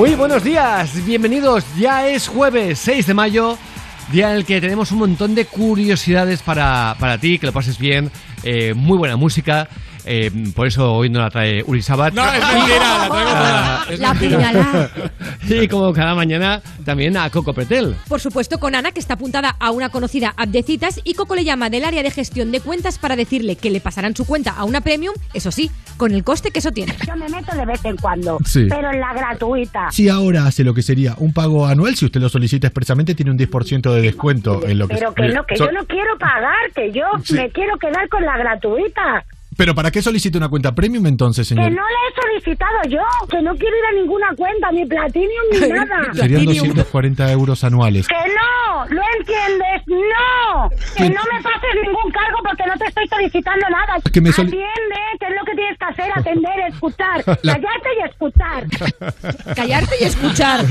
Muy buenos días, bienvenidos. Ya es jueves 6 de mayo, día en el que tenemos un montón de curiosidades para, para ti, que lo pases bien, eh, muy buena música. Eh, por eso hoy no la trae Uri Sabat. No, es mentira, la traigo toda. Es La mentira. puñalada. Y como cada mañana, también a Coco Pretel. Por supuesto, con Ana, que está apuntada a una conocida app de citas, y Coco le llama del área de gestión de cuentas para decirle que le pasarán su cuenta a una premium, eso sí, con el coste que eso tiene. Yo me meto de vez en cuando, Sí. pero en la gratuita. Si ahora hace lo que sería un pago anual, si usted lo solicita expresamente, tiene un 10% de descuento en lo que Pero que no, que So- yo no quiero pagar, que yo Sí. me quiero quedar con la gratuita. Pero ¿para qué solicita una cuenta premium entonces, Que señor? no la he solicitado yo, que no quiero ir a ninguna cuenta, ni Platinum ni nada. Serían 240 euros anuales. Que no, ¿lo entiendes? No, que no me pases ningún cargo porque no te estoy solicitando nada. Que me soli- Atiende, que es lo que tienes que hacer, atender, escuchar, La- callarte y escuchar. Callarte y escuchar.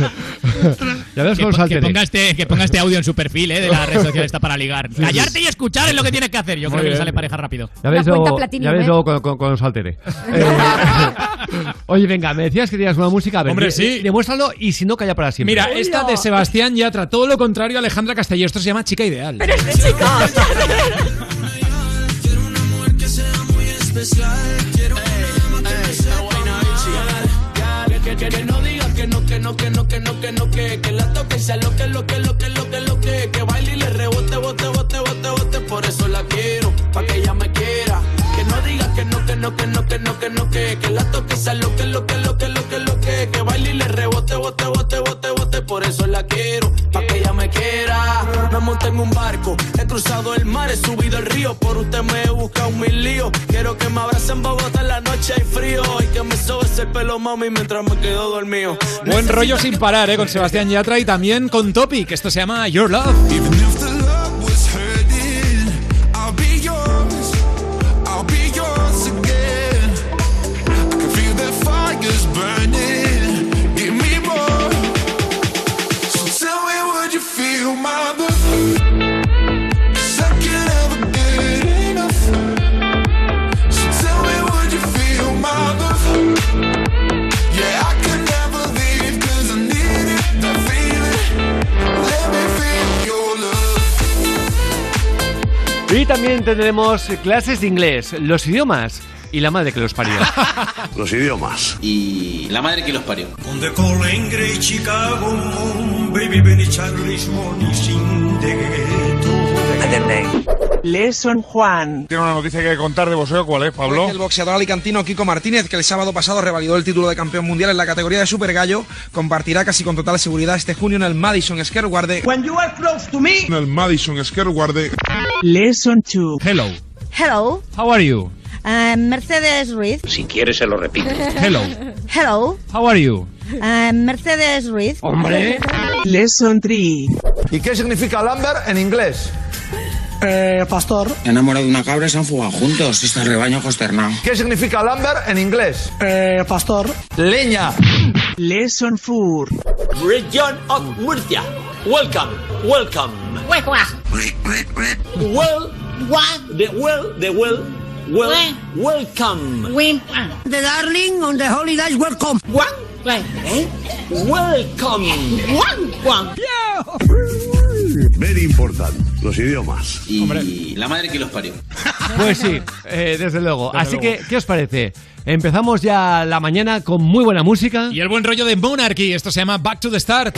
Ya ves Que, los po- que ponga este, que ponga este audio en su perfil eh, de la red social esta para ligar. Callarte y escuchar es lo que tienes que hacer. Yo creo que le sale pareja rápido. Ya ves, luego, ya ves ¿eh? luego con, con- con los. Eh, Oye, venga, me decías que tenías una música. A ver, Hombre, sí. Demuéstralo y si no, calla para siempre. Mira, esta de Sebastián Yatra, todo lo contrario a Alejandra Castelló. Esto se llama Chica Ideal. Que, que, que no diga que no, que no, que no, que no, que no, que, que la toque sea lo que, lo que, lo que, lo que, lo que, que baile y le rebote, bote, bote, bote, bote, por eso la quiero, pa' que ella me quiera. Que no diga que no, que no, que no, que no, que no, que, que la toque sea lo que, lo que, lo que, lo que, lo que, que baile y le rebote, bote, bote, bote, bote, por eso la quiero, Me monté en un barco, he cruzado el mar, he subido el río, por usted me he buscado mil líos. Quiero que me abracen en Bogotá en la noche hay frío y que me sobes el pelo, mami, mientras me quedo dormido. Buen rollo sin parar, eh, con Sebastián Yatra y también con Topic. Esto se llama Your Love. Even Y también tendremos clases de inglés, los idiomas y la madre que los parió. Los idiomas. Y la madre que los parió. On the calling Grey Chicago moon, baby Benny Charlie's morning sin de Lesson Juan. Tiene una noticia que contar de boxeo, ¿cuál es, Pablo? El boxeador alicantino Kiko Martínez, que el sábado pasado revalidó el título de campeón mundial en la categoría de Super Gallo, compartirá casi con total seguridad este junio en el Madison Square Garden. When you are close to me. En el Madison Square Garden. Lesson 2. Hello. Hello, How are you? I'm Mercedes Ruiz. Si quieres se lo repito. Hello. Hello, How are you? I'm Mercedes Ruiz. Hombre. Lesson 3. ¿Y qué significa Lambert en inglés? Eh, pastor. Enamorado de una cabra y se han fugado juntos. Este rebaño consternado. ¿Qué significa Lambert en inglés? Eh, pastor. Leña. Lesson 4. Region of Murcia. Welcome, welcome. Well, the well, the well, well, welcome. The darling on the holidays welcome. ¿Eh? Welcome. Very important. Los idiomas. Y la madre que los parió. Pues sí, eh, desde luego. Así que, ¿qué os parece? Empezamos ya la mañana con muy buena música. Y el buen rollo de Monarchy. Esto se llama Back to the Start.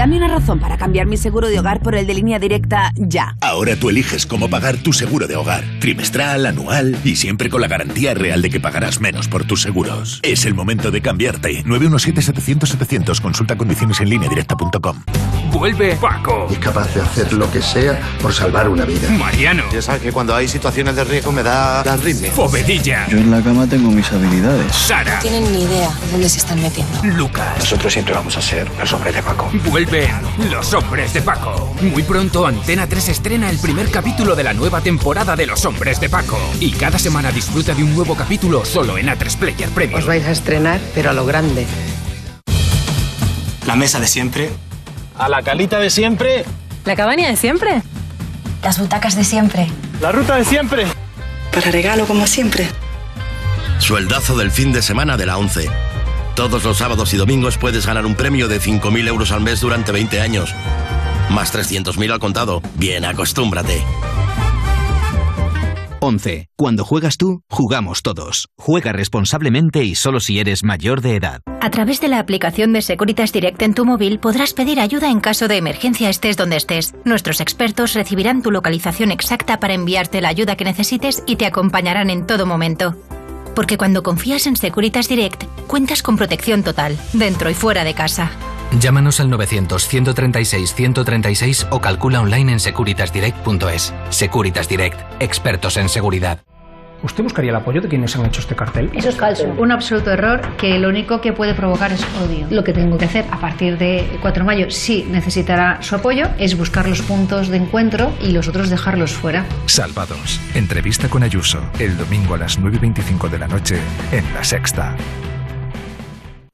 Dame una razón para cambiar mi seguro de hogar por el de línea directa ya. Ahora tú eliges cómo pagar tu seguro de hogar. Trimestral, anual y siempre con la garantía real de que pagarás menos por tus seguros. Es el momento de cambiarte. 917-700-700. Consulta condiciones en línea directa.com. Vuelve Paco. Es capaz de hacer lo que sea por salvar una vida. Mariano. Ya sabes que cuando hay situaciones de riesgo me da, da ritmo. Fovedilla. Yo en la cama tengo mis habilidades. Sara. No tienen ni idea de dónde se están metiendo. Lucas. Nosotros siempre vamos a ser los hombres de Paco. Vuelven Los Hombres de Paco. Muy pronto Antena 3 estrena el primer capítulo de la nueva temporada de Los Hombres de Paco. Y cada semana disfruta de un nuevo capítulo solo en A3 Player Premium. Os vais a estrenar, pero a lo grande. La mesa de siempre. ¿A la calita de siempre? ¿La cabaña de siempre? Las butacas de siempre. ¿La ruta de siempre? Para regalo como siempre. Sueldazo del fin de semana de la 11. Todos los sábados y domingos puedes ganar un premio de 5.000 euros al mes durante 20 años. Más 300.000 al contado. Bien, acostúmbrate. 11. Cuando juegas tú, jugamos todos. Juega responsablemente y solo si eres mayor de edad. A través de la aplicación de Securitas Direct en tu móvil podrás pedir ayuda en caso de emergencia estés donde estés. Nuestros expertos recibirán tu localización exacta para enviarte la ayuda que necesites y te acompañarán en todo momento. Porque cuando confías en Securitas Direct, cuentas con protección total, dentro y fuera de casa. Llámanos al 900-136-136 o calcula online en securitasdirect.es. Securitas Direct, expertos en seguridad. ¿Usted buscaría el apoyo de quienes han hecho este cartel? Eso es falso. Un absoluto error que lo único que puede provocar es odio. Lo que tengo que hacer a partir de 4 de mayo, si necesitará su apoyo, es buscar los puntos de encuentro y los otros dejarlos fuera. Salvados. Entrevista con Ayuso. El domingo a las 9 y 25 de la noche en La Sexta.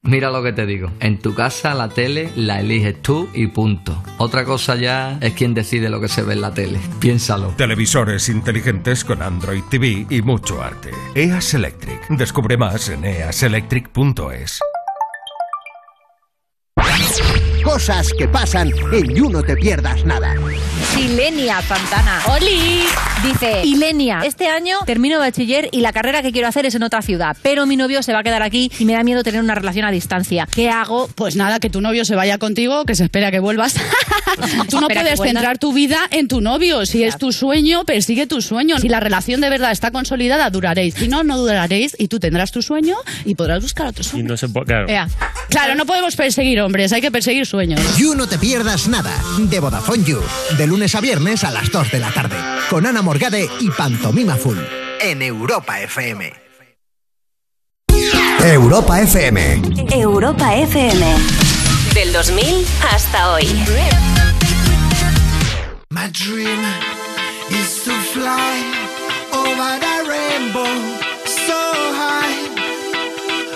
Mira lo que te digo. En tu casa la tele la eliges tú y punto. Otra cosa ya es quien decide lo que se ve en la tele. Piénsalo. Televisores inteligentes con Android TV y mucho arte. EAS Electric. Descubre más en easelectric.es. Cosas que pasan en You No Te Pierdas Nada. Silenia Santana. ¡Oli! Dice, Ilenia, este año termino bachiller y la carrera que quiero hacer es en otra ciudad, pero mi novio se va a quedar aquí y me da miedo tener una relación a distancia. ¿Qué hago? Pues nada, que tu novio se vaya contigo, que se espera que vuelvas. Tú no puedes centrar tu vida en tu novio. Si es tu sueño, persigue tu sueño. Si la relación de verdad está consolidada, duraréis. Si no, no duraréis y tú tendrás tu sueño y podrás buscar otro Y sueño. no se puede. Claro. Ea. Claro, no podemos perseguir hombres, hay que perseguir sueños. You No Te Pierdas Nada, de Vodafone You. De lunes a viernes a las 2 de la tarde. Con Ana Morgade y Pantomima Full. En Europa FM. Europa FM. Europa FM. Del 2000 hasta hoy. My dream is to fly over the rainbow so high.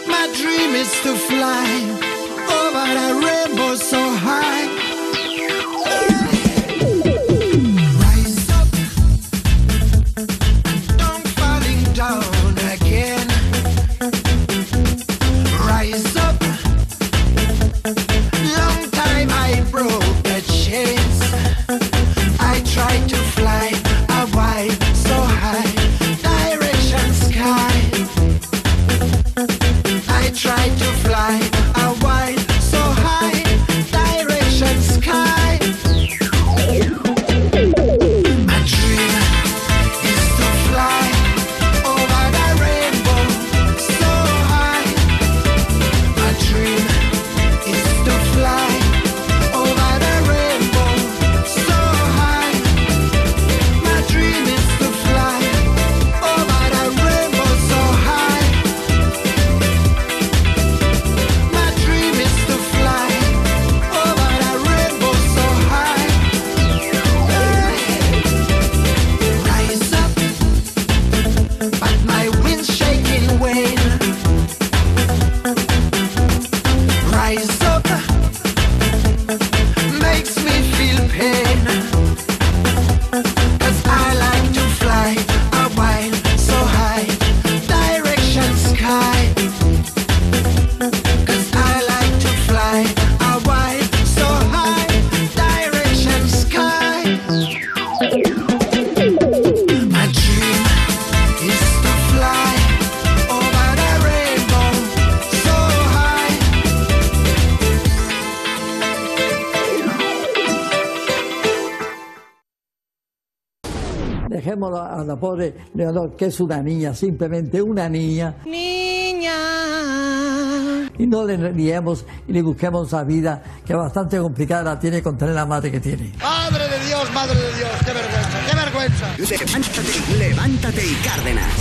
My dream is to fly over the rainbow Dejemos a la pobre Leonor, que es una niña, simplemente una niña. Niña. Y no le liemos y le busquemos la vida, que bastante complicada la tiene con tener la madre que tiene. Madre de Dios, madre de Dios, qué vergüenza, qué vergüenza. Levántate, levántate y Cárdenas.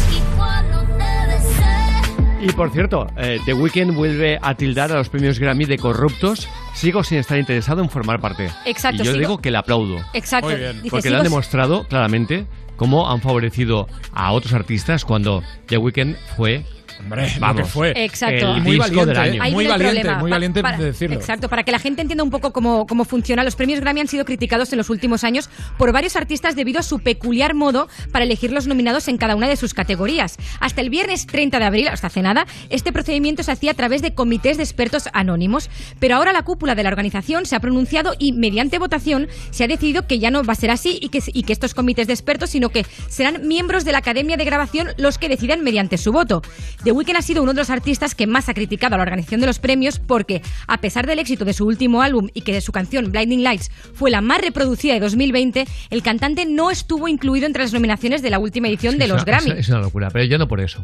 Y por cierto, eh, The Weeknd vuelve a tildar a los premios Grammy de corruptos. Sigo sin estar interesado en formar parte. Exacto, Y yo sigo- digo que le aplaudo. Exacto. Muy bien. Dice, Porque le han demostrado claramente cómo han favorecido a otros artistas cuando The Weeknd fue Hombre, lo Vamos. que fue. Exacto. Y El muy disco valiente, del año. Ahí muy valiente, problema. muy Pa- valiente para- de decirlo. Exacto, para que la gente entienda un poco cómo, cómo funciona, los premios Grammy han sido criticados en los últimos años por varios artistas debido a su peculiar modo para elegir los nominados en cada una de sus categorías. Hasta el viernes 30 de abril, hasta hace nada, este procedimiento se hacía a través de comités de expertos anónimos. Pero ahora la cúpula de la organización se ha pronunciado y mediante votación se ha decidido que ya no va a ser así y que, y que estos comités de expertos, sino que serán miembros de la Academia de Grabación los que decidan mediante su voto. The Weeknd ha sido uno de los artistas que más ha criticado a la organización de los premios porque, a pesar del éxito de su último álbum y que su canción Blinding Lights fue la más reproducida de 2020, el cantante no estuvo incluido entre las nominaciones de la última edición de los Grammy. Es, es una locura, pero ya no por eso.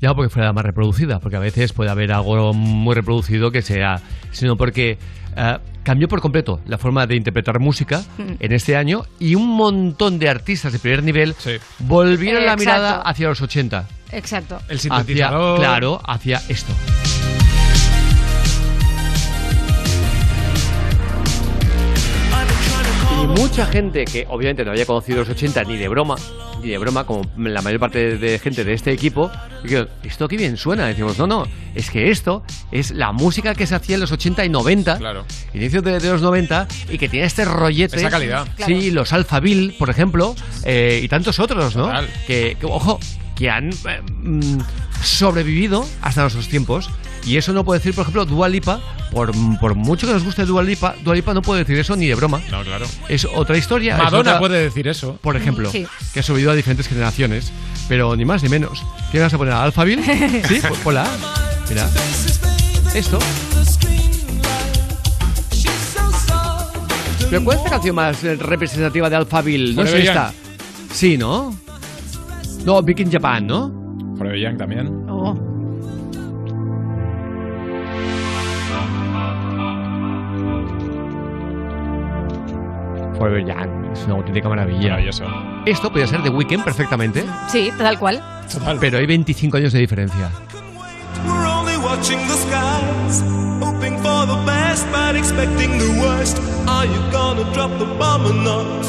Ya no porque fuera la más reproducida, porque a veces puede haber algo muy reproducido que sea, sino porque eh, cambió por completo la forma de interpretar música Mm. en este año y un montón de artistas de primer nivel volvieron la Exacto. mirada hacia los 80. Exacto. El Hacia, sintetizador. claro, hacia esto. Y mucha gente que obviamente no había conocido los 80 ni de broma, ni de broma, como la mayor parte de gente de este equipo, dijeron, esto qué bien suena. Decimos, no, no, es que esto es la música que se hacía en los 80 y 90, Claro. inicios de, de los 90, y que tiene este rollete. Esa calidad. Sí, los Alphaville, por ejemplo, eh, y tantos otros, ¿no? Total. Que, que, ojo, que han eh, mm, sobrevivido hasta nuestros tiempos. Y eso no puede decir, por ejemplo, Dua Lipa, por, por mucho que nos guste Dua Lipa, Dua Lipa no puede decir eso ni de broma. No, claro. Es otra historia. Madonna otra- puede decir eso. Por ejemplo, Sí. que ha subido a diferentes generaciones, pero ni más ni menos. ¿Qué vas a poner? ¿Alphaville? Sí, pues ponla. Mira. Esto. ¿Pero cuál es la canción más representativa de Alphaville? No sé esta. Sí, ¿no? No, Big in Japan, ¿no? Forever Young también. Oh. Forever Young. Es una auténtica maravilla. Maravilloso. Esto podría ser The Weeknd perfectamente, Sí, tal cual. pero hay 25 años de diferencia. We're only watching the skies, hoping for the best but expecting the worst. Are you gonna drop the bomb or not?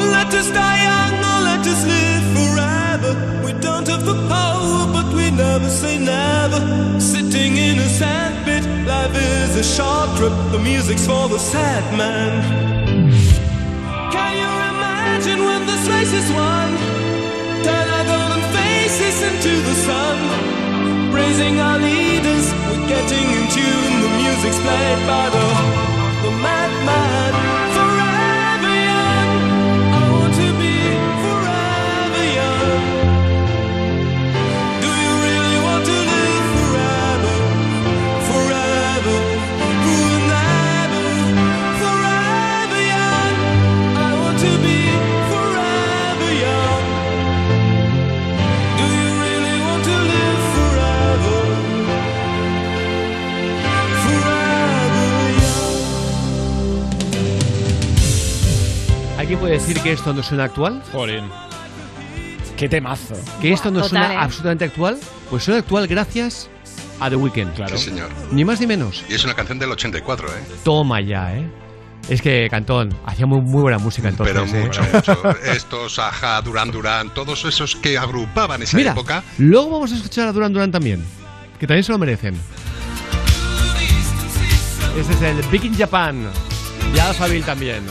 Let us die young us live forever. We don't have the power, but we never say never. Sitting in a sandpit, life is a short trip. The music's for the sad man. Can you imagine when this race is won? Turn our golden faces into the sun. Praising our leaders, we're getting in tune. The music's played by the, the madman. ¿Alguien puede decir que esto no suena actual? Jolín. Qué temazo. ¿Que esto no Total, suena ¿eh? absolutamente actual? Pues suena actual gracias a The Weeknd. Claro. Sí, señor. Ni más ni menos. Y es una canción del 84, ¿eh? Toma ya, ¿eh? Es que Cantón hacía muy, muy buena música entonces. Pero ¿eh? mucho, mucho. Estos, Aja, Duran Duran, todos esos que agrupaban esa Mira, época. luego vamos a escuchar a Duran Duran también, que también se lo merecen. Este es el Big in Japan. Y Alphaville también.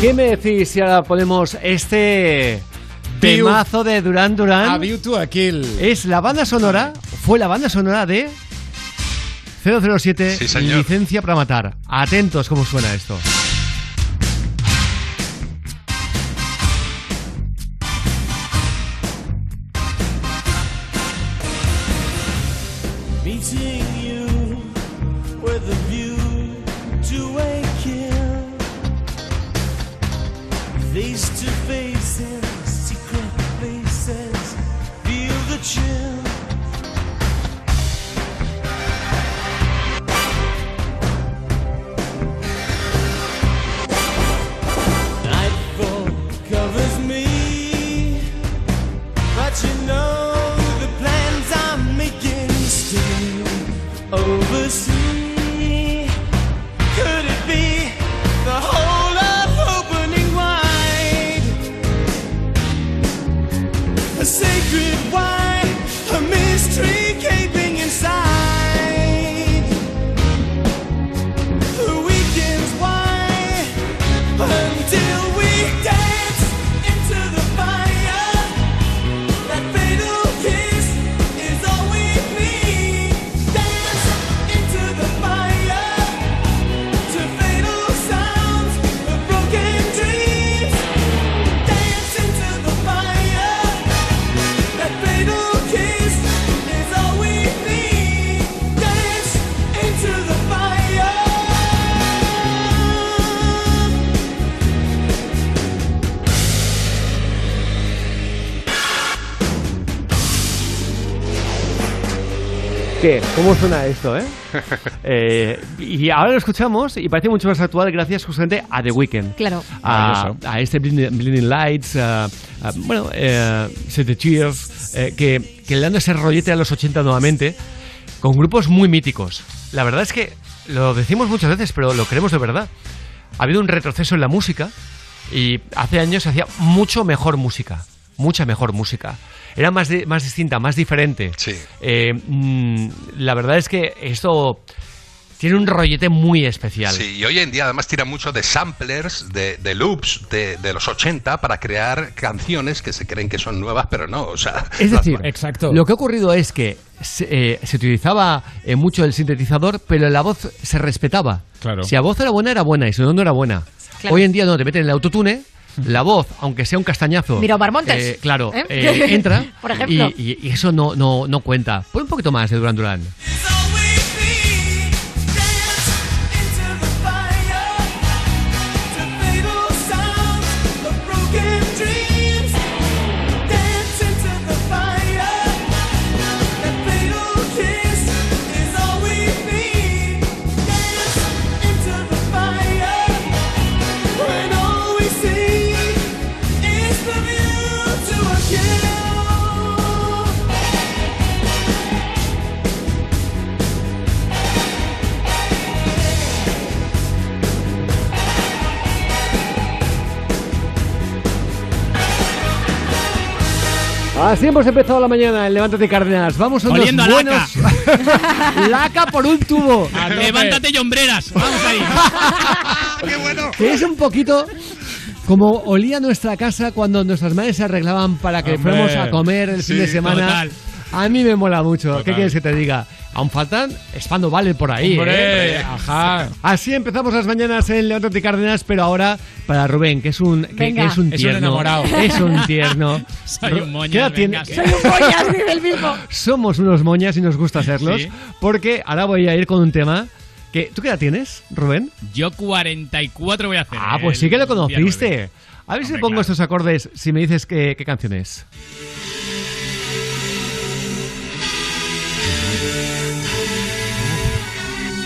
Qué me decís si ahora ponemos este temazo de Duran Duran? A View to a Kill. Es la banda sonora, fue la banda sonora de 007 Sí, señor. Licencia para matar. Atentos cómo suena esto. ¿Cómo suena esto, eh? Eh, y ahora lo escuchamos y parece mucho más actual gracias justamente a The Weeknd. Claro. A, a este Blinding, Blinding Lights, a- a- bueno, eh, Set the Cheers, eh, que, que le dan ese rollete a los 80 nuevamente, con grupos muy míticos. La verdad es que lo decimos muchas veces, pero lo creemos de verdad. Ha habido un retroceso en la música y hace años se hacía mucho mejor música, mucha mejor música. Era más, más distinta, más diferente. Sí. Eh, mm, la verdad es que esto tiene un rollete muy especial. Sí, y hoy en día además tira mucho de samplers, de, de loops de, de los 80 para crear canciones que se creen que son nuevas, pero no. O sea, Es las- decir, Exacto. lo que ha ocurrido es que se, eh, se utilizaba eh, mucho el sintetizador, pero la voz se respetaba. Claro. Si la voz era buena, era buena, y si no, no era buena. Claro. Hoy en día no, te meten el autotune, la voz, aunque sea un castañazo. Mira, Omar Montes. eh, claro, ¿Eh? eh, entra. Por ejemplo. Y, y- y eso no, no, no cuenta. Pon un poquito más de Duran Duran. Así hemos empezado la mañana en Levántate Cárdenas. Vamos a unos Oliendo a buenos... laca por un tubo. Levántate y hombreras. Vamos ahí. ¡Qué bueno! Que es un poquito como olía nuestra casa cuando nuestras madres se arreglaban para que Hombre. fuéramos a comer el fin de semana. total. A mí me mola mucho. ¿Qué Total. quieres que te diga? Aún faltan Espando Vale por ahí. Hombre, ¿eh? ajá. Así empezamos las mañanas en Levántate Cárdenas, pero ahora para Rubén, que es un, que, que es un Es un tierno. enamorado. Es un tierno. Soy un moñas, ¿Qué edad venga. tiene- Soy un pollas, dice el mismo. Somos unos moñas y nos gusta serlos, Sí. porque ahora voy a ir con un tema que... ¿Tú qué edad tienes, Rubén? Yo 44 voy a hacer. Ah, pues sí que lo conociste. A ver si pongo claro. estos acordes, si me dices qué, qué canción es.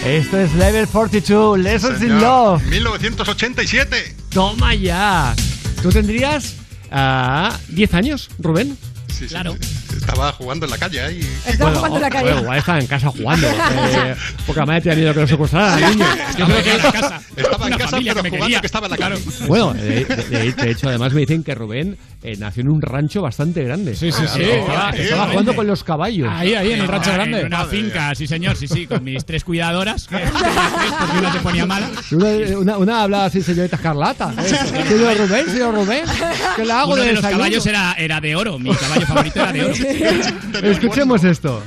Esto es Level 42, Lessons in Love. 1987. Toma ya. ¿Tú tendrías ah, 10 años, Rubén? Sí, sí, Claro. sí. Estaba jugando en la calle ahí. Estaba jugando en la calle. bueno, igual estaba en casa jugando. eh, porque además tenía miedo que lo secuestraran al niño. Que en casa. Estaba estaba en una casa, pero que me jugando quería. que estaba en la calle. Bueno, de, de- de hecho, además me dicen que Rubén eh, nació en un rancho bastante grande. Sí, sí, sí. Estaba, Sí, estaba sí. jugando con los caballos. Ahí, ahí, en el rancho Ah, grande. En una finca, sí señor, sí, sí, con mis tres cuidadoras. porque una se ponía mala. Una, una, una hablaba así, señorita Escarlata. Señor Rubén, señor Rubén, ¿qué le hago Uno de de los desayuno? caballos era, era de oro, mi caballo favorito era de oro. Escuchemos esto.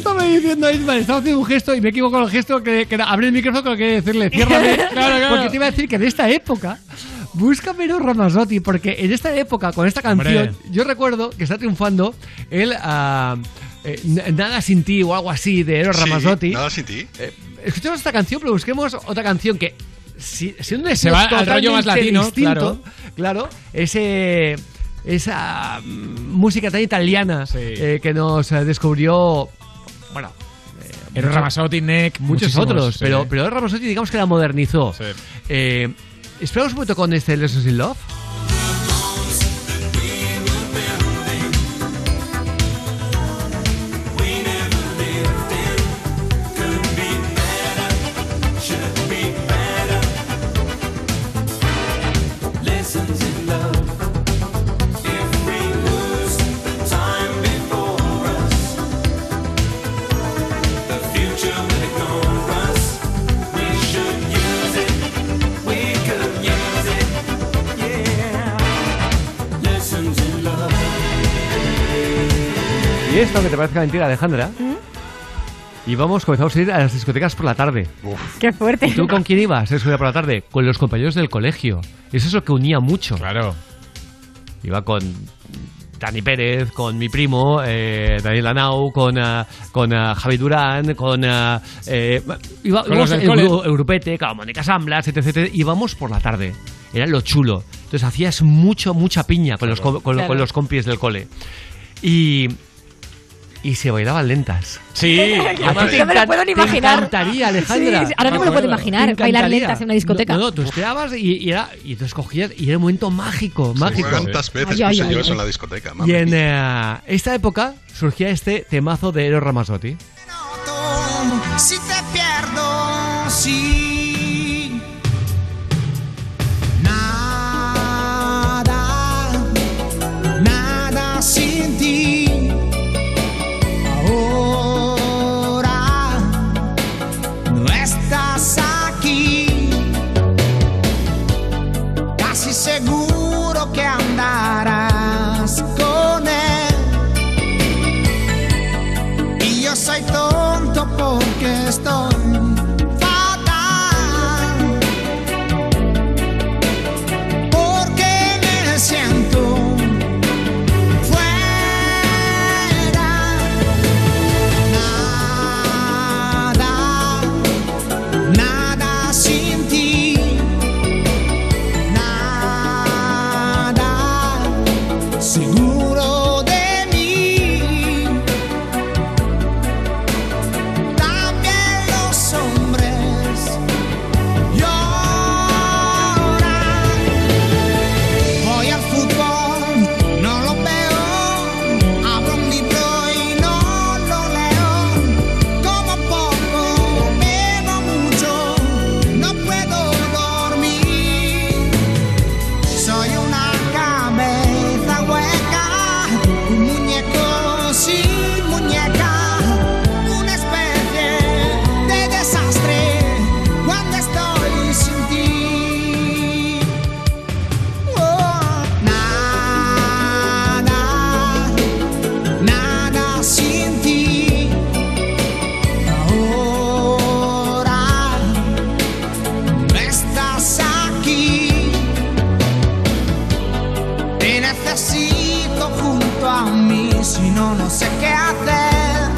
Estaba diciendo a Ismael, estaba haciendo un gesto y me equivoco con el gesto que, que el micrófono con que decirle, ciérrame. Claro, claro. Porque te iba a decir que en esta época, búscame Eros Ramazzotti, porque en esta época, con esta canción, Hombre. yo recuerdo que está triunfando el eh, N- Nada sin ti o algo así de Eros Sí, Ramazzotti. Nada sin ti. Escuchemos esta canción, pero busquemos otra canción que, si, siendo un Se va al rollo más latino, distinto, claro. claro, ese, esa mm, música tan italiana eh, que nos eh, descubrió, bueno, Eros mucho- Ramazzotti, Neck, muchos otros, sí. pero, pero Eros Ramazzotti digamos que la modernizó. Eh, esperamos un momento con este Lessons in Love. Parezca mentira, Alejandra. Y vamos, comenzamos a ir a las discotecas por la tarde. Qué fuerte. ¿Y tú con quién ibas hora por la tarde? Con los compañeros del colegio. Eso es lo que unía mucho. Claro. Iba con Dani Pérez, con mi primo, eh, Daniel Lanau, con, ah, con ah, Javi Durán, con... ah, eh, iba, Con íbamos los. Euro- Europete, con Mónica Samblas, etc, etc. Íbamos por la tarde. Era lo chulo. Entonces hacías mucho, mucha piña con, los, co- con, Claro. con los compis del cole. Y... Y se bailaban lentas. Sí, yo me- yo me lo puedo ni Te imaginar. encantaría, Alejandra. Sí, sí, ahora no me lo puedo imaginar, Te bailar lentas en una discoteca. No, no, tú esperabas y, y era, y tú escogías y era un momento mágico, mágico. ¿Cuántas veces Ay, puse ay, yo ay. eso en la discoteca? Y en eh, esta época surgía este temazo de Eros Ramazzotti. Si te pierdo, sí. Andarás con él. Y yo soy tonto porque estoy no, no sé qué hacer.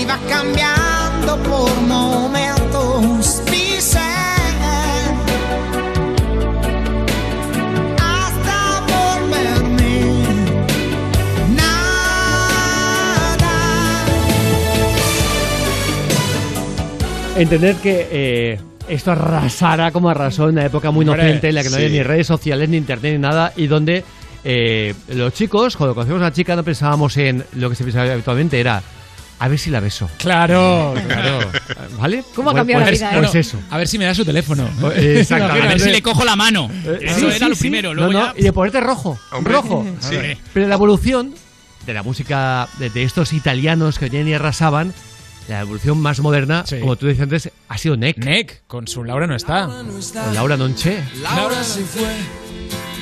Iba cambiando por momentos mi ser. Hasta volverme nada. Entender que... Eh esto arrasará como arrasó en una época muy inocente en la que no había ni redes sociales, ni internet, ni nada, y donde eh, los chicos, cuando conocíamos a una chica, no pensábamos en lo que se pensaba habitualmente, era a ver si la beso. Claro, claro. ¿Vale? ¿Cómo ha Pues- cambiado la pues- vida, eh? Pues eso. A ver si me da su teléfono. Eh, exactamente. A ver si le cojo la mano. Eh, Eso sí, era sí, lo sí. primero. No, Luego no, ya... y de ponerte rojo. Hombre, rojo. sí. Pero la evolución de la música de, de estos italianos que hoy y arrasaban, la evolución más moderna, Sí. como tú decías antes, ha sido Neck. Nick, con su Laura no está. Con Laura Nonche. Laura se fue,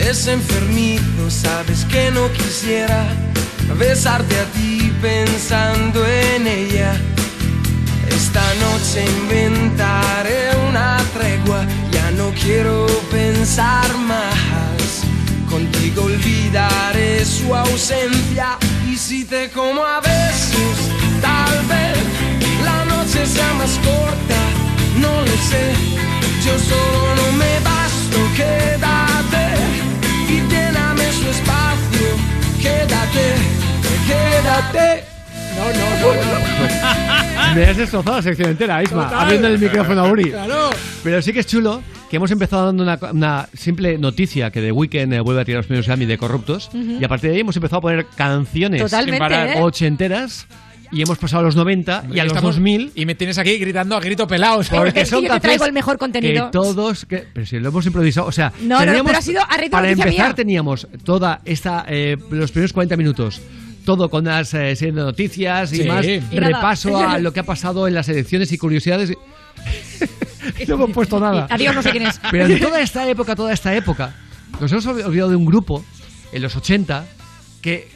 Es enfermito, sabes que no quisiera besarte a ti pensando en ella. Esta noche inventaré una tregua, ya no quiero pensar más. Contigo olvidaré su ausencia y si te como a besos, tal vez la noche sea más corta, no lo sé. Yo solo no me basto, quédate y lléname su espacio. Quédate, quédate. No, no, no, Me has destrozado la sección entera, Isma, Total. abriendo el micrófono a Uri. Claro. Pero sí que es chulo que hemos empezado dando una, una simple noticia que The Weeknd eh, vuelve a tirar los premios Grammy de corruptos y a partir de ahí hemos empezado a poner canciones Totalmente, sin parar, ¿eh? ochenteras y hemos pasado a los 90 y a los Estamos- 2000 Y me tienes aquí gritando a grito pelado. ¿sabes? porque Es que son yo te canciones traigo el mejor contenido. que todos que, pero si lo hemos improvisado o sea No, no, teníamos- pero ha sido a ritmo para empezar mía. teníamos toda esta eh, los primeros 40 minutos todo con unas eh, serie de noticias y Sí. más Y repaso a lo que ha pasado en las elecciones y curiosidades y no hemos puesto nada Adiós, no sé quién es. pero en toda esta época toda esta época nos hemos olvidado de un grupo en los 80 que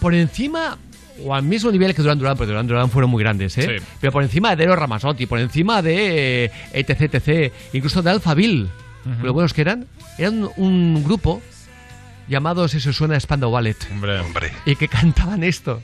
por encima o al mismo nivel que Duran Duran, porque Duran Duran fueron muy grandes, ¿eh? Sí. Pero por encima de Eros Ramazzotti, por encima de eh, etc, etc, incluso de Alphaville, lo buenos que eran, eran un, un grupo llamado, si se os suena, Spandau Ballet, Hombre, Hombre. y que cantaban esto.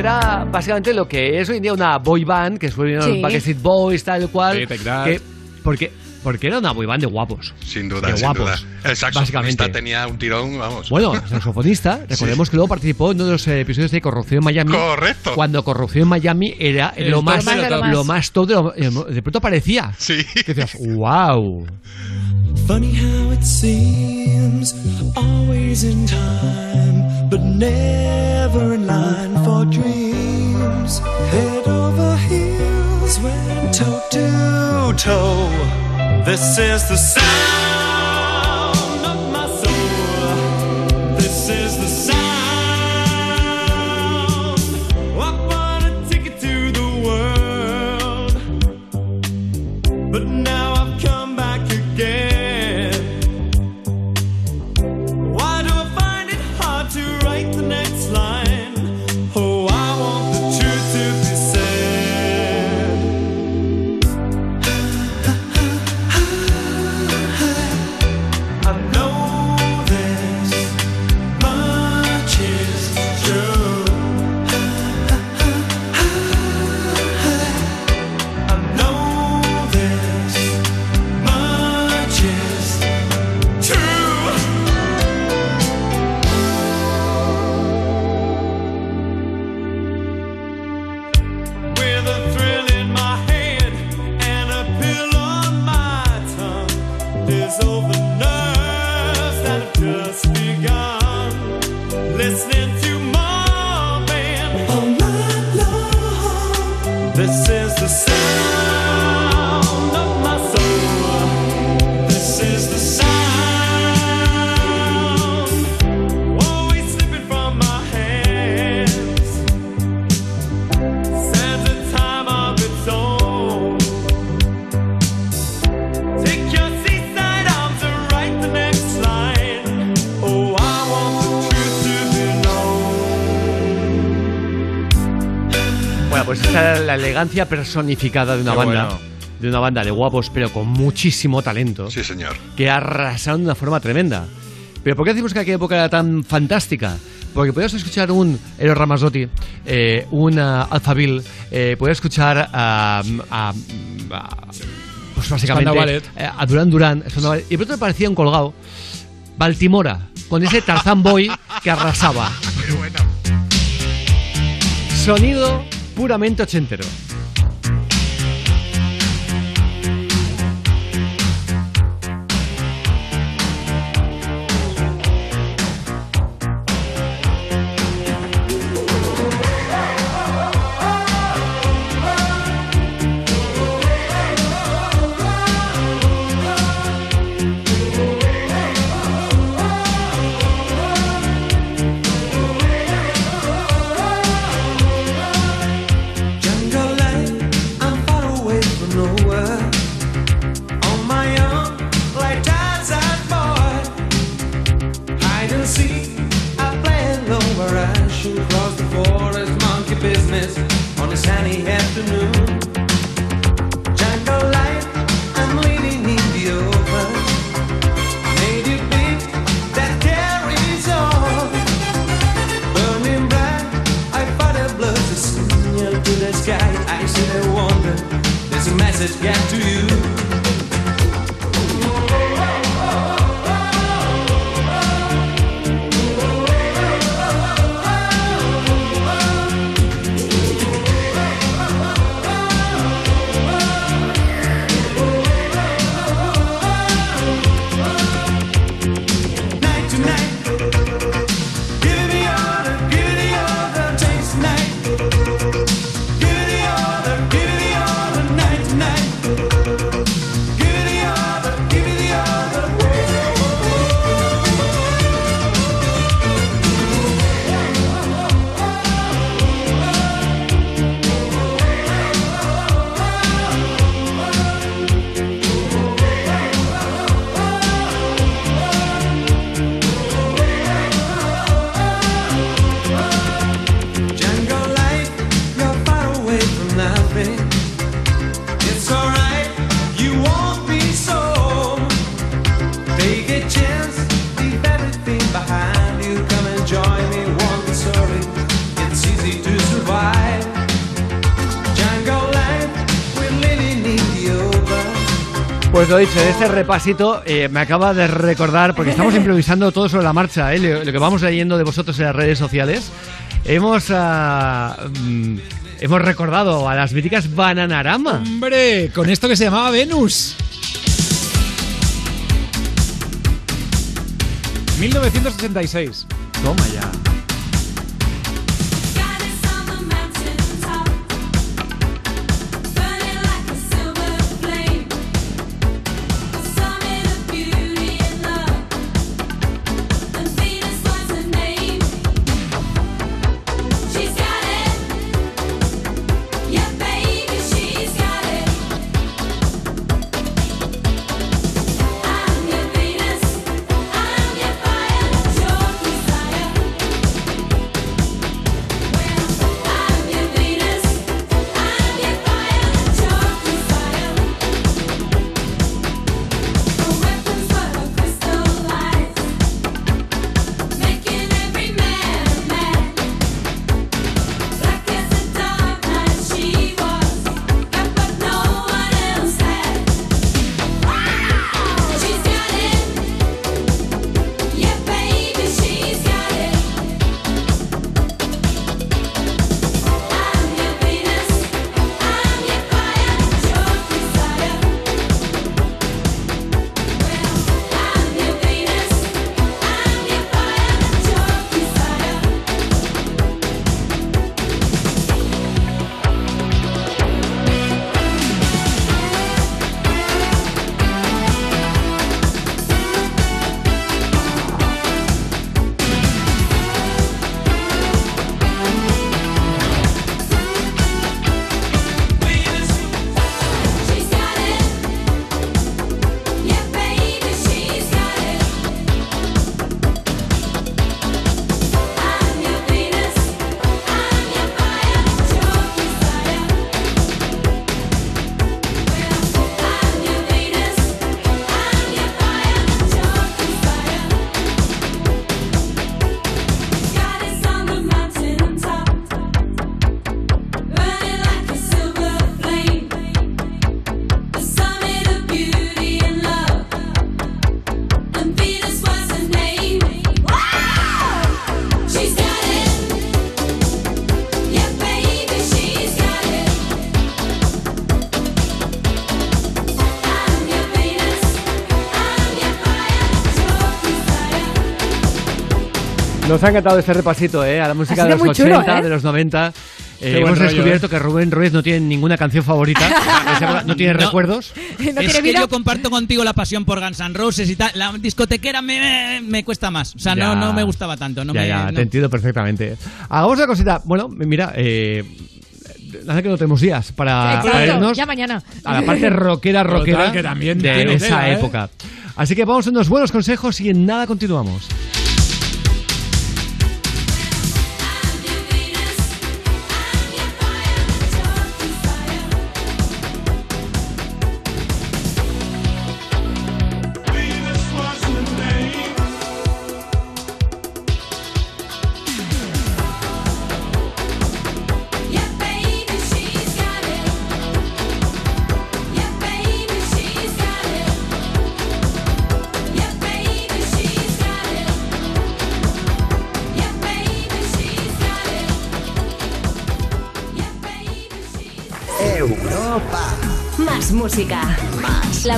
Era básicamente lo que es hoy en día una boy band, que fue los Sí. Backstreet Boys, tal cual. Sí, que- porque, porque era una boy band de guapos. Sin duda, De sin guapos, duda. El saxofonista básicamente. tenía un tirón, vamos. Bueno, saxofonista, recordemos que luego participó en uno de los eh, episodios de Corrupción en Miami. Correcto. Cuando Corrupción en Miami era El lo más, de lo top. lo más top de, lo- de pronto aparecía. Sí. Que decías, wow. Funny how it seems, always in time, but never in line for dreams. Head over heels, went toe to toe. This is the sound Esta es la elegancia personificada de una Qué banda. bueno. De una banda de guapos, pero con muchísimo talento. Sí, señor. Que arrasaron de una forma tremenda. Pero ¿por qué decimos que aquella época era tan fantástica? Porque podías escuchar un Eros Ramazzotti, eh, un ah, Alphaville, eh, podías escuchar a, a- a- pues básicamente eh, a Duran Duran, Spandau Ballet, y pronto me parecía un colgado Baltimora, con ese Tarzan Boy que arrasaba. Sonido puramente ochentero. Sunny afternoon. Jungle life, I'm living in the open. Beat that carries on. Burning bright, I a signal to the sky. I wonder, a message lo dicho, este repasito eh, me acaba de recordar, porque estamos improvisando todo sobre la marcha, ¿eh? lo, lo que vamos leyendo de vosotros en las redes sociales. Hemos, mm, hemos recordado a las míticas Bananarama. Hombre, con esto que se llamaba Venus. 1986. Toma ya. Nos ha encantado este repasito ¿eh? a la música de los muy 80, chulo, ¿eh? de los 90. Eh, hemos rollo, descubierto ¿eh? que Rubén Ruiz no tiene ninguna canción favorita. no tiene No. recuerdos. es que yo comparto contigo la pasión por Guns N' Roses y tal. La discotequera me, me cuesta más. O sea, Ya. no, no me gustaba tanto. No ya, me, ya, no. te entiendo perfectamente. Hagamos una cosita. Bueno, mira, eh, hace que no tenemos días para, para irnos ya mañana. a la parte rockera, Total, rockera que también de esa tela, ¿eh? época. Así que vamos a unos buenos consejos y en nada continuamos.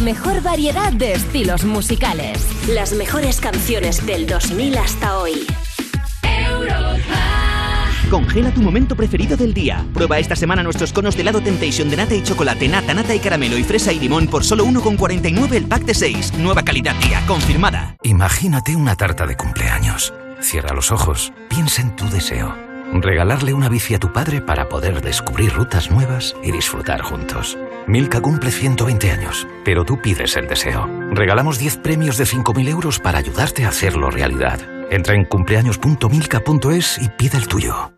Mejor variedad de estilos musicales. Las mejores canciones del 2000 hasta hoy. Congela tu momento preferido del día. Prueba esta semana nuestros conos de helado Temptation de nata y chocolate, nata, nata y caramelo y fresa y limón por solo 1,49 el pack de 6. Nueva calidad día, confirmada. Imagínate una tarta de cumpleaños. Cierra los ojos, piensa en tu deseo. Regalarle una bici a tu padre para poder descubrir rutas nuevas y disfrutar juntos. Milka cumple 120 años, pero tú pides el deseo. Regalamos 10 premios de 5.000 euros para ayudarte a hacerlo realidad. Entra en cumpleaños.milka.es y pide el tuyo.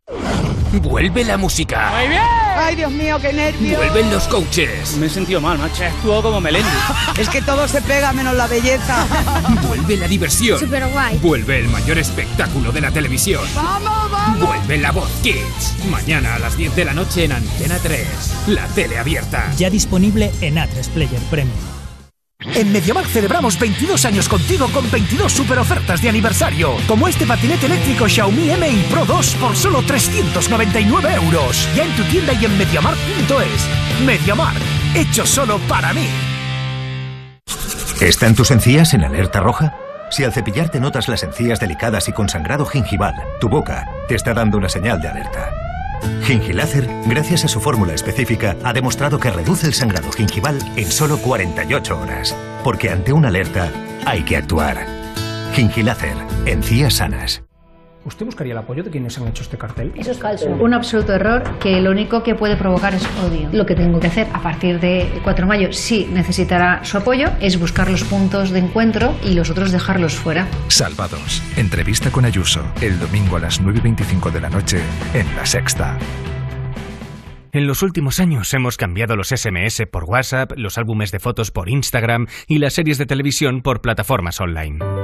Vuelve la música. Muy bien. Ay, Dios mío, qué nervios. Vuelven los coaches. Me he sentido mal, macho. Estuvo como Melendi. es que todo se pega menos la belleza. Vuelve la diversión. Súper guay. Vuelve el mayor espectáculo de la televisión. ¡Vamos, vamos! Vuelve la voz Kids. Mañana a las 10 de la noche en Antena 3. La tele abierta. Ya disponible en A3 Player Premium. En MediaMarkt celebramos 22 años contigo con 22 super ofertas de aniversario, como este patinete eléctrico Xiaomi Mi Pro 2 por solo 399 euros. Ya en tu tienda y en MediaMarkt.es. MediaMarkt, hecho solo para mí. ¿Están tus encías en alerta roja? Si al cepillarte notas las encías delicadas y con sangrado gingival, tu boca te está dando una señal de alerta. Gingilácer, gracias a su fórmula específica, ha demostrado que reduce el sangrado gingival en solo 48 horas. Porque ante una alerta hay que actuar. Gingilácer, encías sanas. ¿Usted buscaría el apoyo de quienes han hecho este cartel? Eso es falso. Un absoluto error que lo único que puede provocar es odio. Lo que tengo que hacer a partir de 4 de mayo, si necesitará su apoyo, es buscar los puntos de encuentro y los otros dejarlos fuera. Salvados. Entrevista con Ayuso. El domingo a las 9.25 de la noche en La Sexta. En los últimos años hemos cambiado los SMS por WhatsApp, los álbumes de fotos por Instagram y las series de televisión por plataformas online.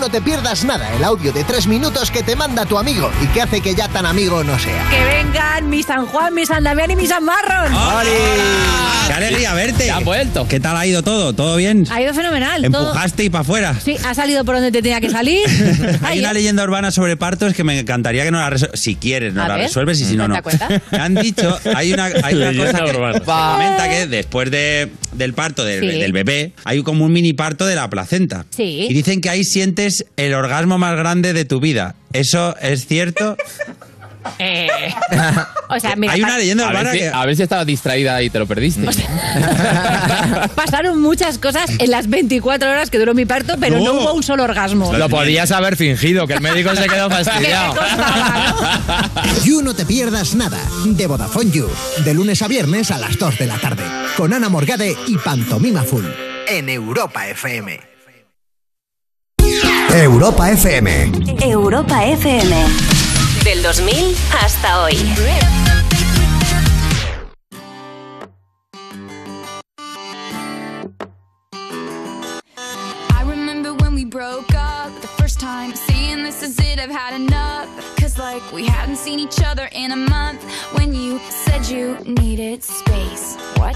Te Pierdas Nada, el audio de tres minutos que te manda tu amigo y que hace que ya tan amigo no sea. Que vengan mi San Juan, mi San Damián y mi San Marron. ¡Qué alegría verte! ¿Te has vuelto? ¿Qué tal ha ido todo? ¿Todo bien? Ha ido fenomenal. todo. ¿Empujaste y para afuera? Sí, ha salido por donde te tenía que salir. Hay una leyenda urbana sobre partos que me encantaría que no la resuelvas. Si quieres, no A la ver, resuelves y si no, no. cuenta. Me han dicho, hay una, hay una cosa que urbana. comenta que después de, del parto del, Sí. del bebé hay como un mini parto de la placenta. Sí. Y dicen que ahí sientes el orgasmo más grande de tu vida. ¿Eso es cierto? Eh, o sea, mira, Hay una leyenda a ver, si, que... a ver si estabas distraída y te lo perdiste. pasaron muchas cosas en las 24 horas que duró mi parto, pero no, No. hubo un solo orgasmo. Lo podías haber fingido, que el médico se quedó fastidiado. You No Te Pierdas Nada, de Vodafone You, de lunes a viernes a las 2 de la tarde, con Ana Morgade y Pantomima Full, en Europa FM. Europa FM. Europa FM. Del 2000 hasta hoy. I remember when we broke up the first time, saying this is it, I've had enough. Cause like we hadn't seen each other in a month when you said you needed space. What?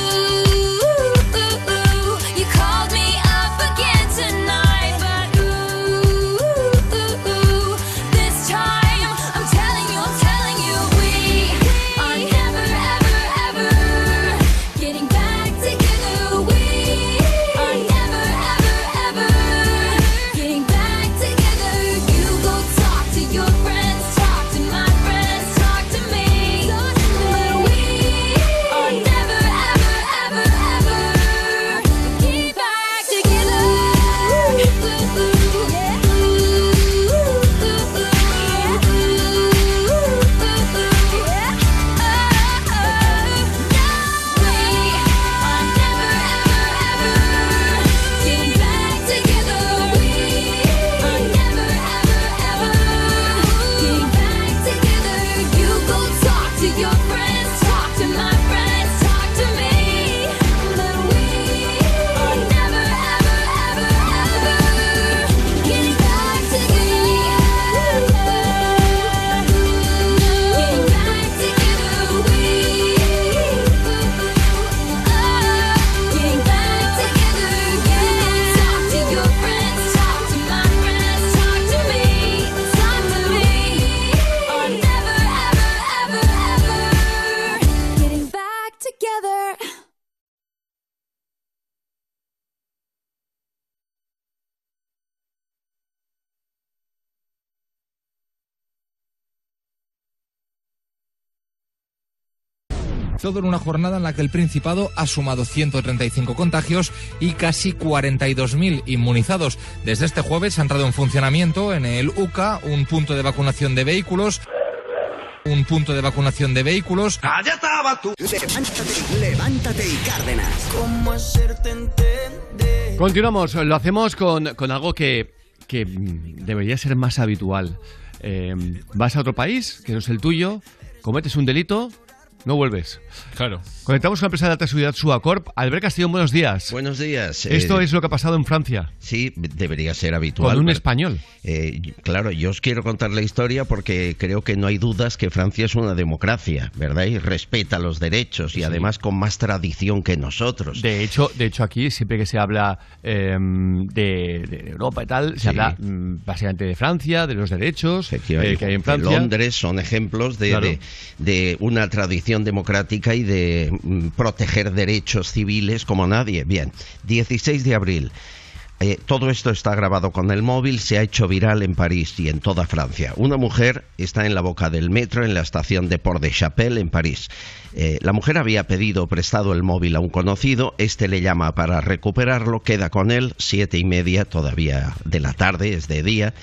Todo en una jornada en la que el Principado ha sumado 135 contagios y casi 42.000 inmunizados. Desde este jueves ha entrado en funcionamiento en el UCA un punto de vacunación de vehículos. Un punto de vacunación de vehículos. ¡Allá estaba tú! Levántate, levántate y Cárdenas. ¿Cómo hacerte entender? Continuamos, lo hacemos con, con algo que, que debería ser más habitual. Eh, vas a otro país, que no es el tuyo, cometes un delito, no vuelves. Claro. Conectamos con la empresa de alta seguridad Suacorp. Albert Castillo, buenos días. Buenos días. Esto Eh, es lo que ha pasado en Francia. Sí, debería ser habitual. Con un pero- español. Eh, claro, yo os quiero contar la historia porque creo que no hay dudas que Francia es una democracia, ¿verdad? Y respeta los derechos y además con más tradición que nosotros. De hecho, de hecho aquí siempre que se habla eh, de, de Europa y tal, se Sí. habla mm, básicamente de Francia, de los derechos eh, que hay en De Francia. Londres son ejemplos de, Claro. de- de una tradición democrática y de mm, proteger derechos civiles como nadie. Bien, 16 de abril. Eh, todo esto está grabado con el móvil, se ha hecho viral en París y en toda Francia. Una mujer está en la boca del metro en la estación de Port de Chapelle en París. Eh, la mujer había pedido prestado el móvil a un conocido, este le llama para recuperarlo, queda con él, siete y media todavía de la tarde, es de día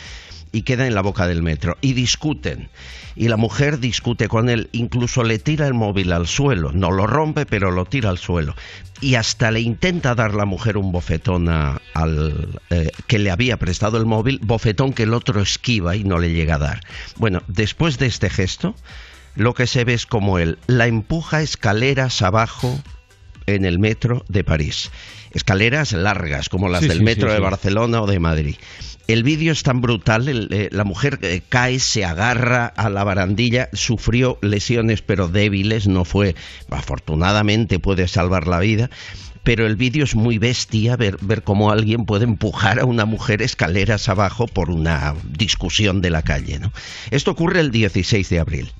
y queda en la boca del metro y discuten. Y la mujer discute con él, incluso le tira el móvil al suelo, no lo rompe, pero lo tira al suelo. Y hasta le intenta dar la mujer un bofetón a- al eh, que le había prestado el móvil, bofetón que el otro esquiva y no le llega a dar. Bueno, después de este gesto, lo que se ve es como él la empuja escaleras abajo en el metro de París. Escaleras largas, como las Sí, del sí, metro sí, de. Barcelona o de Madrid. El vídeo es tan brutal, el, eh, la mujer eh, cae, se agarra a la barandilla, sufrió lesiones pero débiles, no fue, afortunadamente puede salvar la vida, pero el vídeo es muy bestia ver, ver cómo alguien puede empujar a una mujer escaleras abajo por una discusión de la calle. ¿no? Esto ocurre el 16 de abril.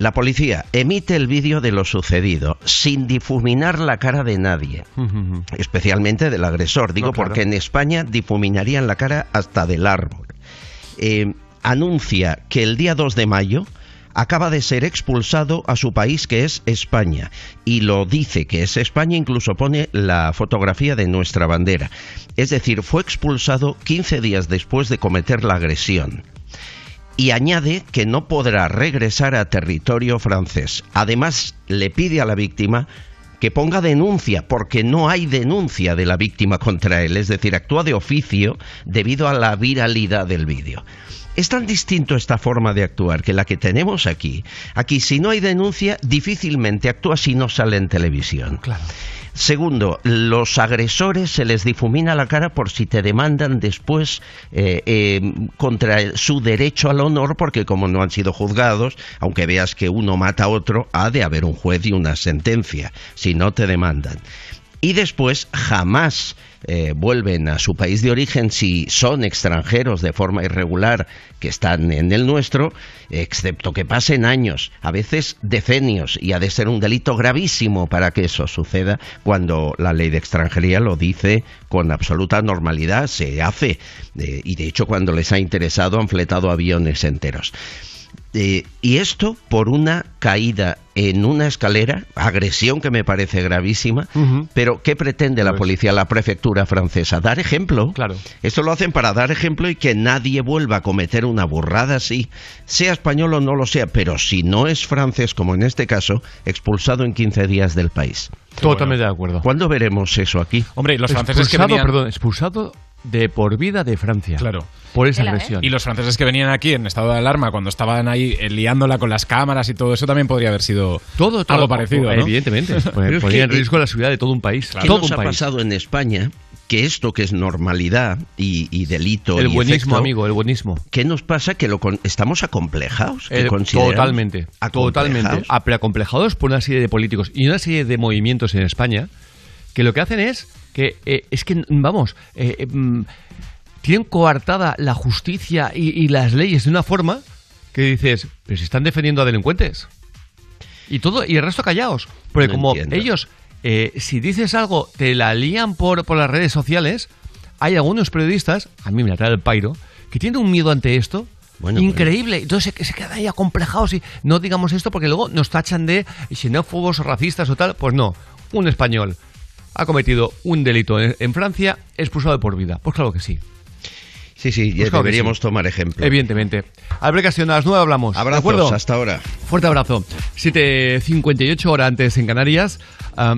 La policía emite el vídeo de lo sucedido sin difuminar la cara de nadie, especialmente del agresor. Digo No, claro. porque en España difuminarían la cara hasta del árbol. Eh, anuncia que el día 2 de mayo acaba de ser expulsado a su país que es España y lo dice que es España incluso pone la fotografía de nuestra bandera es decir fue expulsado 15 días después de cometer la agresión y añade que no podrá regresar a territorio francés. Además, le pide a la víctima que ponga denuncia, porque no hay denuncia de la víctima contra él, es decir, actúa de oficio debido a la viralidad del vídeo. Es tan distinto esta forma de actuar que la que tenemos aquí. Aquí, si no hay denuncia, difícilmente actúa si no sale en televisión. Claro. Segundo, los agresores se les difumina la cara por si te demandan después eh, eh, contra su derecho al honor, porque como no han sido juzgados, aunque veas que uno mata a otro, ha de haber un juez y una sentencia, si no te demandan. Y después jamás eh, vuelven a su país de origen si son extranjeros de forma irregular que están en el nuestro, excepto que pasen años, a veces decenios, y ha de ser un delito gravísimo para que eso suceda cuando la ley de extranjería lo dice con absoluta normalidad, se hace, eh, y de hecho cuando les ha interesado han fletado aviones enteros. Eh, y esto por una caída en una escalera, agresión que me parece gravísima, pero ¿qué pretende la policía, la prefectura francesa? Dar ejemplo. Claro. Esto lo hacen para dar ejemplo y que nadie vuelva a cometer una burrada así, sea español o no lo sea, pero si no es francés, como en este caso, expulsado en 15 días del país. Totalmente de acuerdo. ¿Cuándo veremos eso aquí? Hombre, los franceses que venían... perdón, expulsado de por vida de Francia. Claro. Por esa Tela, ¿eh? agresión. Y los franceses que venían aquí en estado de alarma, cuando estaban ahí eh, liándola con las cámaras y todo eso, también podría haber sido todo, todo, algo parecido. ¿no? Evidentemente. Pero es Ponía en riesgo la seguridad de todo un país. ¿Qué Todo nos un ha país. pasado en España? Que esto que es normalidad y, y delito El y buenismo, efecto, amigo, el buenismo. ¿Qué nos pasa? Que lo con- estamos acomplejados. ¿Qué Eh, consideramos? totalmente, totalmente. ¿Acomplejados? A- pero acomplejados por una serie de políticos y una serie de movimientos en España que lo que hacen es que, eh, es que, vamos, eh, eh, mm, tienen coartada la justicia y, y las leyes de una forma que dices, pero si están defendiendo a delincuentes. Y todo, y el resto callaos. Porque No como entiendo. ellos, eh, si dices algo, te la lían por, por las redes sociales, hay algunos periodistas, a mí me la trae el pairo, que tienen un miedo ante esto. Increíble. Entonces se, se quedan ahí acomplejados y no digamos esto porque luego nos tachan de xenófobos, racistas o tal. Pues no, un español ha cometido un delito en, Francia, expulsado de por vida. Pues claro que sí. Sí, sí, Pues claro que deberíamos sí. tomar ejemplo. Evidentemente. Albert Castillo, a las 9 hablamos. ¿de Abrazos, acuerdo? hasta ahora. Fuerte abrazo. 7.58 horas antes en Canarias. Ah,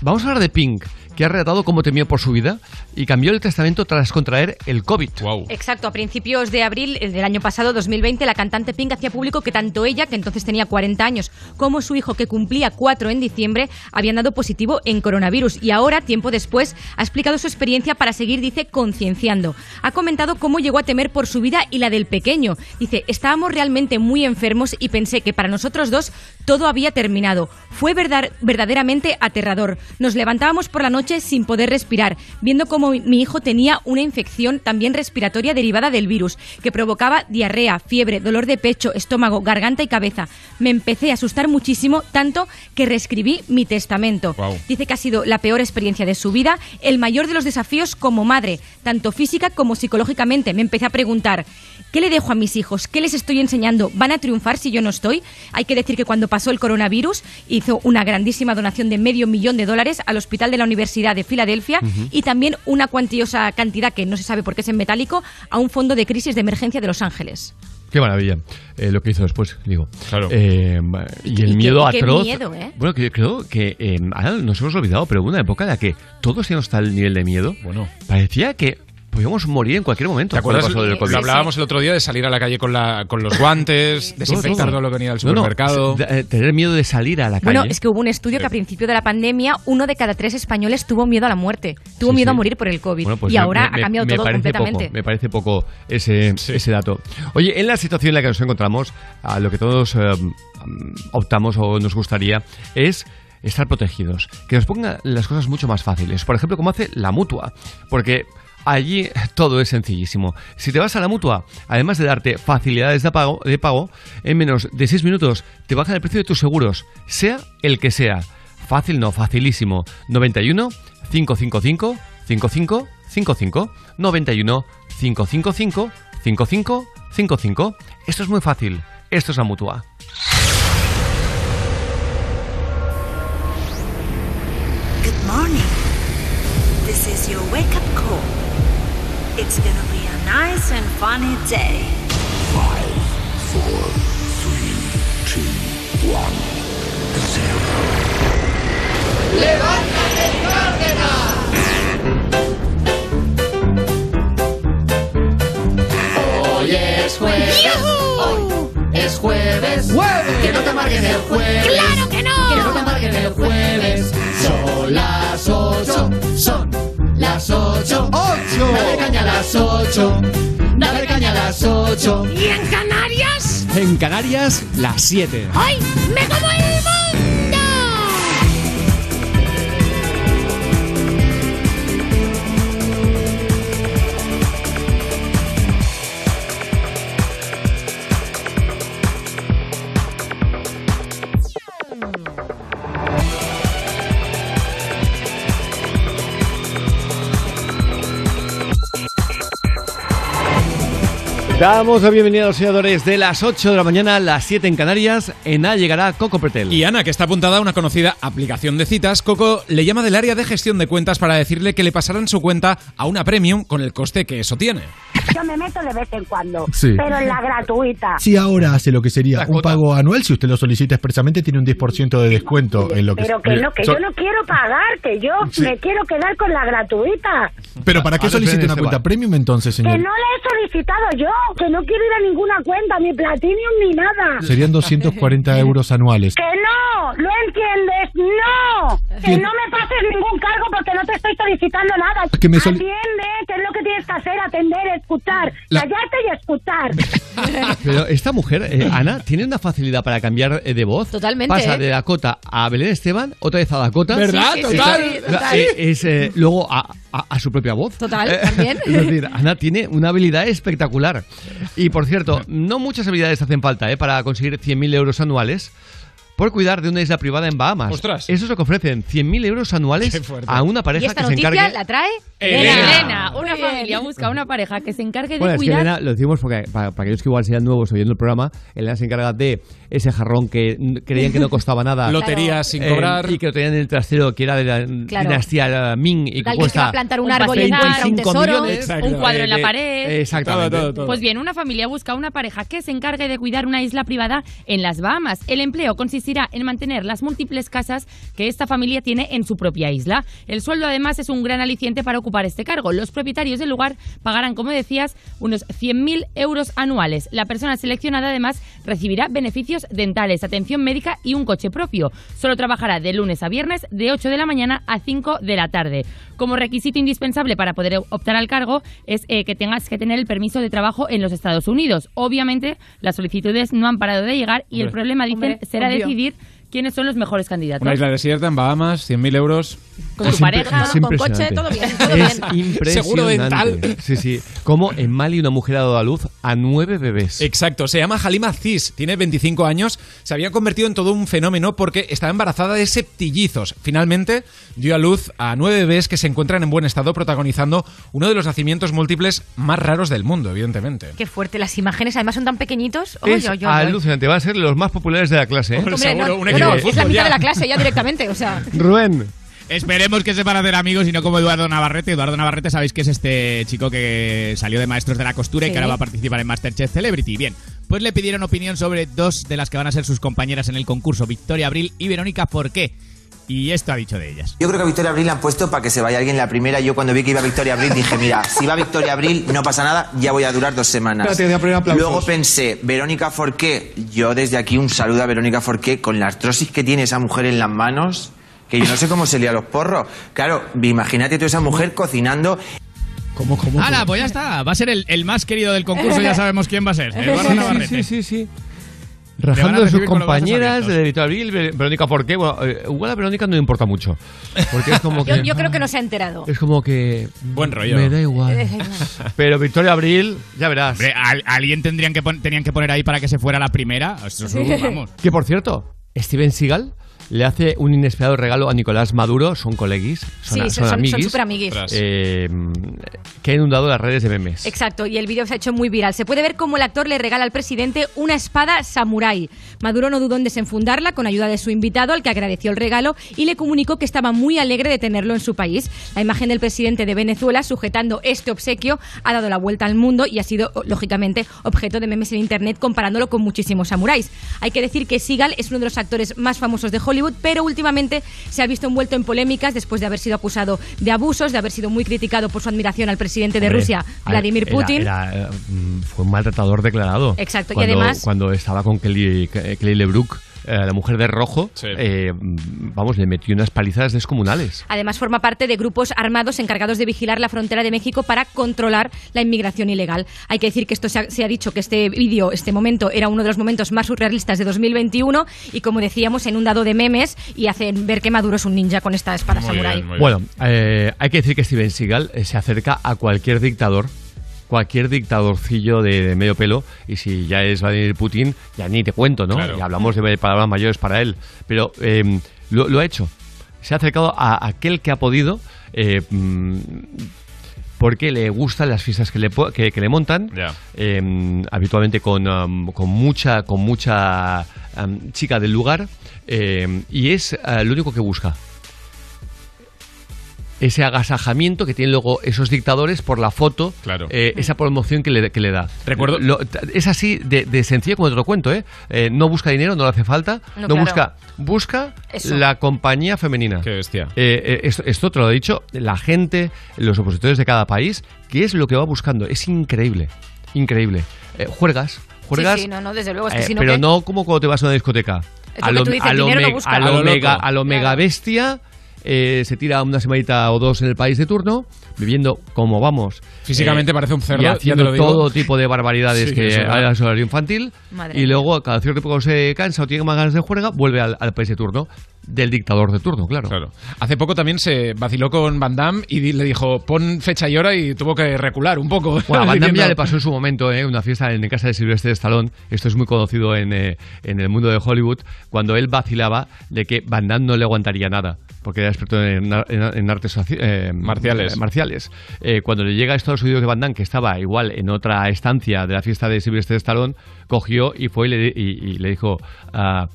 vamos a hablar de Pink, que ha relatado cómo temió por su vida y cambió el testamento tras contraer el COVID. Exacto, a principios de abril eh, del año pasado, 2020, la cantante Pink hacía público que tanto ella, que entonces tenía 40 años, como su hijo, que cumplía 4 en diciembre, habían dado positivo en coronavirus. Y ahora, tiempo después, ha explicado su experiencia para seguir, dice, concienciando. Ha comentado cómo llegó a temer por su vida y la del pequeño. Dice, estábamos realmente muy enfermos y pensé que para nosotros dos todo había terminado. Fue verdad- verdaderamente aterrador. Nos levantábamos por la noche sin poder respirar, viendo cómo mi- hijo tenía una infección también respiratoria derivada del virus, que provocaba diarrea, fiebre, dolor de pecho, estómago, garganta y cabeza. Me empecé a asustar muchísimo, tanto que reescribí mi testamento. Dice que ha sido la peor experiencia de su vida, el mayor de los desafíos como madre, tanto física como psicológicamente. Me empecé a preguntar, ¿qué le dejo a mis hijos? ¿Qué les estoy enseñando? ¿Van a triunfar si yo no estoy? Hay que decir que cuando pasó el coronavirus hizo una grandísima donación de medio millón de dólares al Hospital de la Universidad de Filadelfia y también una cuantiosa cantidad que no se sabe por qué es en metálico a un fondo de crisis de emergencia de Los Ángeles. Qué maravilla eh, lo que hizo después, digo. Claro. Eh, y el Y qué- miedo qué atroz. miedo, ¿eh? Bueno, que yo creo que eh, ahora nos hemos olvidado, pero hubo una época en la que todos teníamos tal nivel de miedo. Bueno. Parecía que podíamos morir en cualquier momento. ¿Te acuerdas? pasó del COVID. Lo hablábamos el otro día de salir a la calle con, la, con los guantes, desinfectar todo lo que venía del No, no, supermercado. eh, tener miedo de salir a la calle. Bueno, es que hubo un estudio que a principio de la pandemia uno de cada tres españoles tuvo miedo a la muerte, tuvo Sí, miedo sí. a morir por el COVID. Bueno, pues y me- ahora me- ha cambiado me todo completamente. Poco, me parece poco ese, ese dato. Oye, en la situación en la que nos encontramos, a lo que todos eh, optamos o nos gustaría es estar protegidos. Que nos ponga las cosas mucho más fáciles. Por ejemplo, como hace la mutua. Porque Allí todo es sencillísimo. Si te vas a la mutua, además de darte facilidades de pago, de pago en menos de 6 minutos te bajan el precio de tus seguros, sea el que sea. Fácil no, facilísimo. 91 555 5555 91 555 5555. Esto es muy fácil. Esto es la mutua. Good morning. This is your wake up call. It's gonna be a nice and funny day. Five, four, three, two, one, zero. ¡Levántate, Hoy es jueves. Hoy es jueves. Que no te amarguen el jueves. ¡Claro que no! Que no te amarguen el jueves. Son las ocho. Son las ocho. ¡Ocho! Dale caña a las ocho. Dale caña a las ocho. ¿Y en Canarias? En Canarias, las 7. ¡Ay! ¡Me como el Damos la bienvenida a los señores de las 8 de la mañana a las 7 en Canarias. En A llegará Coco Pretel. Y Ana, que está apuntada a una conocida aplicación de citas, Coco le llama del área de gestión de cuentas para decirle que le pasarán su cuenta a una premium con el coste que eso tiene. Yo me meto de vez en cuando, Sí. pero en la gratuita. Si ahora hace lo que sería un pago anual, si usted lo solicita expresamente, tiene un 10% de descuento en lo que Pero que no, que So- yo no quiero pagar, que yo Sí. me quiero quedar con la gratuita. Pero ¿para qué esperen, una cuenta premium entonces, Que señor? no la he solicitado yo, que no quiero ir a ninguna cuenta, ni Platinum ni nada. Serían 240 euros anuales. Que no, ¿lo entiendes? No, que no me pases ningún cargo porque no te estoy solicitando nada. Que me soli- Atiende, que es lo que tienes que hacer, atender, escuchar, La- callarte y escuchar. Pero esta mujer, eh, Ana, tiene una facilidad para cambiar eh, de voz. Totalmente, Pasa de Dakota a Belén Esteban, otra vez a Dakota. ¿Verdad? Sí, sí, Está- sí, total. eh, es eh, luego a, a- a su propia voz. Total, Eh, también. Es decir, Ana tiene una habilidad espectacular. Y por cierto, no muchas habilidades hacen falta eh, para conseguir 100.000 euros anuales. Por cuidar de una isla privada en Bahamas. Ostras. Eso es lo que ofrecen, 100.000 euros anuales a una ¿Y pareja esta que se noticia encargue. la trae? Elena. Elena, una familia busca una pareja que se encargue de Bueno, es que cuidar. Elena, lo decimos porque para, para aquellos que igual sean nuevos oyendo el programa, Elena se encarga de ese jarrón que creían que no costaba nada. Lotería sin Eh, cobrar. y que lo tenían en el trasero, que era de la Claro. dinastía Ming y que Alguien que cuesta va a plantar un un árbol un 25 tesoro. millones. Un cuadro en la de- pared. Exactamente. Todo, todo, todo. Pues bien, una familia busca una pareja que se encargue de cuidar una isla privada en las Bahamas. El empleo consistirá en mantener las múltiples casas que esta familia tiene en su propia isla. El sueldo además es un gran aliciente para ocupar este cargo. Los propietarios del lugar pagarán, como decías, unos 100.000 euros anuales. La persona seleccionada además recibirá beneficios dentales, atención médica y un coche propio. Solo trabajará de lunes a viernes de 8 de la mañana a 5 de la tarde. Como requisito indispensable para poder optar al cargo es eh, que tengas que tener el permiso de trabajo en los Estados Unidos. Obviamente, las solicitudes no han parado de llegar y el problema, dicen, Hombre, será obvio. decidir quiénes son los mejores candidatos. Una isla desierta en Bahamas, 100.000 euros. Con tu pareja, con impresionante. coche, todo bien, todo Es bien. impresionante. Seguro dental. Sí, sí. Como en Mali una mujer ha dado a luz a nueve bebés. Exacto, se llama Halima Cis, tiene 25 años, se había convertido en todo un fenómeno porque estaba embarazada de septillizos. Finalmente dio a luz a nueve bebés que se encuentran en buen estado protagonizando uno de los nacimientos múltiples más raros del mundo, evidentemente. Qué fuerte, las imágenes además son tan pequeñitos. Oy, Es oy, oy. alucinante. Van a ser los más populares de la clase. ¿eh? Hombre, no, Seguro, un no, equipo no, de es la mitad ya. de la clase ya directamente, o sea. Rubén. Esperemos que sepan hacer amigos y no como Eduardo Navarrete. Eduardo Navarrete sabéis que es este chico que salió de Maestros de la Costura y que ahora va a participar en Masterchef Celebrity. Bien, pues le pidieron opinión sobre dos de las que van a ser sus compañeras en el concurso, Victoria Abril y Verónica Forqué. Y esto ha dicho de ellas. Yo creo que a Victoria Abril la han puesto para que se vaya alguien la primera. Yo cuando vi que iba Victoria Abril dije, mira, si va Victoria Abril no pasa nada, ya voy a durar dos semanas. Espérate. Luego pensé, Verónica Forqué, yo desde aquí un saludo a Verónica Forqué, con la artrosis que tiene esa mujer en las manos, que yo no sé cómo se lía los porros. Claro, imagínate tú esa mujer cocinando ¿Cómo, cómo? ¡Hala! Pues ya está. Va a ser el, el más querido del concurso, ya sabemos quién va a ser. Eduardo Sí, Navarrete. sí, sí, sí, sí. Rajando de sus compañeras de Víctor Abril, Ver- Verónica, ¿por qué? Bueno, eh, igual a Verónica no le importa mucho. Porque es como que. Yo, yo creo que no se ha enterado. Es como que. Buen rollo. Me da igual. Pero Victoria Abril, ya verás. Hombre, al- alguien tendrían que pon- tenían que poner ahí para que se fuera la primera. Eso es un- vamos. Que por cierto, Steven Seagal le hace un inesperado regalo a Nicolás Maduro, son coleguis, son, Sí, son- son amiguis, son superamiguis. eh, que ha inundado las redes de memes. Exacto, y el vídeo se ha hecho muy viral. Se puede ver cómo el actor le regala al presidente una espada samurái. Maduro no dudó en desenfundarla con ayuda de su invitado, al que agradeció el regalo y le comunicó que estaba muy alegre de tenerlo en su país. La imagen del presidente de Venezuela sujetando este obsequio ha dado la vuelta al mundo y ha sido, lógicamente, objeto de memes en internet comparándolo con muchísimos samuráis. Hay que decir que Seagal es uno de los actores más famosos de Hollywood, pero últimamente se ha visto envuelto en polémicas después de haber sido acusado de abusos, de haber sido muy criticado por su admiración al presidente de Rusia, Vladimir era- Putin. era, eh, mm, fue un maltratador declarado. Exacto, y Cuando- además- Cuando estaba con Kelly, Kelly LeBrook, eh, la mujer de rojo, eh, vamos, le metió unas palizas descomunales. Además, forma parte de grupos armados encargados de vigilar la frontera de México para controlar la inmigración ilegal. Hay que decir que esto se ha, se ha dicho que este vídeo, este momento, era uno de los momentos más surrealistas de 2021 y, como decíamos, inundado de memes y hacen ver que Maduro es un ninja con esta espada samurái. Bueno, eh, hay que decir que Steven Seagal eh, se acerca a cualquier dictador, cualquier dictadorcillo de, de medio pelo, y si ya es Vladimir Putin, ya ni te cuento, ¿no? Claro. Y hablamos de palabras mayores para él, pero eh, lo, lo ha hecho. Se ha acercado a aquel que ha podido. eh, mm, porque le gustan las fiestas que le, que, que le montan, eh, habitualmente con, um, con mucha, con mucha um, chica del lugar, eh, y es eh, lo único que busca ese agasajamiento que tienen luego esos dictadores por la foto, eh, esa promoción que le, que le da. Recuerdo- Lo- es así de, de sencillo como te lo cuento, ¿eh? Eh, No busca dinero, no le hace falta. No, No, claro. busca, busca Eso. la compañía femenina. Qué bestia. Eh, eh, esto, esto te lo ha dicho la gente, los opositores de cada país, que es lo que va buscando. Es increíble, increíble. Eh, juergas, juergas. Sí, sí, no, no, desde luego, es que eh, si no, pero no como cuando te vas a una discoteca. Lo a lo no mega, a lo mega bestia. Eh, se tira una semanita o dos en el país de turno, viviendo como vamos. Físicamente parece un cerdo, Y ya haciendo te lo digo. todo tipo de barbaridades Sí, que hay al horario infantil. Madre y luego, cada cierto tiempo se cansa o tiene más ganas de juerga, vuelve al, al país de turno. Del dictador de turno, claro. Hace poco también se vaciló con Van Damme y di- le dijo, pon fecha y hora y tuvo que recular un poco. Bueno, a Van Damme ya le pasó en su momento, ¿eh? una fiesta en casa de Silvestre Stallone. Esto es muy conocido en, eh, en el mundo de Hollywood. Cuando él vacilaba de que Van Damme no le aguantaría nada, porque era experto en, ar- en- en artes eh, Marciales. eh, marciales. Eh, cuando le llega a Estados Unidos de Van Damme, que estaba igual en otra estancia de la fiesta de Silvestre Stallone, cogió y fue y le, y- y le dijo: ah,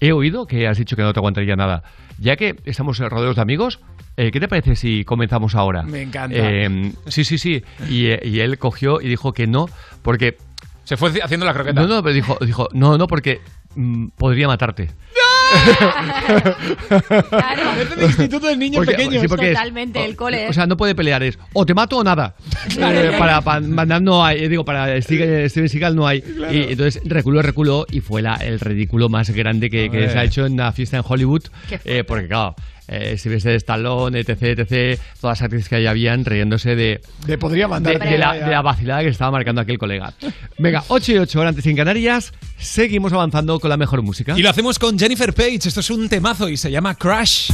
He oído que has dicho que no te aguantaría nada. Ya que estamos rodeados de amigos, eh, ¿qué te parece si comenzamos ahora? Me encanta. Eh, sí, sí, sí. Y, y él cogió y dijo que no, porque... Se fue haciendo la croqueta. No, no, pero dijo, dijo no, no, porque mm, podría matarte. Es el instituto del niño Porque- pequeño. sí, porque es- Totalmente, el cole. O sea, no puede pelear, es o te mato o nada. Eh, para para Van Damme no hay, eh, digo, para Steven Seagal no hay. Claro. Y entonces reculó, reculó y fue la, el ridículo más grande que, que se ha hecho en una fiesta en Hollywood. Qué eh, porque claro, eh, Sylvester Stallone, etc, etc, todas las actrices que ahí habían riéndose de, De podría mandar. de, de la, de la vacilada que estaba marcando aquel colega. Venga, 8 y 8 horas antes en Canarias, seguimos avanzando con la mejor música. Y lo hacemos con Jennifer Page. Esto es un temazo y se llama Crash.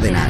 Cárdenas.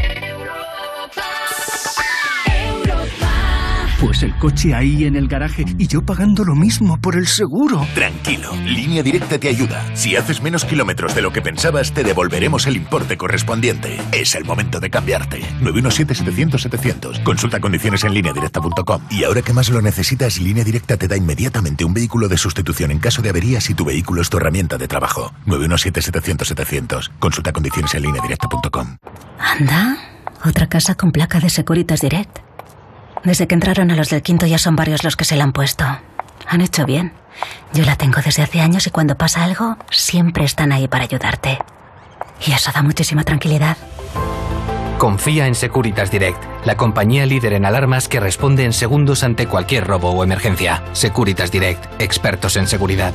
El coche ahí en el garaje y yo pagando lo mismo por el seguro. Tranquilo, Línea Directa te ayuda. Si haces menos kilómetros de lo que pensabas, te devolveremos el importe correspondiente. Es el momento de cambiarte. 917-700-700. Consulta condiciones en lineadirecta.com. Y ahora que más lo necesitas, Línea Directa te da inmediatamente un vehículo de sustitución en caso de avería si tu vehículo es tu herramienta de trabajo. 917-700-700. Consulta condiciones en lineadirecta.com. Anda, otra casa con placa de Securitas Direct. Desde que entraron a los del quinto ya son varios los que se la han puesto. Han hecho bien. Yo la tengo desde hace años y cuando pasa algo, siempre están ahí para ayudarte. Y eso da muchísima tranquilidad. Confía en Securitas Direct, la compañía líder en alarmas que responde en segundos ante cualquier robo o emergencia. Securitas Direct, expertos en seguridad.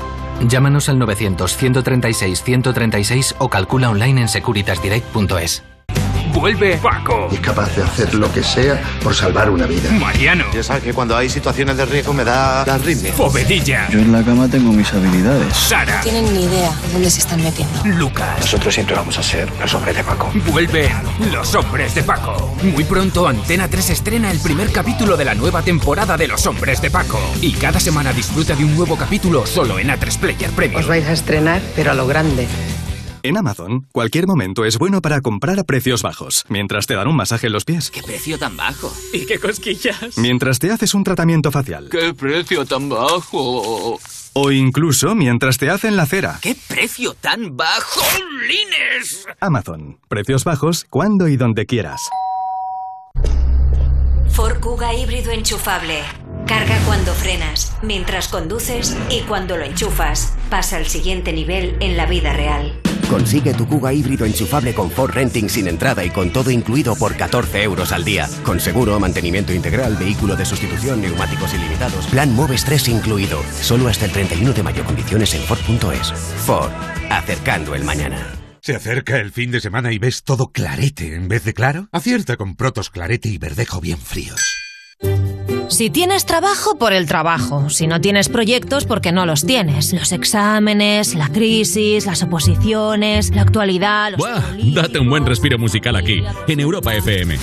Llámanos al 900-136-136 o calcula online en securitasdirect.es. Vuelve Paco. Es capaz de hacer lo que sea por salvar una vida. Mariano. Ya sabes que cuando hay situaciones de riesgo me da la arritmia. Povedilla. Yo en la cama tengo mis habilidades. Sara. tienen ni idea de dónde se están metiendo. Lucas. Nosotros siempre vamos a ser los hombres de Paco. Vuelve Los Hombres de Paco. Muy pronto Antena 3 estrena el primer capítulo de la nueva temporada de Los Hombres de Paco. Y cada semana disfruta de un nuevo capítulo solo en A3 Player Premium. Os vais a estrenar, pero a lo grande. En Amazon, cualquier momento es bueno para comprar a precios bajos, mientras te dan un masaje en los pies, ¿Qué precio tan bajo? ¿Y qué cosquillas? mientras te haces un tratamiento facial, ¿Qué precio tan bajo? o incluso mientras te hacen la cera. ¿Qué precio tan bajo? ¡Lines! Amazon, precios bajos cuando y donde quieras. Ford Kuga híbrido enchufable. Carga cuando frenas, mientras conduces y cuando lo enchufas. Pasa al siguiente nivel en la vida real. Consigue tu Kuga híbrido enchufable con Ford Renting sin entrada y con todo incluido por 14 euros al día. Con seguro, mantenimiento integral, vehículo de sustitución, neumáticos ilimitados. Plan Moves 3 incluido. Solo hasta el 31 de mayo. Condiciones en Ford.es. Ford. Acercando el mañana. ¿Se acerca el fin de semana y ves todo clarete en vez de claro? Acierta con Protos Clarete y Verdejo bien fríos. Si tienes trabajo, por el trabajo. Si no tienes proyectos, porque no los tienes. Los exámenes, la crisis, las oposiciones, la actualidad. los ¡Buah! Date un buen respiro musical aquí, en Europa FM.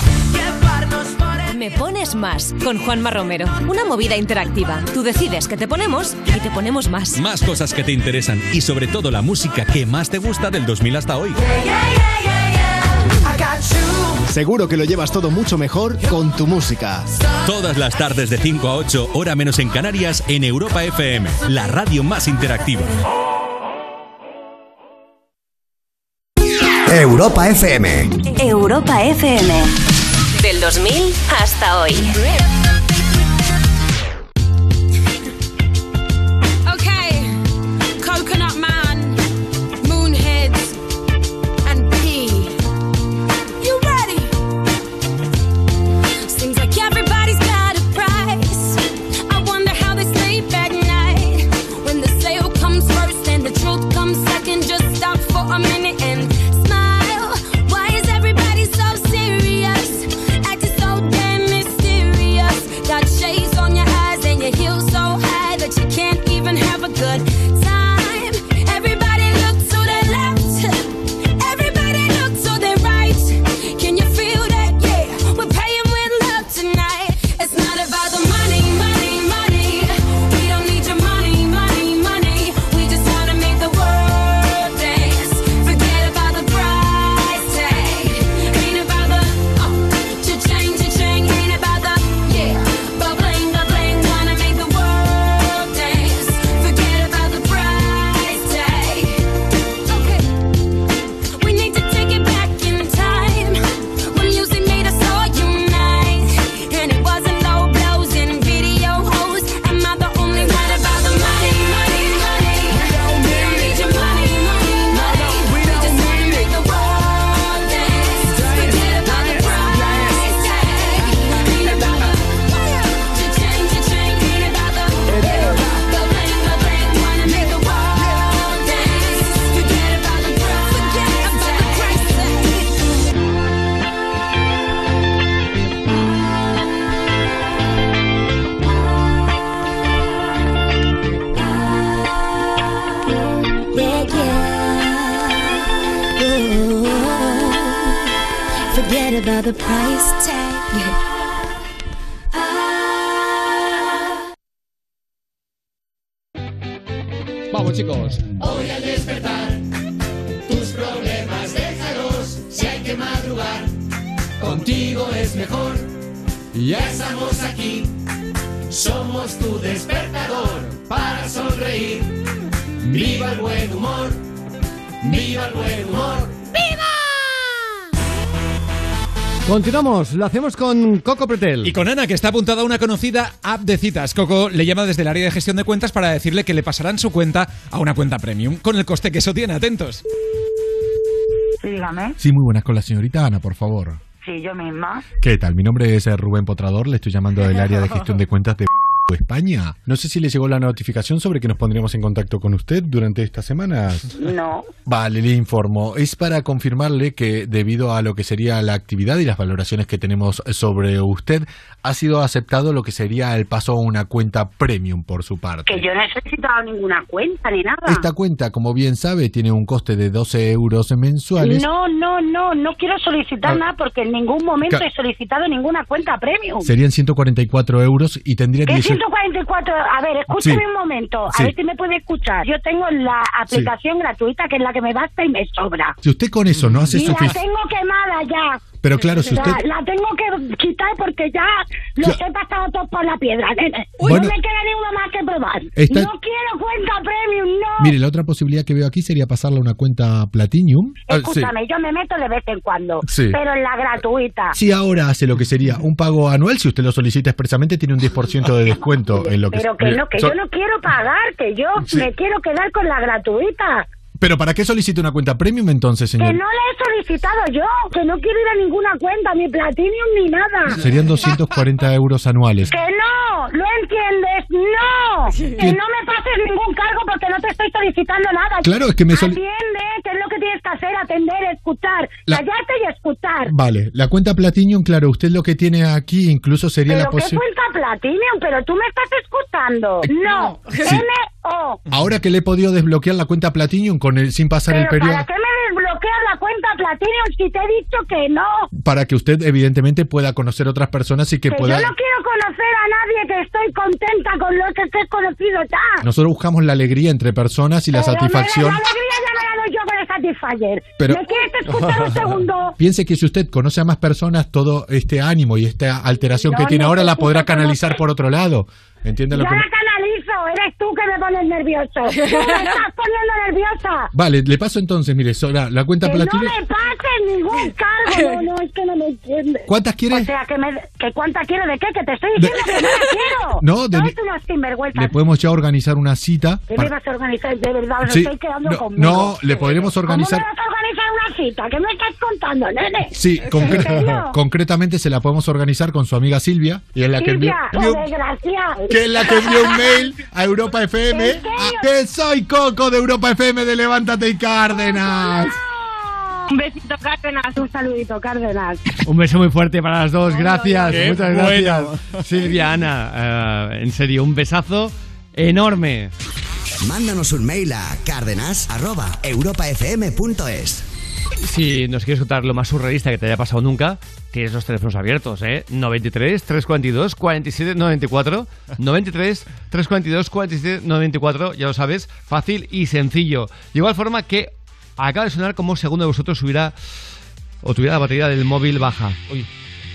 Me pones más con Juanma Romero. Una movida interactiva. Tú decides que te ponemos y te ponemos más. Más cosas que te interesan y sobre todo la música que más te gusta del 2000 hasta hoy. Seguro que lo llevas todo mucho mejor con tu música. Todas las tardes de 5 a 8, hora menos en Canarias, en Europa FM, la radio más interactiva. Europa FM. Europa FM. Del 2000 hasta hoy. Stop for Continuamos, lo hacemos con Coco Pretel. Y con Ana, que está apuntada a una conocida app de citas. Coco le llama desde el área de gestión de cuentas para decirle que le pasarán su cuenta a una cuenta premium, con el coste que eso tiene. Atentos. Sí, dígame. Sí, muy buenas con la señorita Ana, por favor. Sí, yo misma. ¿Qué tal? Mi nombre es eh, Rubén Potrador, le estoy llamando del área de gestión de cuentas de España. No sé si le llegó la notificación sobre que nos pondríamos en contacto con usted durante estas semanas. No. Vale, le informo. Es para confirmarle que debido a lo que sería la actividad y las valoraciones que tenemos sobre usted, ha sido aceptado lo que sería el paso a una cuenta premium por su parte. Que yo no he solicitado ninguna cuenta ni nada. Esta cuenta, como bien sabe, tiene un coste de 12 euros mensuales. No, no, no, no quiero solicitar Ah. nada porque en ningún momento he solicitado ninguna cuenta premium. Serían 144 euros y tendría ¿Qué 18 144, a ver, escúchame Sí. un momento, a Sí. ver si me puede escuchar. Yo tengo la aplicación gratuita que es la que me basta y me sobra. Si usted con eso no hace la suficiente... tengo quemada ya. Pero claro, si La- usted... La, tengo que quitar porque ya los he pasado todos por la piedra, nene. Bueno. no me queda ni uno más que probar. Está- No quiero cuenta premium, no. Mire, la otra posibilidad que veo aquí sería pasarle a una cuenta Platinum. Ah, sí. Escúchame, yo me meto de vez en cuando, Sí. pero en la gratuita. Si ahora hace lo que sería un pago anual, si usted lo solicita expresamente, tiene un 10% de descuento en lo que Pero que no, que So- yo no quiero pagar, que yo Sí. me quiero quedar con la gratuita. Pero ¿para qué solicita una cuenta premium entonces, Que señor? no la he solicitado yo, que no quiero ir a ninguna cuenta, ni Platinum ni nada. Serían 240 euros anuales. Que no, ¿lo entiendes? No, que no me pases ningún cargo porque no te estoy solicitando nada. Claro, es que me soli- Atiende, que es lo que tienes que hacer, atender, escuchar, La- callarte y escuchar. Vale, la cuenta Platinum, claro, usted lo que tiene aquí incluso sería la Pero qué posibilidad... cuenta Platinum, pero tú me estás escuchando. No, Sí. N-O. Ahora que le he podido desbloquear la cuenta Platinum con el, sin pasar el periodo... ¿para qué me desbloqueas la cuenta Platinum si te he dicho que no? Para que usted evidentemente pueda conocer otras personas y que Que pueda... yo no quiero conocer a nadie, que estoy contenta con lo que te he conocido ya. Nosotros buscamos la alegría entre personas y la Pero satisfacción. me- La alegría ya me la doy yo con el Satisfyer. Pero- ¿Me quieres escuchar un segundo? Piense que si usted conoce a más personas, todo este ánimo y esta alteración No que tiene ahora la podrá canalizar por otro lado. ¿Entiende lo que.? Eres tú que me pones nervioso. Tú me estás poniendo nerviosa. Vale, le paso entonces, mire, so- la, la cuenta Que no Platinum. me pases ningún cargo. No, no, es que no me entiendes. ¿Cuántas quiere? O sea, que, me, que cuántas quiero de qué, que te estoy diciendo que no la quiero. No, de- Sois unos sinvergüenzas. Le podemos ya organizar una cita. ¿Qué para- me vas a organizar? De verdad, Sí, estoy quedando no, conmigo. no, le podremos organizar. ¿Cómo me vas a organizar una cita? ¿Qué me estás contando, nene? Sí, ¿En concre- concretamente se la podemos organizar con su amiga Silvia, y es la que envió, Silvia, desgraciada. que es la que envió un mail a Europa FM. ¿En serio? a- que soy Coco de Europa FM de Levántate y Cárdenas. Un besito, Cárdenas. Un saludito, Cárdenas. Un beso muy fuerte para las dos, gracias, Qué muchas bueno. gracias. Silvia, Ana, eh, en serio, un besazo enorme. Mándanos un mail a cárdenas.europafm.es. Si nos quieres contar lo más surrealista que te haya pasado nunca, tienes los teléfonos abiertos, ¿eh? 93 342 47 94. 93 342 47 94, ya lo sabes, fácil y sencillo. De igual forma que acaba de sonar como segundo de vosotros hubiera o tuviera la batería del móvil baja. Uy.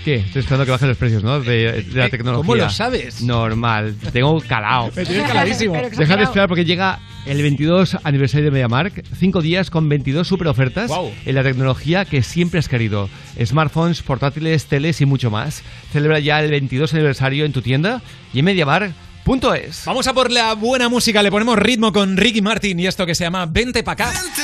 ¿Qué? Estoy esperando que bajen los precios, ¿no? De, de la Eh, tecnología. ¿cómo lo sabes? Normal. Tengo calado. Me tienes caladísimo. Deja de esperar porque llega el 22 aniversario de MediaMark. Cinco días con 22 super ofertas Guau. en la tecnología que siempre has querido. Smartphones, portátiles, teles y mucho más. Celebra ya el 22 aniversario en tu tienda y en MediaMark.es. Vamos a por la buena música, le ponemos ritmo con Ricky Martin y esto que se llama Vente pa' acá. Tu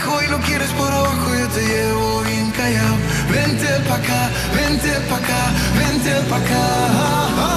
atajo y lo quieres por abajo yo te llevo bien callado. Vente pa acá, vente pa acá, vente pa acá.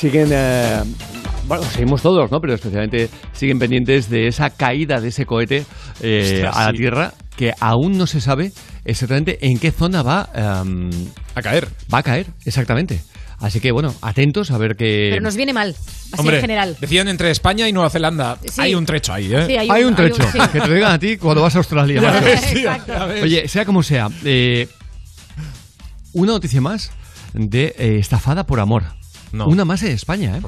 Siguen, eh, bueno, seguimos todos, ¿no? Pero especialmente siguen pendientes de esa caída de ese cohete eh, Ostras, a la sí. Tierra que aún no se sabe exactamente en qué zona va em, a caer. Va a caer, exactamente. Así que bueno, atentos a ver qué. Pero nos viene mal, así Hombre, en general. decían entre España y Nueva Zelanda. Sí. Hay un trecho ahí, ¿eh? Sí, hay Hay un hay trecho sí. que te lo digan a ti cuando vas a Australia. Ya macho. ves, tío, Exacto. ya ves. Oye, sea como sea, eh, una noticia más de eh, estafada por amor. No. Una más en España, ¿eh?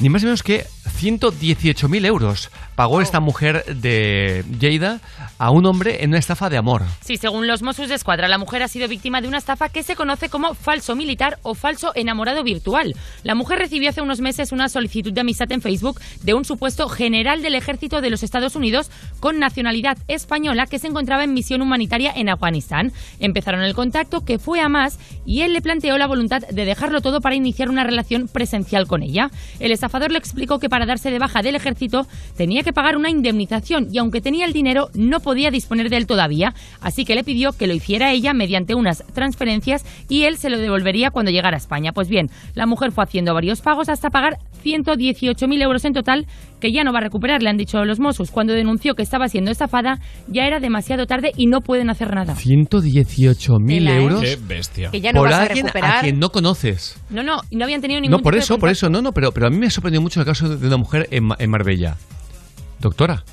Ni más ni menos que 118.000 euros pagó esta mujer de Lleida a un hombre en una estafa de amor. Sí, según los Mossos de Escuadra, la mujer ha sido víctima de una estafa que se conoce como falso militar o falso enamorado virtual. La mujer recibió hace unos meses una solicitud de amistad en Facebook de un supuesto general del ejército de los Estados Unidos con nacionalidad española que se encontraba en misión humanitaria en Afganistán. Empezaron el contacto que fue a más y él le planteó la voluntad de dejarlo todo para iniciar una relación presencial con ella. El estafador le explicó que para darse de baja del ejército tenía que pagar una indemnización y aunque tenía el dinero no podía disponer de él todavía, así que le pidió que lo hiciera ella mediante unas transferencias y él se lo devolvería cuando llegara a España. Pues bien, la mujer fue haciendo varios pagos hasta pagar 118.000 euros en total que ya no va a recuperar, le han dicho los Mossos. Cuando denunció que estaba siendo estafada ya era demasiado tarde y no pueden hacer nada. 118.000 Tela, ¿eh? euros Qué bestia. Que ya no por vas a alguien recuperar. a quien no conoces. No, no, y no habían tenido ningún No, por tipo de eso, por eso, no, no, pero, pero a mí me sorprendió mucho el caso de una mujer en, en Marbella. Doctora.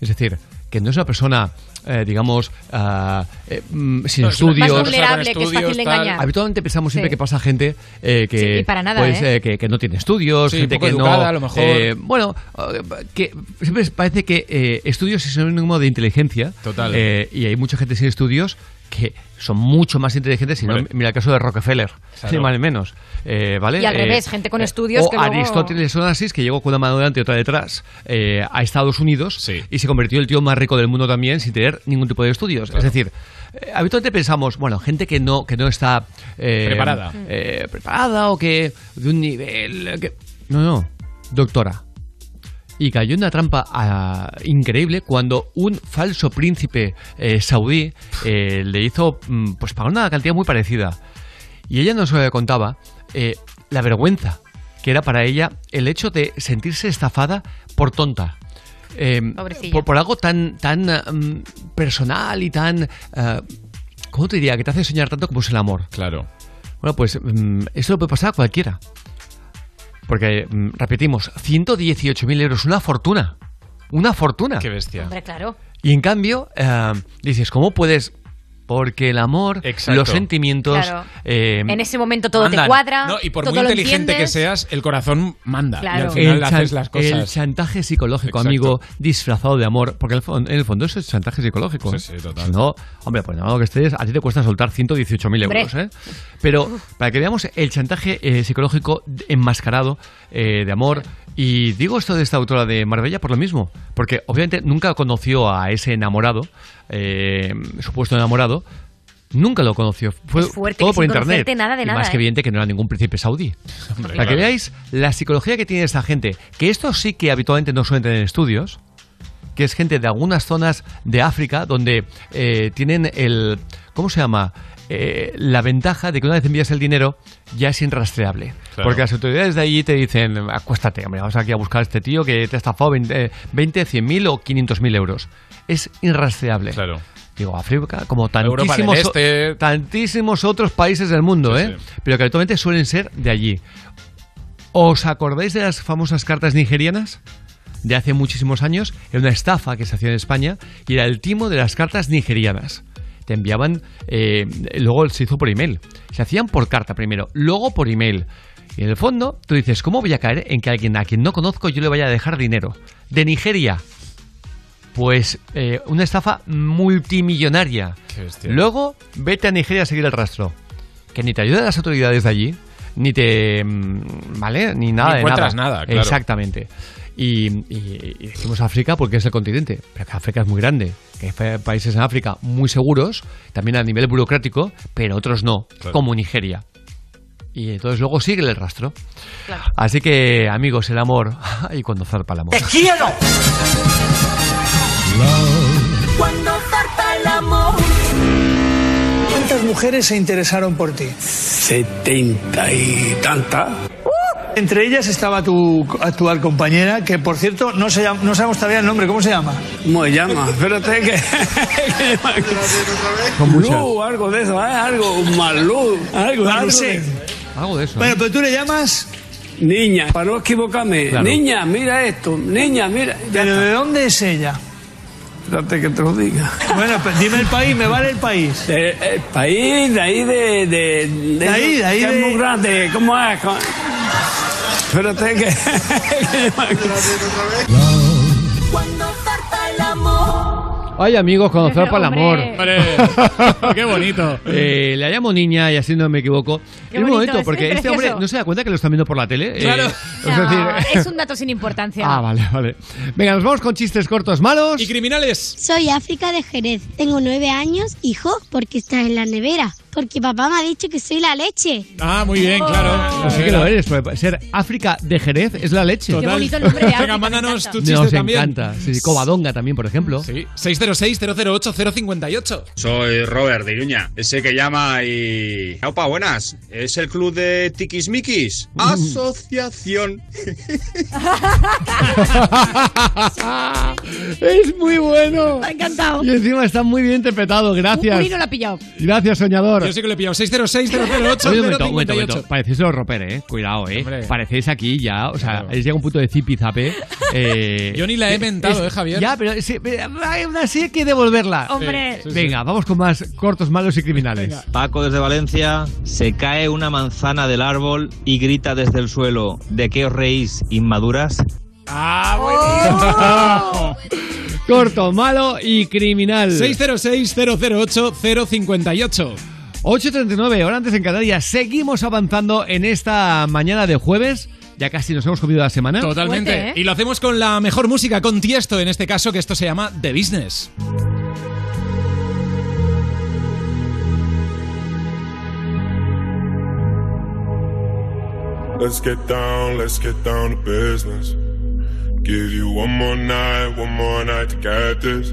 Es decir, que no es una persona, eh, digamos, eh, mm, sin estudios. Más vulnerable, que es fácil de engañar. Habitualmente pensamos siempre Sí. que pasa gente eh, que, Sí, y para nada, pues, ¿eh? eh, que, que no tiene estudios, Sí, gente que no. educada, a lo mejor. eh, bueno, que siempre parece que eh, estudios es sinónimo de inteligencia. Total. eh, y hay mucha gente sin estudios que son mucho más inteligentes. Si no, mira el caso de Rockefeller, Claro. ni más ni menos. eh, ¿vale? Y al Eh, revés, gente con estudios o que luego- Aristóteles Onassis, que llegó con una mano delante y otra detrás eh, a Estados Unidos Sí. y se convirtió en el tío más rico del mundo también sin tener ningún tipo de estudios. Es decir, eh, habitualmente pensamos, bueno, gente que no, que no está eh, Preparada. eh, preparada o que de un nivel... eh, que- no, no, doctora. Y cayó en una trampa ah, increíble cuando un falso príncipe eh, saudí eh, le hizo mm, pues pagar una cantidad muy parecida. Y ella nos eh, contaba eh, la vergüenza que era para ella el hecho de sentirse estafada por tonta. Eh, Pobrecilla. por, por algo tan, tan mm, personal y tan... ¿Cómo te diría? Que te hace soñar tanto como es el amor. Claro. Bueno, pues mm, eso le puede pasar a cualquiera. Porque, mm, repetimos, 118.000 euros, una fortuna. Una fortuna. Qué bestia. Hombre, claro. Y en cambio, eh, dices, ¿cómo puedes...? Porque el amor, Exacto. los sentimientos... Claro. eh, En ese momento todo te cuadra. No, y por todo muy lo inteligente que seas, el corazón manda. Y Claro. al final el, haces las el cosas. chantaje psicológico, Exacto. amigo, disfrazado de amor. Porque en el, el fondo eso es chantaje psicológico. Sí, ¿eh? sí, total. Si no, hombre, pues nada, que estés, a ti te cuesta soltar 118.000 Hombre. euros. ¿eh? Pero para que veamos el chantaje eh, psicológico enmascarado eh, de amor. Y digo esto de esta autora de Marbella por lo mismo. Porque obviamente nunca conoció a ese enamorado, eh, supuesto enamorado. Nunca lo conoció. Fue fuerte, todo por internet. nada de y nada, más que ¿eh? evidente que no era ningún príncipe saudí. Hombre, Para que claro. veáis la psicología que tiene esta gente, que esto sí que habitualmente no suelen tener estudios, que es gente de algunas zonas de África donde eh, tienen el, ¿cómo se llama? Eh, la ventaja de que una vez envías el dinero ya es inrastreable. Claro. Porque las autoridades de allí te dicen, acuéstate, hombre, vamos aquí a buscar a este tío que te ha estafado 20, 20 100.000 o 500.000 euros. Es inrastreable. Claro. Digo, África, como tantísimos, Este. tantísimos otros países del mundo, Sí, ¿eh? sí. Pero que habitualmente suelen ser de allí. ¿Os acordáis de las famosas cartas nigerianas? De hace muchísimos años, era una estafa que se hacía en España y era el timo de las cartas nigerianas. Te enviaban, eh, luego se hizo por email. Se hacían por carta primero, luego por email. Y en el fondo, tú dices, ¿cómo voy a caer en que alguien a quien no conozco yo le vaya a dejar dinero? De Nigeria. Pues eh, una estafa multimillonaria. Luego, vete a Nigeria a seguir el rastro. Que ni te ayudan las autoridades de allí, ni te. mm, ¿Vale? Ni nada Ni de encuentras nada. nada, claro. Exactamente. Y, y- y decimos África porque es el continente, pero que África es muy grande, que hay países en África muy seguros, también a nivel burocrático, pero otros no, Claro. como Nigeria. Y entonces luego sigue el rastro. Así que, amigos, el amor. y cuando zarpa el amor. quiero! Cuando zarpa el amor. ¿Cuántas mujeres se interesaron por ti? Setenta y tanta. Entre ellas estaba tu actual compañera, que por cierto no, se llama- no sabemos todavía el nombre, ¿cómo se llama? ¿Cómo se llama? Espérate que... Muchas. Lu, algo de eso, ¿eh? Algo, Malú, algo, algo sí. Algo de eso. Bueno, pero tú le llamas... Niña, para no equivocarme. Claro. Niña, mira esto. Niña, mira. ¿Pero de dónde es ella? Espérate que te lo diga. Bueno, pues dime el país, me vale el país. Eh, el país, de ahí de... De, De ahí, de ahí que de- Es muy grande, ¿cómo es? Co- Espérate que... Cuando zarpa el amor. Ay, amigos, conocer para el amor. Hombre, qué bonito. Eh, la llamo niña y así no me equivoco. Qué Es un bonito, momento, es porque este precioso. hombre no se da cuenta que lo están viendo por la tele. Claro. Eh, es No, decir- es un dato sin importancia. Ah, vale, vale. Venga, nos vamos con chistes cortos malos. Y criminales. Soy África de Jerez. Tengo nueve años, hijo, porque estás en la nevera. Porque papá me ha dicho que soy la leche. Ah, muy bien, claro. Así que lo eres, porque ser África de Jerez es la leche. Total. Qué bonito el nombre de África, Venga, mándanos tu chiste Nos también. encanta. Sí, sí, Covadonga también, por ejemplo. Sí, 606-008-058. Soy Robert de Iruña, ese que llama y... Opa, buenas. ¿Es el club de Tiquismiquis? Asociación. es muy bueno. Me ha encantado. Y encima está muy bien interpretado. Gracias. No lo ha pillado. Gracias, soñador. Yo sí que lo he pillado. 606-008-058. Oye, un momento, un momento, un momento. Parecéis los roper, eh. Cuidado, eh. Hombre. Parecéis aquí ya. O sea, es llega un punto de zipizape. Eh, Yo ni la he mentado, es- eh, Javier. Ya, pero sí, aún así hay que devolverla. Hombre. Sí, sí, Venga, vamos con más cortos, malos y criminales. Paco desde Valencia, se cae una manzana del árbol y grita desde el suelo, ¿de qué os reís, inmaduras? Ah, Corto, malo y criminal. 606-008-058. 8.39, hora antes en Canarias. Seguimos avanzando en esta mañana de jueves. Ya casi nos hemos comido la semana. Totalmente. Fuerte, ¿eh? Y lo hacemos con la mejor música, con Tiesto en este caso, que esto se llama The Business. Let's get down, let's get down to business. Give you one more night, one more night to get this.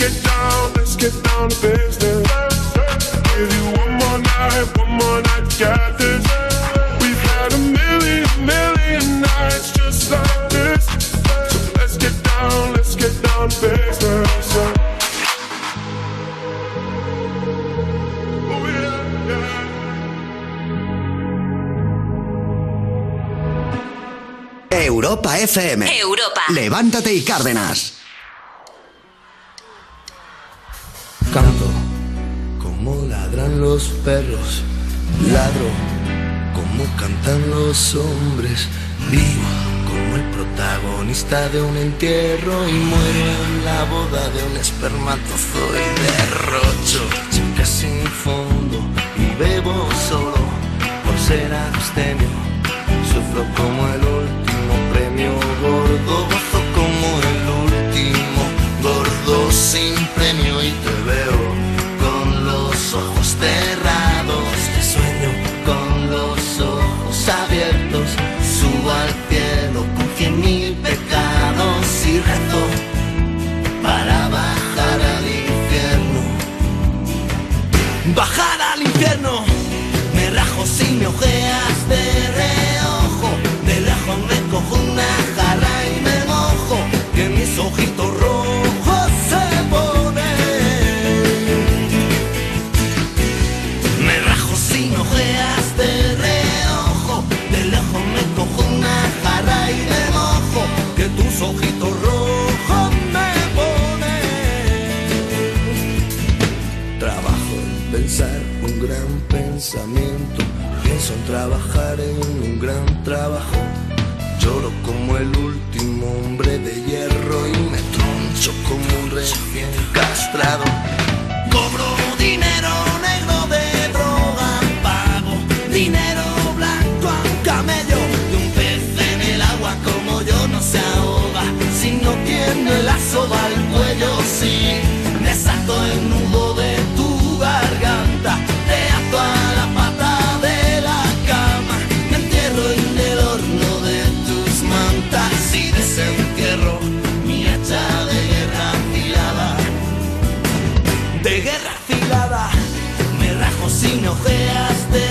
Let's get down, let's get down to business. Give you one more night, one more night to get this. We've had a million, million nights just like this. So let's get down, let's get down to business. Oh, yeah, yeah. Europa FM. Europa. Levántate y Cárdenas. Canto como ladran los perros, ladro como canto matan los hombres. Vivo como el protagonista de un entierro y muero en la boda de un espermatozoide. Rocho chicas sin fondo y bebo solo por ser abstemio. Sufro como el último premio gordo, gozo como el sin premio y te veo con los ojos cerrados. Te sueño con los ojos abiertos. Subo al cielo con cien mil pecados y rezo para bajar al infierno. Bajar al infierno, me rajo si me ojeas pensamiento. Pienso en trabajar en un gran trabajo. Lloro como el último hombre de hierro y me troncho como un recién castrado. Cobro dinero negro de droga, pago dinero blanco a un camello y un pez en el agua como yo no se ahoga. Si no tiene la soga ojeas de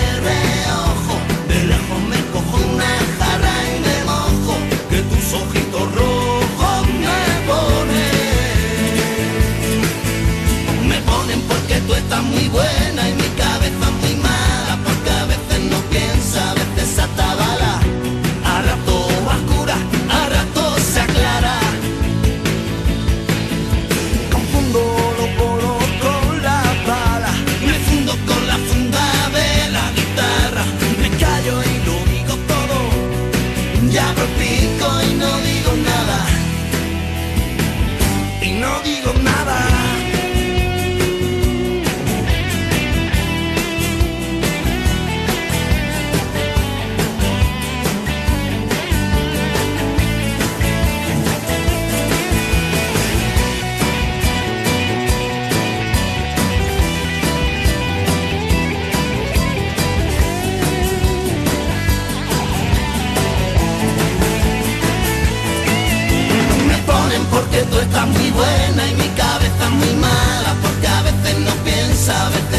buena y mi cabeza muy mala Porque a veces no piensa, a veces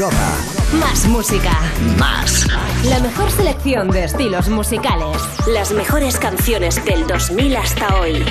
Europa. Más música. Más. La mejor selección de estilos musicales. Las mejores canciones del 2000 hasta hoy.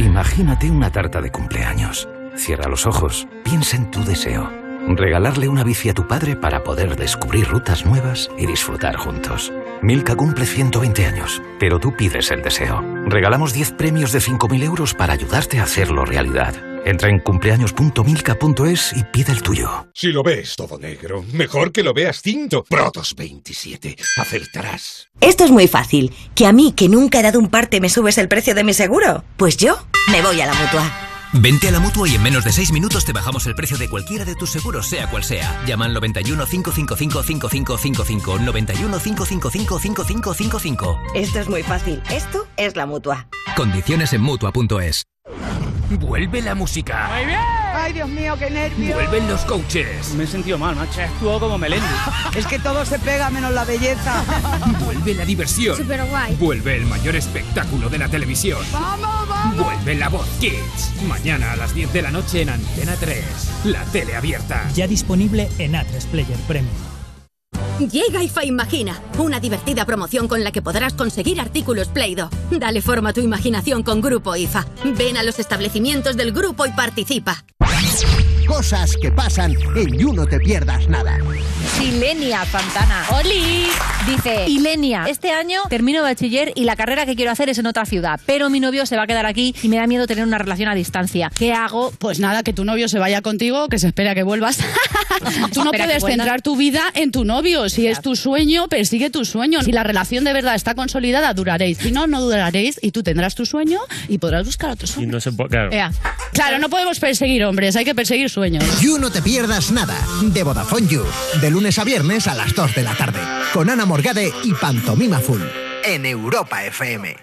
Imagínate una tarta de cumpleaños. Cierra los ojos, piensa en tu deseo. Regalarle una bici a tu padre para poder descubrir rutas nuevas y disfrutar juntos. Milka cumple 120 años, pero tú pides el deseo. Regalamos 10 premios de 5.000 euros para ayudarte a hacerlo realidad. Entra en cumpleaños.milka.es y pide el tuyo. Si lo ves todo negro, mejor que lo veas cinto. Protos 27. Acertarás. Esto es muy fácil. ¿Que a mí, que nunca he dado un parte, me subes el precio de mi seguro? Pues yo me voy a la mutua. Vente a la mutua y en menos de 6 minutos te bajamos el precio de cualquiera de tus seguros, sea cual sea. Llama al 91 555 5555. 91 555 5555. Esto es muy fácil. Esto es la mutua. Condiciones en mutua.es. Vuelve la música. Muy bien. Ay, Dios mío, qué nervios. Vuelven los coaches. Me he sentido mal, macho. Estuvo como Melendi. es que todo se pega menos la belleza. Vuelve la diversión. Súper guay. Vuelve el mayor espectáculo de la televisión. ¡Vamos, vamos! Vuelve la voz Kids. Mañana a las 10 de la noche en Antena 3. La tele abierta. Ya disponible en A3 Player Premium. Llega IFA Imagina, una divertida promoción con la que podrás conseguir artículos Play-Doh. Dale forma a tu imaginación con Grupo IFA. Ven a los establecimientos del grupo y participa. Cosas que pasan en You No Te Pierdas Nada. Ilenia Santana. ¡Oli! Dice, Ilenia, este año termino bachiller y la carrera que quiero hacer es en otra ciudad, pero mi novio se va a quedar aquí y me da miedo tener una relación a distancia. ¿Qué hago? Pues nada, que tu novio se vaya contigo, que se espera que vuelvas. Tú no puedes centrar tu vida en tu novio. Si es tu sueño, persigue tu sueño. Si la relación de verdad está consolidada, duraréis. Si no, no duraréis y tú tendrás tu sueño y podrás buscar otro sueño. Y no se puede, claro. Claro, no podemos perseguir hombres, hay que perseguir sueños. You No Te Pierdas Nada, de Vodafone You, de lunes a viernes a las 2 de la tarde, con Ana Morgade y Pantomima Full, en Europa FM.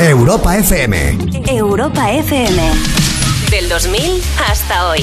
Europa FM. Europa FM. Del 2000 hasta hoy.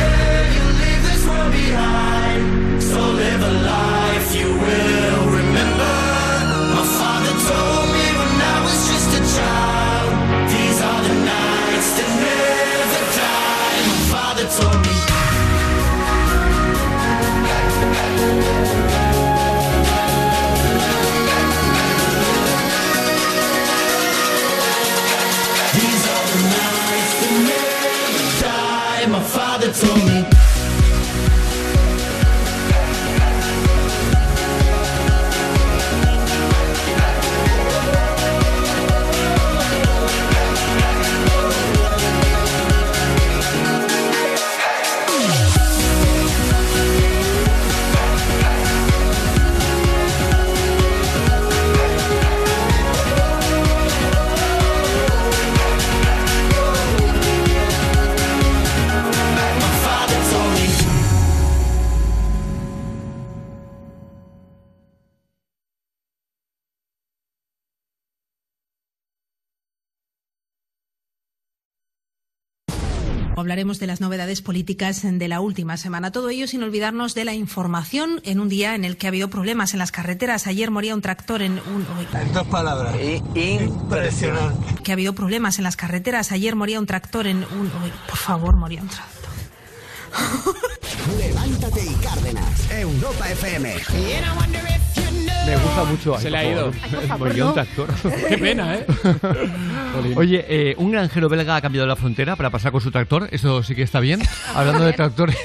life you will Hablaremos de las novedades políticas de la última semana. Todo ello sin olvidarnos de la información en un día en el que ha habido problemas en las carreteras. Ayer moría un tractor en un... En dos palabras. Impresionante. Que ha habido problemas en las carreteras. Ayer moría un tractor en un... Por favor, moría un tractor. Levántate y Cárdenas. Europa FM. Me gusta mucho. Se le ha ido. un no. tractor. Qué pena, ¿eh? Oye, eh, un granjero belga ha cambiado la frontera para pasar con su tractor. Eso sí que está bien. Hablando de tractores.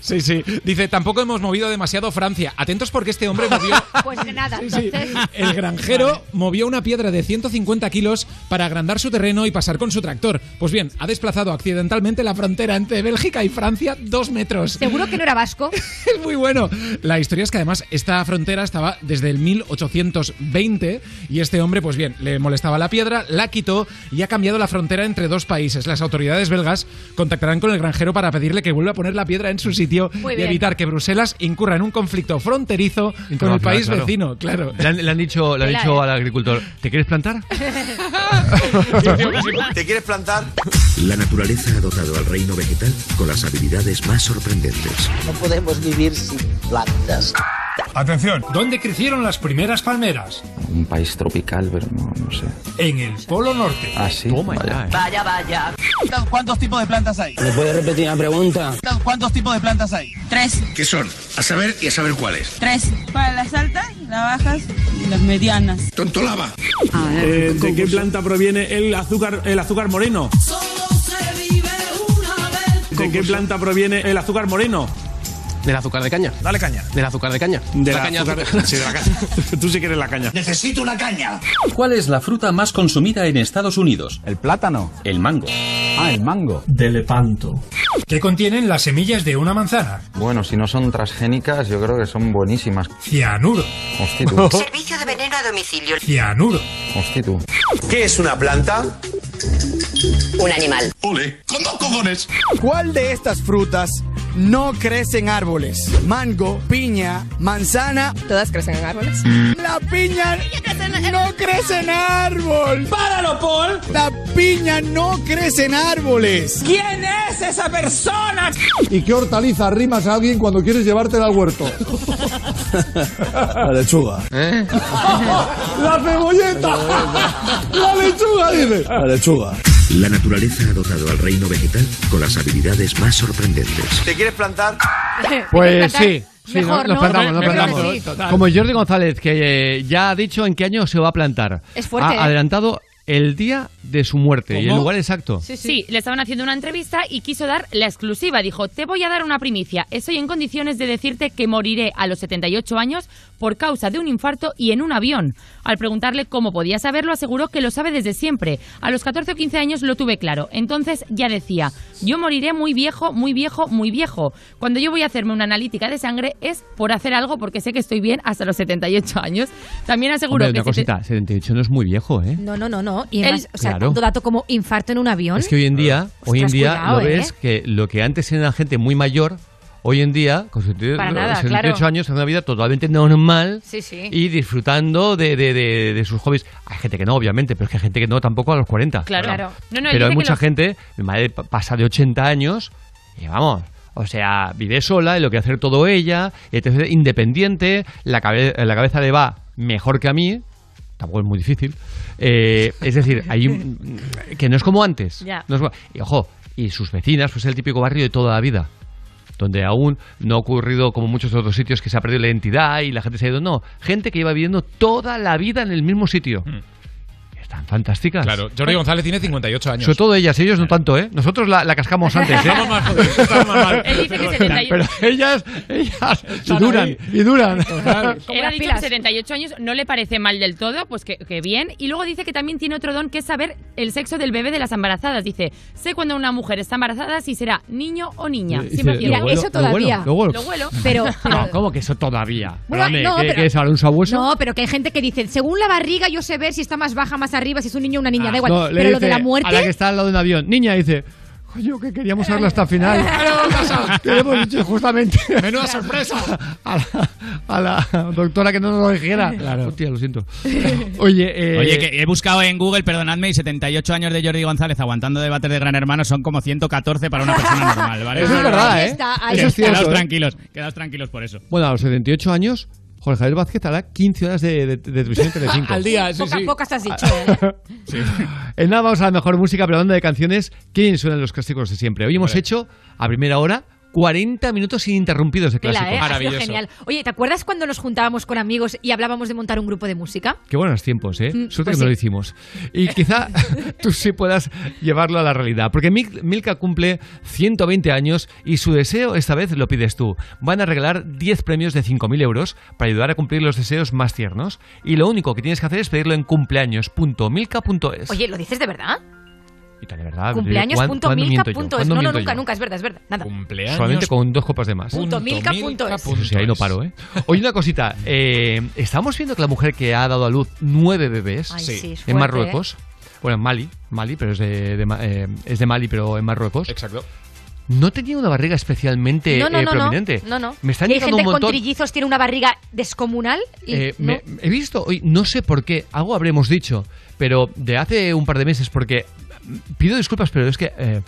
Sí, sí. Dice, tampoco hemos movido demasiado Francia. Atentos porque este hombre movió... Pues de nada. Sí, sí. entonces- El granjero movió una piedra de 150 kilos para agrandar su terreno y pasar con su tractor. Pues bien, ha desplazado accidentalmente la frontera entre Bélgica y Francia dos metros. Seguro que no era vasco. Es muy bueno. La historia es que además esta frontera estaba desde el 1820 y este hombre, pues bien, le molestaba la piedra, la quitó y ha cambiado la frontera entre dos países. Las autoridades belgas contactarán con el granjero para pedirle que vuelva a poner la piedra en su sitio Muy y bien. evitar que Bruselas incurra en un conflicto fronterizo con el país claro. vecino, claro. Le han, le han dicho, le han dicho ¿eh? al agricultor, ¿te quieres plantar? ¿Te quieres plantar? La naturaleza ha dotado al reino vegetal con las habilidades más sorprendentes. No podemos vivir sin plantas. Atención, ¿dónde crecieron las primeras palmeras? Un país tropical, pero no, no sé. En el Polo Norte. Ah, sí. Vaya. Vaya, vaya. ¿Cuántos tipos de plantas hay? ¿Me puede repetir la pregunta? ¿Cuántos tipos de plantas hay? Tres. ¿Qué son? A saber y a saber cuáles. Tres. Para las altas, las bajas y las medianas. Tontolaba. Eh, ¿De qué planta proviene el azúcar, el azúcar moreno? ¿De qué planta proviene el azúcar moreno? Del azúcar de caña. Dale caña. Del azúcar de caña. De la la caña azúcar- azúcar. sí, de la caña. Tú sí quieres la caña. Necesito una caña. ¿Cuál es la fruta más consumida en Estados Unidos? El plátano. El mango. Ah, el mango. De Lepanto. ¿Qué contienen las semillas de una manzana? Bueno, si no son transgénicas, yo creo que son buenísimas. Cianuro. Hostia, tú. Servicio de veneno a domicilio. Cianuro. Hostia, tú. ¿Qué es una planta? Un animal. Ole. Con dos cojones. ¿Cuál de estas frutas no crece en árboles? Mango, piña, manzana. Todas crecen en árboles. La piña no crece en árbol. ¡Páralo, Paul! La piña no crece en árboles. ¿Quién es esa persona? ¿Y qué hortaliza rimas a alguien cuando quieres llevártela al huerto? La lechuga. ¡La cebolleta! ¡La lechuga, dice! La lechuga. La naturaleza ha dotado al reino vegetal con las habilidades más sorprendentes. ¿Te quieres plantar? Pues sí. Sí, Mejor, nos ¿no? plantamos, nos plantamos. sí. Como Jordi González, que eh, ya ha dicho en qué año se va a plantar. Es fuerte, Ha ¿eh? adelantado el día de su muerte y el lugar exacto. Sí, le estaban haciendo una entrevista y quiso dar la exclusiva. Dijo, te voy a dar una primicia. Estoy en condiciones de decirte que moriré a los 78 años por causa de un infarto y en un avión. Al preguntarle cómo podía saberlo, aseguró que lo sabe desde siempre. A los 14 o 15 años lo tuve claro. Entonces ya decía, yo moriré muy viejo, muy viejo, muy viejo. Cuando yo voy a hacerme una analítica de sangre es por hacer algo porque sé que estoy bien hasta los 78 años. También aseguró Hombre, que... una cosita, 78 no es muy viejo, ¿eh? No, no, no, no. Y además, o sea, Claro. tanto dato como infarto en un avión. Es que hoy en día, hoy en día cuidado, lo ¿eh? ves que lo que antes era gente muy mayor, hoy en día, con 78 Para nada, 78 claro. años, hace una vida totalmente normal Sí, sí. y disfrutando de, de- de- de sus hobbies. Hay gente que no, obviamente, pero es que hay gente que no tampoco a los 40. Claro. Claro. No, no, pero hay mucha los- gente, mi madre pa- pasa de 80 años y vamos. O sea, vive sola y lo que hacer todo ella, entonces independiente, la, cabe- la cabeza le va mejor que a mí, tampoco es muy difícil. Eh, es decir, hay un- que no es como antes. No es y ojo, y sus vecinas, pues es el típico barrio de toda la vida. Donde aún no ha ocurrido como muchos otros sitios que se ha perdido la identidad y la gente se ha ido. No, gente que lleva viviendo toda la vida en el mismo sitio. Están fantásticas. Claro, Jordi González tiene 58 años. Sobre todo ellas, ellos no tanto, ¿eh? Nosotros la, la cascamos antes, ¿eh? Estamos más jodidos, estamos más mal. Él dice que 78. Pero ellas, ellas, y duran, y duran. Él ha dicho que 78 años no le parece mal del todo, pues que, que bien. Y luego dice que también tiene otro don que es saber el sexo del bebé de las embarazadas. Dice, sé cuando una mujer está embarazada si será niño o niña. Lo Mira, eso todavía. lo huelo. Lo huelo. Pero, No, ¿cómo que eso todavía? Bueno, Perdone, no, ¿qué, pero- qué es ahora un sabueso? No, pero que hay gente que dice, según la barriga yo sé ver si está más baja, más arriba, si es un niño o una niña, da igual. No, pero lo de dice la A la que muerte... está al lado de un avión. Niña dice, Coño, que queríamos saberlo hasta el final. Que hemos dicho justamente. Menuda sorpresa. A la, a la doctora que no nos lo dijera. Claro. Hostia, lo siento. Oye, eh, Oye, que he buscado en Google, perdonadme, y 78 años de Jordi González aguantando debates de Gran Hermano son como 114 para una persona normal, ¿vale? Eso es verdad, Ahí ¿eh? está, ahí Eso es está. cierto, Quedaos ¿eh? tranquilos, quedaos tranquilos por eso. Bueno, a los 78 años, Jorge Javier Vázquez hará 15 horas de, de- de televisión en Telecinco. Al día, sí, Pocas, sí. pocas has dicho. ¿eh? En nada vamos a la mejor música, pero hablando de canciones, ¿quién suenan los clásicos de siempre? Hoy hemos Hombre. hecho, a primera hora, 40 minutos ininterrumpidos de clásicos. ¿eh? Maravilloso. genial. Oye, ¿te acuerdas cuando nos juntábamos con amigos y hablábamos de montar un grupo de música? Qué buenos tiempos, ¿eh? Mm, Suerte pues que no lo hicimos. Y quizá tú sí puedas llevarlo a la realidad. Porque Mil- Milka cumple 120 años y su deseo esta vez lo pides tú. Van a regalar 10 premios de 5.000 euros para ayudar a cumplir los deseos más tiernos. Y lo único que tienes que hacer es pedirlo en cumpleaños.milka.es. Oye, ¿lo dices de verdad? Y tal, de verdad. Cumpleaños.milka.es. No, ¿Cuándo no, nunca, yo? nunca, es verdad, es verdad. Nada. Cumpleaños. Solamente con dos copas de más. Punto milka punto es. Sí, ahí no paro, ¿eh? Oye, una cosita. Eh, estamos viendo que la mujer que ha dado a luz nueve bebés Ay, Sí. sí, es en Marruecos, bueno, en Mali, Mali, pero es de, eh, es de Mali, pero en Marruecos, Exacto. no tenía una barriga especialmente ¿eh? No, no, eh, no, prominente. no, no. Me están Y hay llegando gente un montón. con trillizos tiene una barriga descomunal y Eh, no. me- he visto, hoy no sé por qué, algo habremos dicho, pero de hace un par de meses, porque pido disculpas, pero es que eh,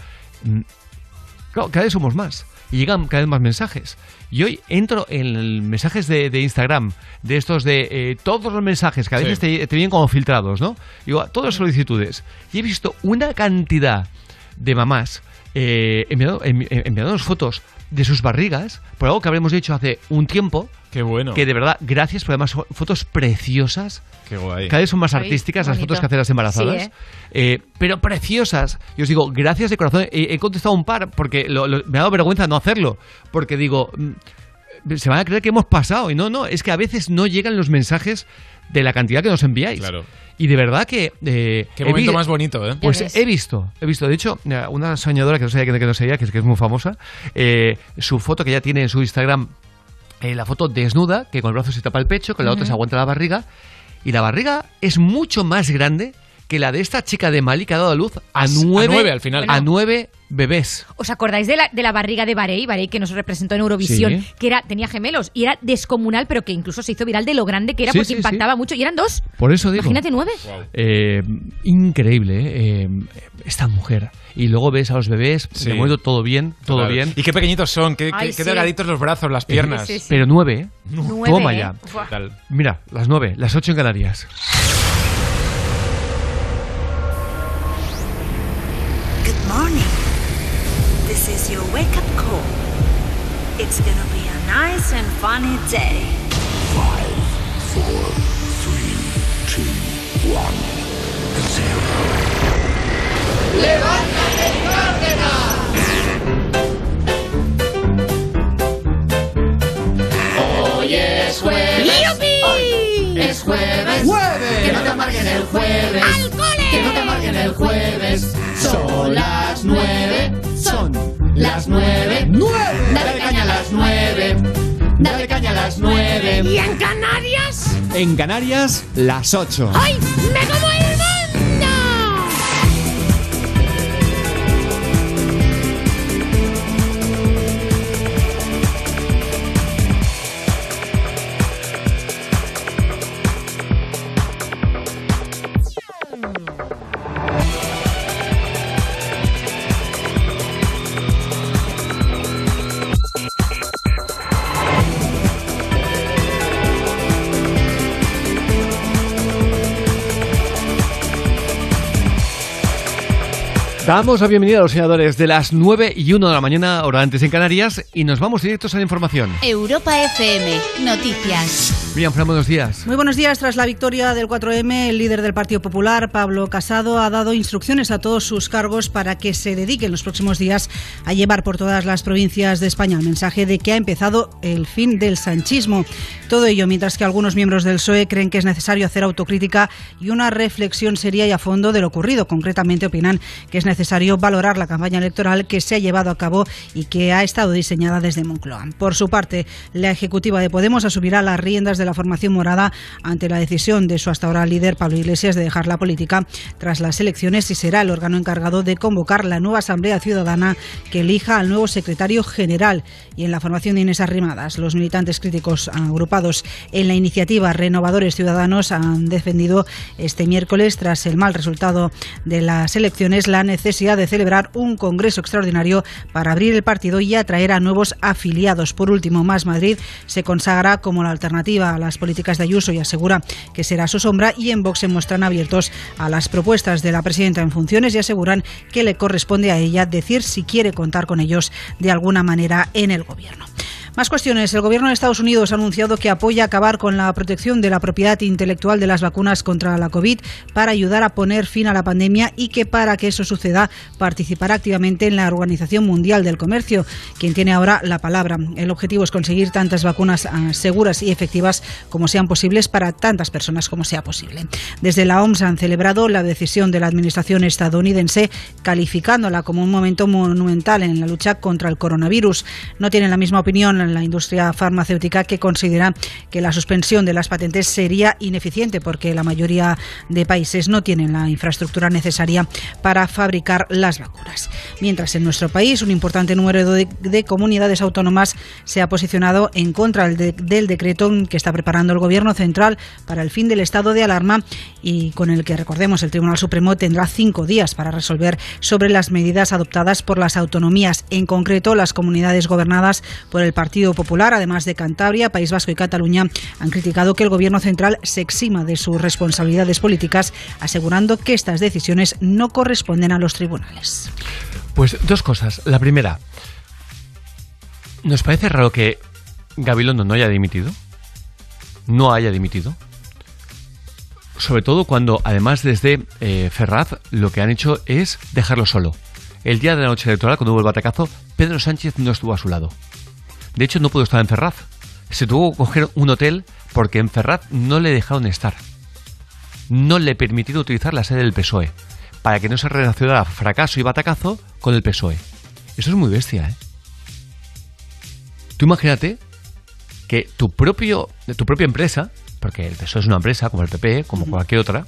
claro, cada vez somos más y llegan cada vez más mensajes. Y hoy entro en mensajes de, de Instagram, de estos de eh, todos los mensajes que a Sí. veces te, te vienen como filtrados, ¿no? Digo, todas las solicitudes. Y he visto una cantidad de mamás eh, enviando- envi- enviándonos fotos de sus barrigas, por algo que habremos dicho hace un tiempo, Qué bueno. que de verdad, gracias, por además fotos preciosas. Qué guay. Cada vez son más artísticas las fotos que hacen las embarazadas. Sí, Eh, pero preciosas. Y os digo, gracias de corazón. He, he contestado un par porque lo- lo- me ha dado vergüenza no hacerlo. Porque digo, mm, se van a creer que hemos pasado. Y no, no, es que a veces no llegan los mensajes de la cantidad que nos enviáis. Claro. Y de verdad que... eh, Qué he momento vi- más bonito, ¿eh? Pues he visto, he visto. De hecho, eh, una soñadora que no sabía que, que no sabía, que es, que es muy famosa, eh, su foto que ya tiene en su Instagram, eh, la foto desnuda, que con el brazo se tapa el pecho, con la otra se aguanta la barriga, y la barriga es mucho más grande que la de esta chica de Mali que ha dado a luz a nueve, nueve al final. a nueve bebés. ¿Os acordáis de la, de la barriga de Barey? Barey que nos representó en Eurovisión, Sí. que era tenía gemelos y era descomunal, pero que incluso se hizo viral de lo grande que era Sí, porque sí, impactaba mucho. Y eran dos. Por eso digo. Imagínate nueve. Eh, increíble, ¿eh? Eh, esta mujer. Y luego ves a los bebés, Sí. de momento todo bien, todo bien. Y qué pequeñitos son, qué, Ay, qué- delgaditos los brazos, las piernas. Sí, sí, sí. Pero nueve, ¿eh? Nueve, Toma ya. Mira, las nueve, las ocho en Canarias. Morning. This is your wake up call. It's gonna be a nice and funny day. Hoy es jueves. Hoy es jueves. Que no te amarguen el jueves. Que no te amarguen el jueves. Son las nueve. Son las nueve. Dale caña a las nueve. Dale caña a las nueve. ¿Y en Canarias? En Canarias, las 8. ¡Ay! ¡Me como Damos la bienvenida a los señores de las 9 y 1 de la mañana, hora antes en Canarias, y nos vamos directos a la información. Europa FM, noticias. Miriam Fran, buenos días. Muy buenos días. Tras la victoria del 4M, el líder del Partido Popular, Pablo Casado, ha dado instrucciones a todos sus cargos para que se dediquen los próximos días a llevar por todas las provincias de España el mensaje de que ha empezado el fin del sanchismo. Todo ello mientras que algunos miembros del PSOE creen que es necesario hacer autocrítica y una reflexión seria y a fondo de lo ocurrido. Concretamente opinan que es necesario valorar la campaña electoral que se ha llevado a cabo y que ha estado diseñada desde Moncloa. Por su parte, la ejecutiva de Podemos asumirá las riendas de la formación morada ante la decisión de su hasta ahora líder Pablo Iglesias de dejar la política tras las elecciones y será el órgano encargado de convocar la nueva Asamblea Ciudadana que elija al nuevo secretario general. Y en la formación de Inés Arrimadas, los militantes críticos agrupados en la iniciativa Renovadores Ciudadanos han defendido este miércoles, tras el mal resultado de las elecciones, la necesidad de celebrar un congreso extraordinario para abrir el partido y atraer a nuevos afiliados. Por último, Más Madrid se consagra como la alternativa a las políticas de Ayuso y asegura que será su sombra y en Vox se muestran abiertos a las propuestas de la presidenta en funciones y aseguran que le corresponde a ella decir si quiere contar con ellos de alguna manera en el gobierno. Más cuestiones. El gobierno de Estados Unidos ha anunciado que apoya acabar con la protección de la propiedad intelectual de las vacunas contra la COVID para ayudar a poner fin a la pandemia y que para que eso suceda participará activamente en la Organización Mundial del Comercio, quien tiene ahora la palabra. El objetivo es conseguir tantas vacunas ah, seguras y efectivas como sean posibles para tantas personas como sea posible. Desde la OMS han celebrado la decisión de la administración estadounidense calificándola como un momento monumental en la lucha contra el coronavirus. No tienen la misma opinión en la industria farmacéutica que considera que la suspensión de las patentes sería ineficiente porque la mayoría de países no tienen la infraestructura necesaria para fabricar las vacunas. Mientras en nuestro país un importante número de, de comunidades autónomas se ha posicionado en contra del, del decreto que está preparando el Gobierno central para el fin del estado de alarma y con el que, recordemos, el Tribunal Supremo tendrá cinco días para resolver sobre las medidas adoptadas por las autonomías, en concreto las comunidades gobernadas por el Partido Popular, además de Cantabria, País Vasco y Cataluña, han criticado que el Gobierno central se exima de sus responsabilidades políticas, asegurando que estas decisiones no corresponden a los tribunales. Pues dos cosas. La primera, ¿nos parece raro que Gabilondo no haya dimitido? No haya dimitido. Sobre todo cuando, además, desde eh, Ferraz lo que han hecho es dejarlo solo. El día de la noche electoral, cuando hubo el batacazo, Pedro Sánchez no estuvo a su lado. De hecho, no pudo estar en Ferraz. Se tuvo que coger un hotel porque en Ferraz no le dejaron estar. No le permitieron utilizar la sede del PSOE para que no se relacionara fracaso y batacazo con el PSOE. Eso es muy bestia, ¿eh? Tú imagínate que tu, propio, tu propia empresa, porque el PSOE es una empresa como el PP, como cualquier otra,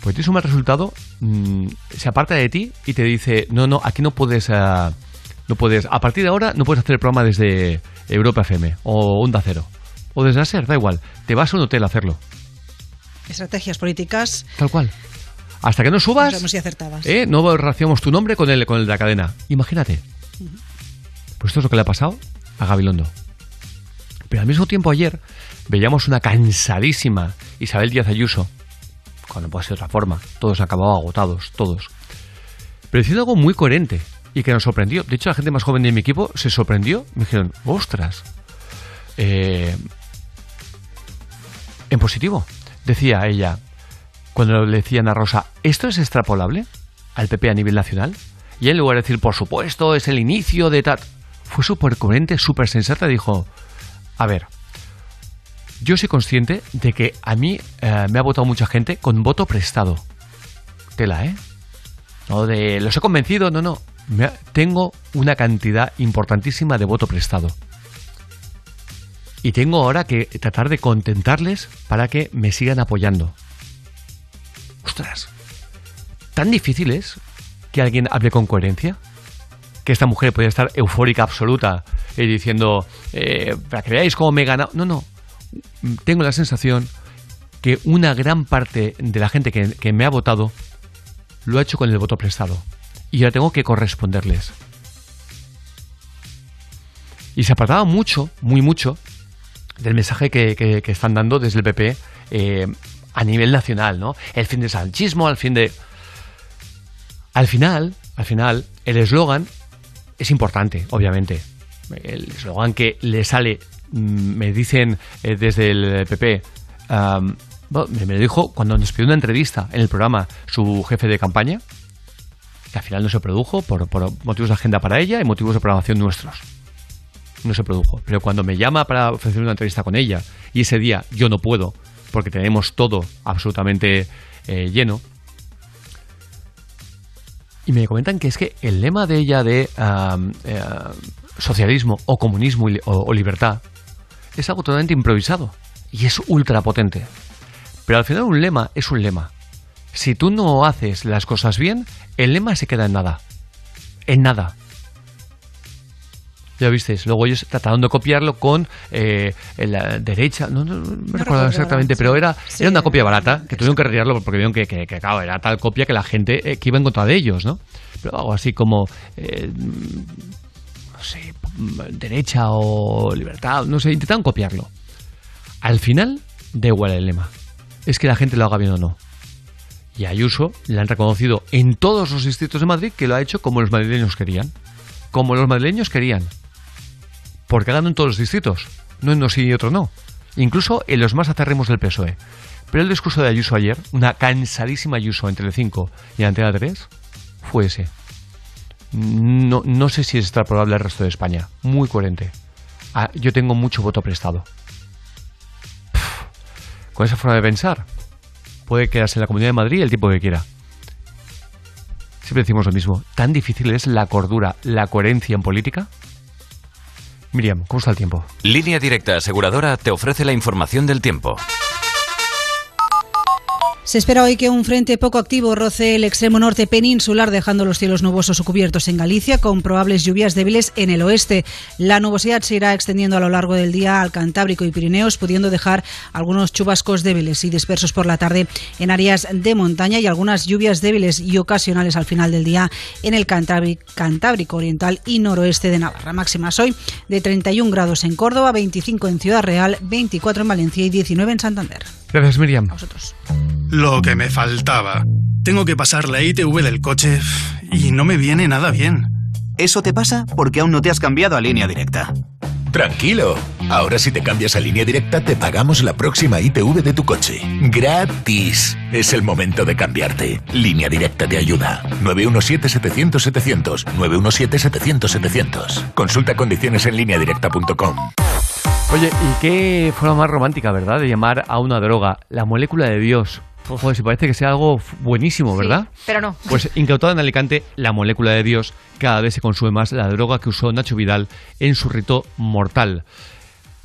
pues tienes un mal resultado, mmm, se aparta de ti y te dice, no, no, aquí no puedes, uh, no puedes, a partir de ahora no puedes hacer el programa desde Europa FM o Onda Cero o desde la SER, da igual, te vas a un hotel a hacerlo. Estrategias políticas. Tal cual. Hasta que no subas, No si acertadas. ¿eh? no relacionamos tu nombre con el, con el de la cadena. Imagínate. Pues esto es lo que le ha pasado a Gabilondo. Pero al mismo tiempo ayer veíamos una cansadísima Isabel Díaz Ayuso, cuando puede ser de otra forma, todos han acabado agotados, todos. Pero diciendo algo muy coherente y que nos sorprendió. De hecho, la gente más joven de mi equipo se sorprendió. Me dijeron, ostras. Eh, en positivo, decía ella, cuando le decían a Rosa, ¿esto es extrapolable al PP a nivel nacional? Y en lugar de decir, por supuesto, es el inicio de tal... Fue súper coherente, súper sensata, dijo, a ver, yo soy consciente de que a mí eh, me ha votado mucha gente con voto prestado. Tela, ¿eh? No de, los he convencido, no, no. Me tengo una cantidad importantísima de voto prestado. Y tengo ahora que tratar de contentarles para que me sigan apoyando. Ostras, ¿tan difícil es que alguien hable con coherencia? Que esta mujer puede estar eufórica absoluta y diciendo, eh, para que veáis cómo me he ganado. No, no. Tengo la sensación que una gran parte de la gente que me ha votado lo ha hecho con el voto prestado. Y ahora tengo que corresponderles. Y se apartaba mucho, muy mucho, del mensaje que, que- están dando desde el PP eh, a nivel nacional, ¿no? El fin del sanchismo, al fin de... Al final, al final, el eslogan es importante, obviamente. El eslogan que le sale, mm, me dicen eh, desde el PP, me me lo dijo cuando nos pidió una entrevista en el programa su jefe de campaña, que al final no se produjo por, por motivos de agenda para ella y motivos de programación nuestros. No se produjo. Pero cuando me llama para ofrecer una entrevista con ella y ese día yo no puedo porque tenemos todo absolutamente eh, lleno, Y me comentan que es que el lema de ella de eh, socialismo o comunismo o, o libertad es algo totalmente improvisado y es ultra potente. Pero al final un lema es un lema. Si tú no haces las cosas bien, el lema se queda en nada. En nada. Ya visteis, luego ellos trataron de copiarlo con eh, la derecha, no, no, no me recuerdo recuerdo exactamente, pero era, Sí, era una copia barata, que tuvieron que retirarlo porque vieron que, que, que, claro, era tal copia que la gente eh, que iba en contra de ellos, ¿no? Pero algo así como, eh, no sé, derecha o libertad, no sé, intentaron copiarlo. Al final, da igual el lema. Es que la gente lo haga bien o no. Y Ayuso le han reconocido en todos los distritos de Madrid que lo ha hecho como los madrileños querían. Como los madrileños querían. Porque ha ganado en todos los distritos. No en unos sí y otros no. Incluso en los más acérrimos del PSOE. Pero el discurso de Ayuso ayer, una cansadísima Ayuso en Telecinco y en Antena 3, fue ese. No, no sé si es extrapolable al resto de España. Muy coherente. Ah, yo tengo mucho voto prestado. Con esa forma de pensar, puede quedarse en la Comunidad de Madrid el tiempo que quiera. Siempre decimos lo mismo. ¿Tan difícil es la cordura, la coherencia en política? Miriam, ¿cómo está el tiempo? Línea Directa Aseguradora te ofrece la información del tiempo. Se espera hoy que un frente poco activo roce el extremo norte peninsular, dejando los cielos nubosos o cubiertos en Galicia, con probables lluvias débiles en el oeste. La nubosidad se irá extendiendo a lo largo del día al Cantábrico y Pirineos, pudiendo dejar algunos chubascos débiles y dispersos por la tarde en áreas de montaña y algunas lluvias débiles y ocasionales al final del día en el Cantábrico, Oriental y noroeste de Navarra. Máximas hoy de 31 grados en Córdoba, 25 en Ciudad Real, 24 en Valencia y 19 en Santander. Gracias, Miriam. Lo que me faltaba. Tengo que pasar la ITV del coche y no me viene nada bien. Eso te pasa porque aún no te has cambiado a línea directa. Tranquilo. Ahora si te cambias a línea directa te pagamos la próxima ITV de tu coche. Gratis. Es el momento de cambiarte. Línea directa te ayuda. 917-700-700. 917-700-700. Consulta condiciones en lineadirecta.com. Oye, ¿y qué forma más romántica, verdad? De llamar a una droga la molécula de Dios. Joder, si parece que sea algo buenísimo, ¿verdad? pero no. Pues incautada en Alicante, la molécula de Dios, cada vez se consume más la droga que usó Nacho Vidal en su rito mortal.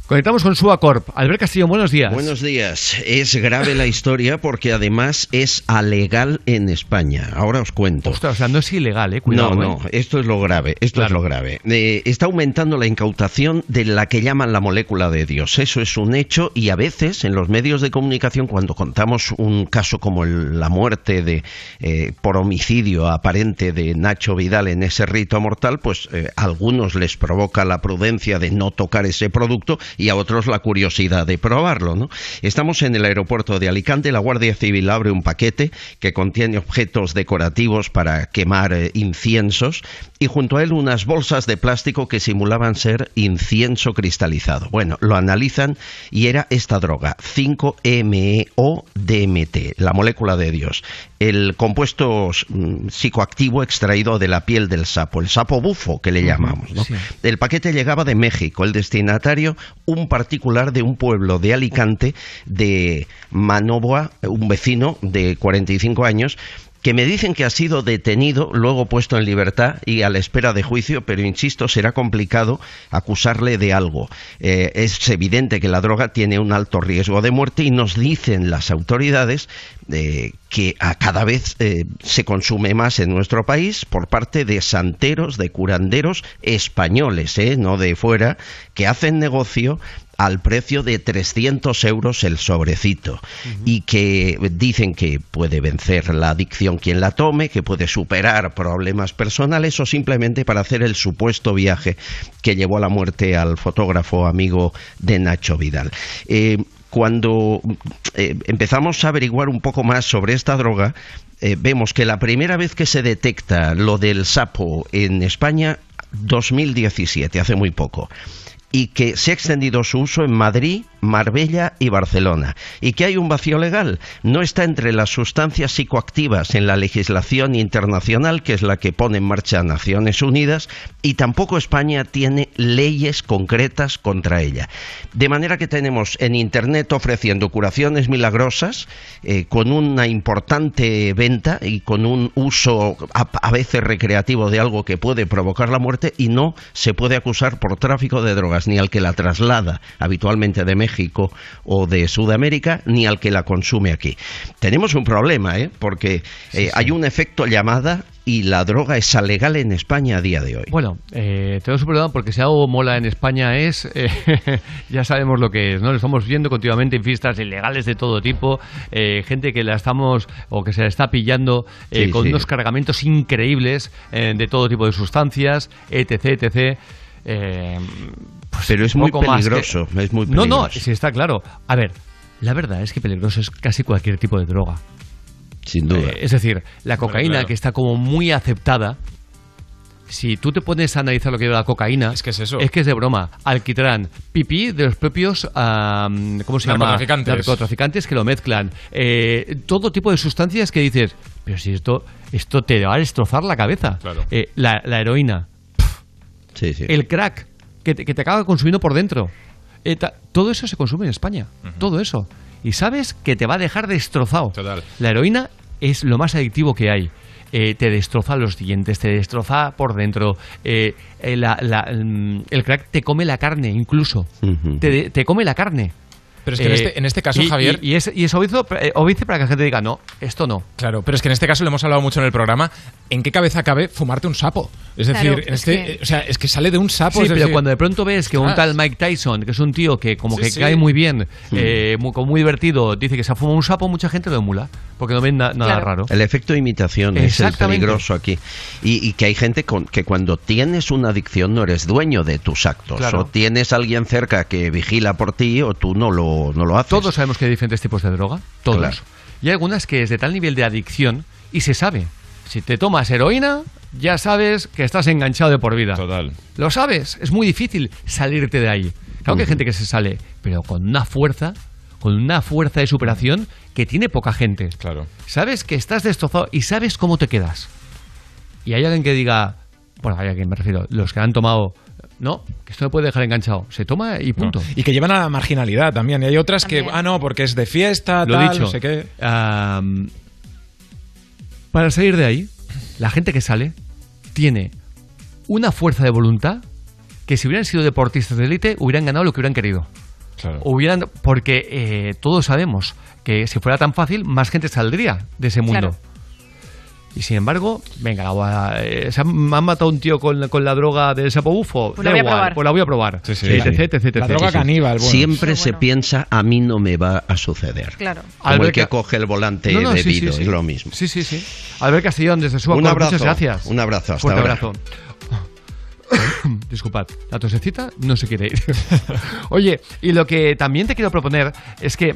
Conectamos con Suacorp. Albert Castillo, buenos días. Buenos días. Es grave la historia porque además es alegal en España. Ahora os cuento. Ostras, o sea, no es ilegal, ¿eh? Cuidado, no, no, ¿eh? esto es lo grave, esto es lo grave. Eh, está aumentando la incautación de la que llaman la molécula de Dios. Eso es un hecho y a veces en los medios de comunicación cuando contamos un caso como el- la muerte de eh, por homicidio aparente de Nacho Vidal en ese rito mortal, pues a algunos les provoca la prudencia de no tocar ese producto y a otros la curiosidad de probarlo, ¿no? Estamos en el aeropuerto de Alicante, la Guardia Civil abre un paquete que contiene objetos decorativos para quemar eh, inciensos y junto a él unas bolsas de plástico que simulaban ser incienso cristalizado. Bueno, lo analizan y era esta droga, 5-MeO-DMT, la molécula de Dios, el compuesto mm, psicoactivo extraído de la piel del sapo, el sapo bufo que le llamamos. ¿no? sí. El paquete llegaba de México, el destinatario un particular de un pueblo de Alicante, de Manoboa, un vecino de 45 años, que me dicen que ha sido detenido, luego puesto en libertad y a la espera de juicio, pero insisto, será complicado acusarle de algo. Eh, es evidente que la droga tiene un alto riesgo de muerte y nos dicen las autoridades eh, que a cada vez eh, se consume más en nuestro país por parte de santeros, de curanderos españoles, no de fuera, que hacen negocio al precio de 300 euros el sobrecito. Y que dicen que puede vencer la adicción quien la tome, que puede superar problemas personales o simplemente para hacer el supuesto viaje que llevó a la muerte al fotógrafo amigo de Nacho Vidal. Eh, cuando eh, empezamos a averiguar un poco más sobre esta droga, eh, vemos que la primera vez que se detecta lo del sapo en España, 2017, hace muy poco y que se ha extendido su uso en Madrid, Marbella y Barcelona. ¿Y que hay un vacío legal? No está entre las sustancias psicoactivas en la legislación internacional, que es la que pone en marcha Naciones Unidas, y tampoco España tiene leyes concretas contra ella. De manera que tenemos en Internet ofreciendo curaciones milagrosas, eh, con una importante venta y con un uso a, a veces recreativo de algo que puede provocar la muerte, y no se puede acusar por tráfico de drogas ni al que la traslada habitualmente de México o de Sudamérica, ni al que la consume aquí. Tenemos un problema, ¿eh? porque eh, hay un efecto llamada y la droga es legal en España a día de hoy. Bueno, eh, tenemos un problema porque si algo mola en España es, eh, ya sabemos lo que es, ¿no? Lo estamos viendo continuamente en fiestas ilegales de todo tipo, eh, gente que la estamos o que se la está pillando eh, Sí, con sí. unos cargamentos increíbles eh, de todo tipo de sustancias, etc, etc. Eh, pues Pero es muy que- peligroso, es muy No, no, sí está claro. A ver, la verdad es que peligroso es casi cualquier tipo de droga. Sin duda. Eh, es decir, la cocaína claro. que está como muy aceptada. Si tú te pones a analizar lo que lleva la cocaína, es que es eso. Es que es de broma. Alquitrán, pipí de los propios, ¿cómo se llama? Narcotraficantes. Narcotraficantes que lo mezclan. Eh, todo tipo de sustancias que dices, pero si esto, esto te va a destrozar la cabeza. Eh, la, la heroína, Sí, sí. el crack, que te, que te acaba consumiendo por dentro. Eh, ta- todo eso se consume en España. Todo eso. Y sabes que te va a dejar destrozado. La heroína es lo más adictivo que hay. Eh, te destroza los dientes, te destroza por dentro. Eh, eh, la- la- mm, el crack te come la carne, incluso. te, te come la carne. Pero es que en este- en este caso, y- Javier- Y, y es, y es obvio, eh, obvio para que la gente diga, no, esto no. Claro, pero es que en este caso lo hemos hablado mucho en el programa. ¿En qué cabeza cabe fumarte un sapo? Es Claro, decir, en es este, que- eh, o sea, es que sale de un sapo. Sí, es pero decir- cuando de pronto ves que un tal Mike Tyson, que es un tío que como Sí, que sí. cae muy bien, eh, muy, muy divertido, dice que se ha fumado un sapo, mucha gente lo emula, porque no ven na- nada Claro. raro. El efecto imitación es el peligroso aquí. Y, y que hay gente con, que cuando tienes una adicción no eres dueño de tus actos. Claro. O tienes alguien cerca que vigila por ti o tú no lo, no lo haces. Todos sabemos que hay diferentes tipos de droga, todos. Claro. Y hay algunas que es de tal nivel de adicción y se sabe. Si te tomas heroína, ya sabes que estás enganchado de por vida. Total. Lo sabes, es muy difícil salirte de ahí. Claro que hay gente que se sale, pero con una fuerza, con una fuerza de superación que tiene poca gente. Claro. Sabes que estás destrozado y sabes cómo te quedas. Y hay alguien que diga, bueno, hay alguien, me refiero, los que han tomado, no, que esto me puede dejar enganchado. Se toma y punto. Y que llevan a la marginalidad también. Y hay otras que, ah, no, porque es de fiesta, Lo tal, dicho. no sé qué. para salir de ahí, la gente que sale tiene una fuerza de voluntad que si hubieran sido deportistas de élite hubieran ganado lo que hubieran querido. Hubieran, porque eh, todos sabemos que si fuera tan fácil, más gente saldría de ese mundo. Claro. Y sin embargo, venga, la a- eh, se han, me han matado un tío con, con la droga del sapo bufo. Pues la Da voy a igual, probar. Pues la voy a probar. etc, etc, etc. Sí, sí. Siempre se piensa, a mí no me va a suceder. Claro. Como el Albert que Ca- coge el volante No, no, sí, bebido, sí, sí. es lo mismo. Sí, sí, sí. Albert Castellón, desde su Un abrazo, muchas gracias. un abrazo, hasta ahora. abrazo. Disculpad, la tosecita no se quiere ir. Oye, y lo que también te quiero proponer es que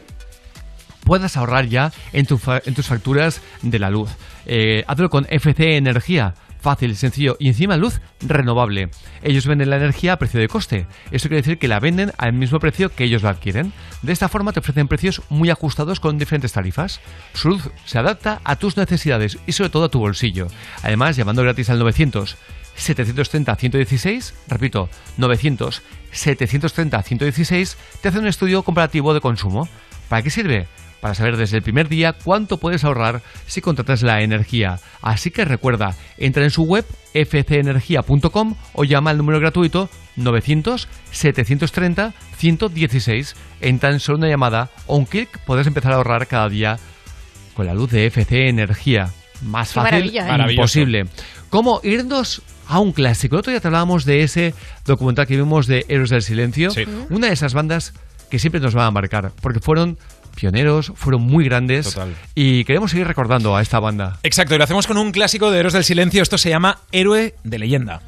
puedas ahorrar ya en, tu en tus facturas de la luz. Eh, hazlo con FC Energía. Fácil, sencillo y encima luz renovable. Ellos venden la energía a precio de coste. Eso quiere decir que la venden al mismo precio que ellos la adquieren. De esta forma te ofrecen precios muy ajustados con diferentes tarifas. Su luz se adapta a tus necesidades y sobre todo a tu bolsillo. Además, llamando gratis al 900 730 116, repito, 900 730 116, te hace un estudio comparativo de consumo. ¿Para qué sirve? Para saber desde el primer día cuánto puedes ahorrar si contratas la energía. Así que recuerda, entra en su web fcenergia.com o llama al número gratuito 900 730 116. En tan solo una llamada o un clic podrás empezar a ahorrar cada día con la luz de FC Energía. Más Qué fácil, ¿eh? Imposible. ¿Cómo irnos a un clásico? El otro día te hablábamos de ese documental que vimos de Héroes del Silencio. Una de esas bandas que siempre nos van a marcar, porque fueron pioneros, fueron muy grandes Total. y queremos seguir recordando a esta banda. Exacto, y lo hacemos con un clásico de Héroes del Silencio. Esto se llama Héroe de Leyenda.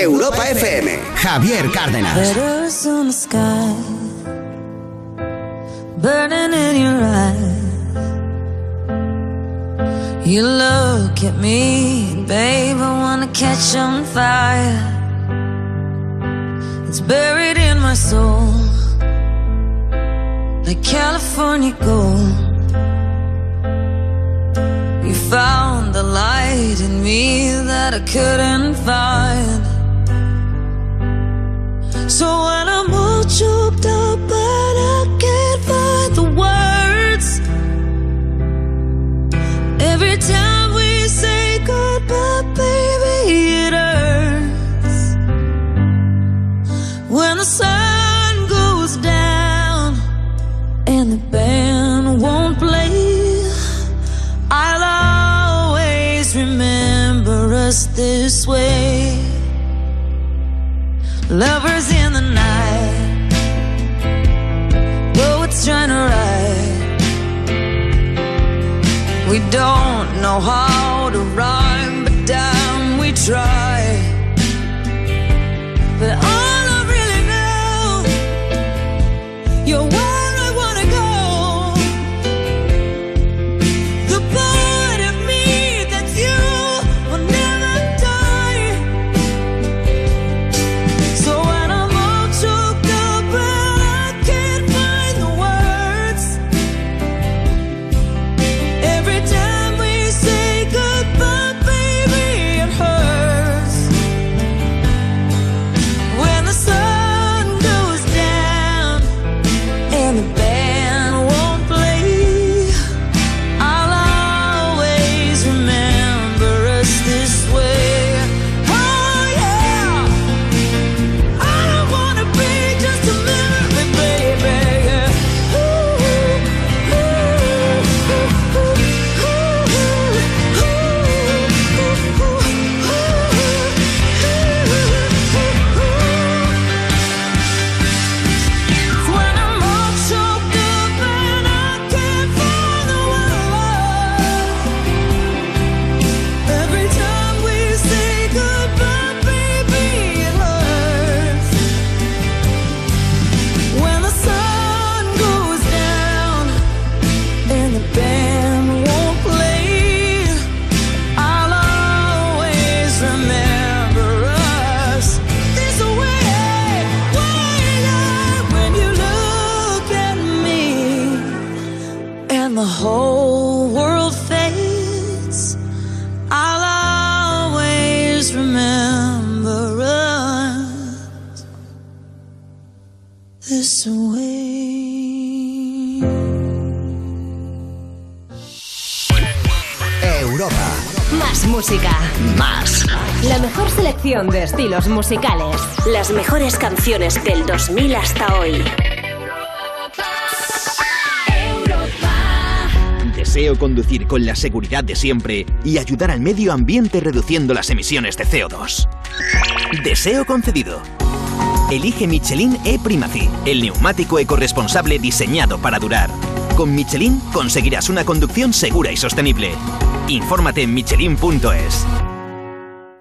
Europa FM. Javier Cárdenas. burning in your eyes. You look at me, babe, I wanna catch on fire. It's buried in my soul, like California gold. You found the light in me that I couldn't find. So when I'm don't know how to rhyme, but damn, we try. Selección de estilos musicales. Las mejores canciones del 2000 hasta hoy. Deseo conducir con la seguridad de siempre y ayudar al medio ambiente reduciendo las emisiones de CO2. Deseo concedido. Elige Michelin E-Primacy, el neumático ecorresponsable diseñado para durar. Con Michelin conseguirás una conducción segura y sostenible. Infórmate en michelin.es.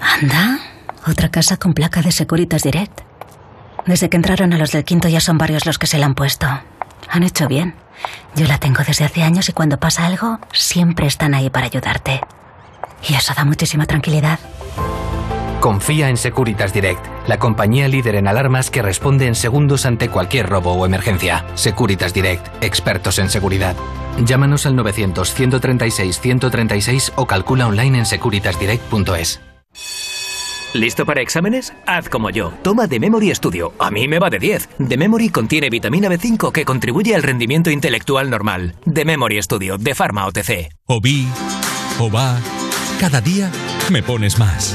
Anda, otra casa con placa de Securitas Direct. Desde que entraron a los del quinto ya son varios los que se la han puesto. Han hecho bien. Yo la tengo desde hace años y cuando pasa algo, siempre están ahí para ayudarte. Y eso da muchísima tranquilidad. Confía en Securitas Direct, la compañía líder en alarmas que responde en segundos ante cualquier robo o emergencia. Securitas Direct, expertos en seguridad. Llámanos al 900-136-136 o calcula online en securitasdirect.es. ¿Listo para exámenes? Haz como yo. Toma The Memory Studio. A mí me va de 10. The Memory contiene vitamina B5 que contribuye al rendimiento intelectual normal. The Memory Studio, de Pharma OTC. O vi, o va, cada día me pones más.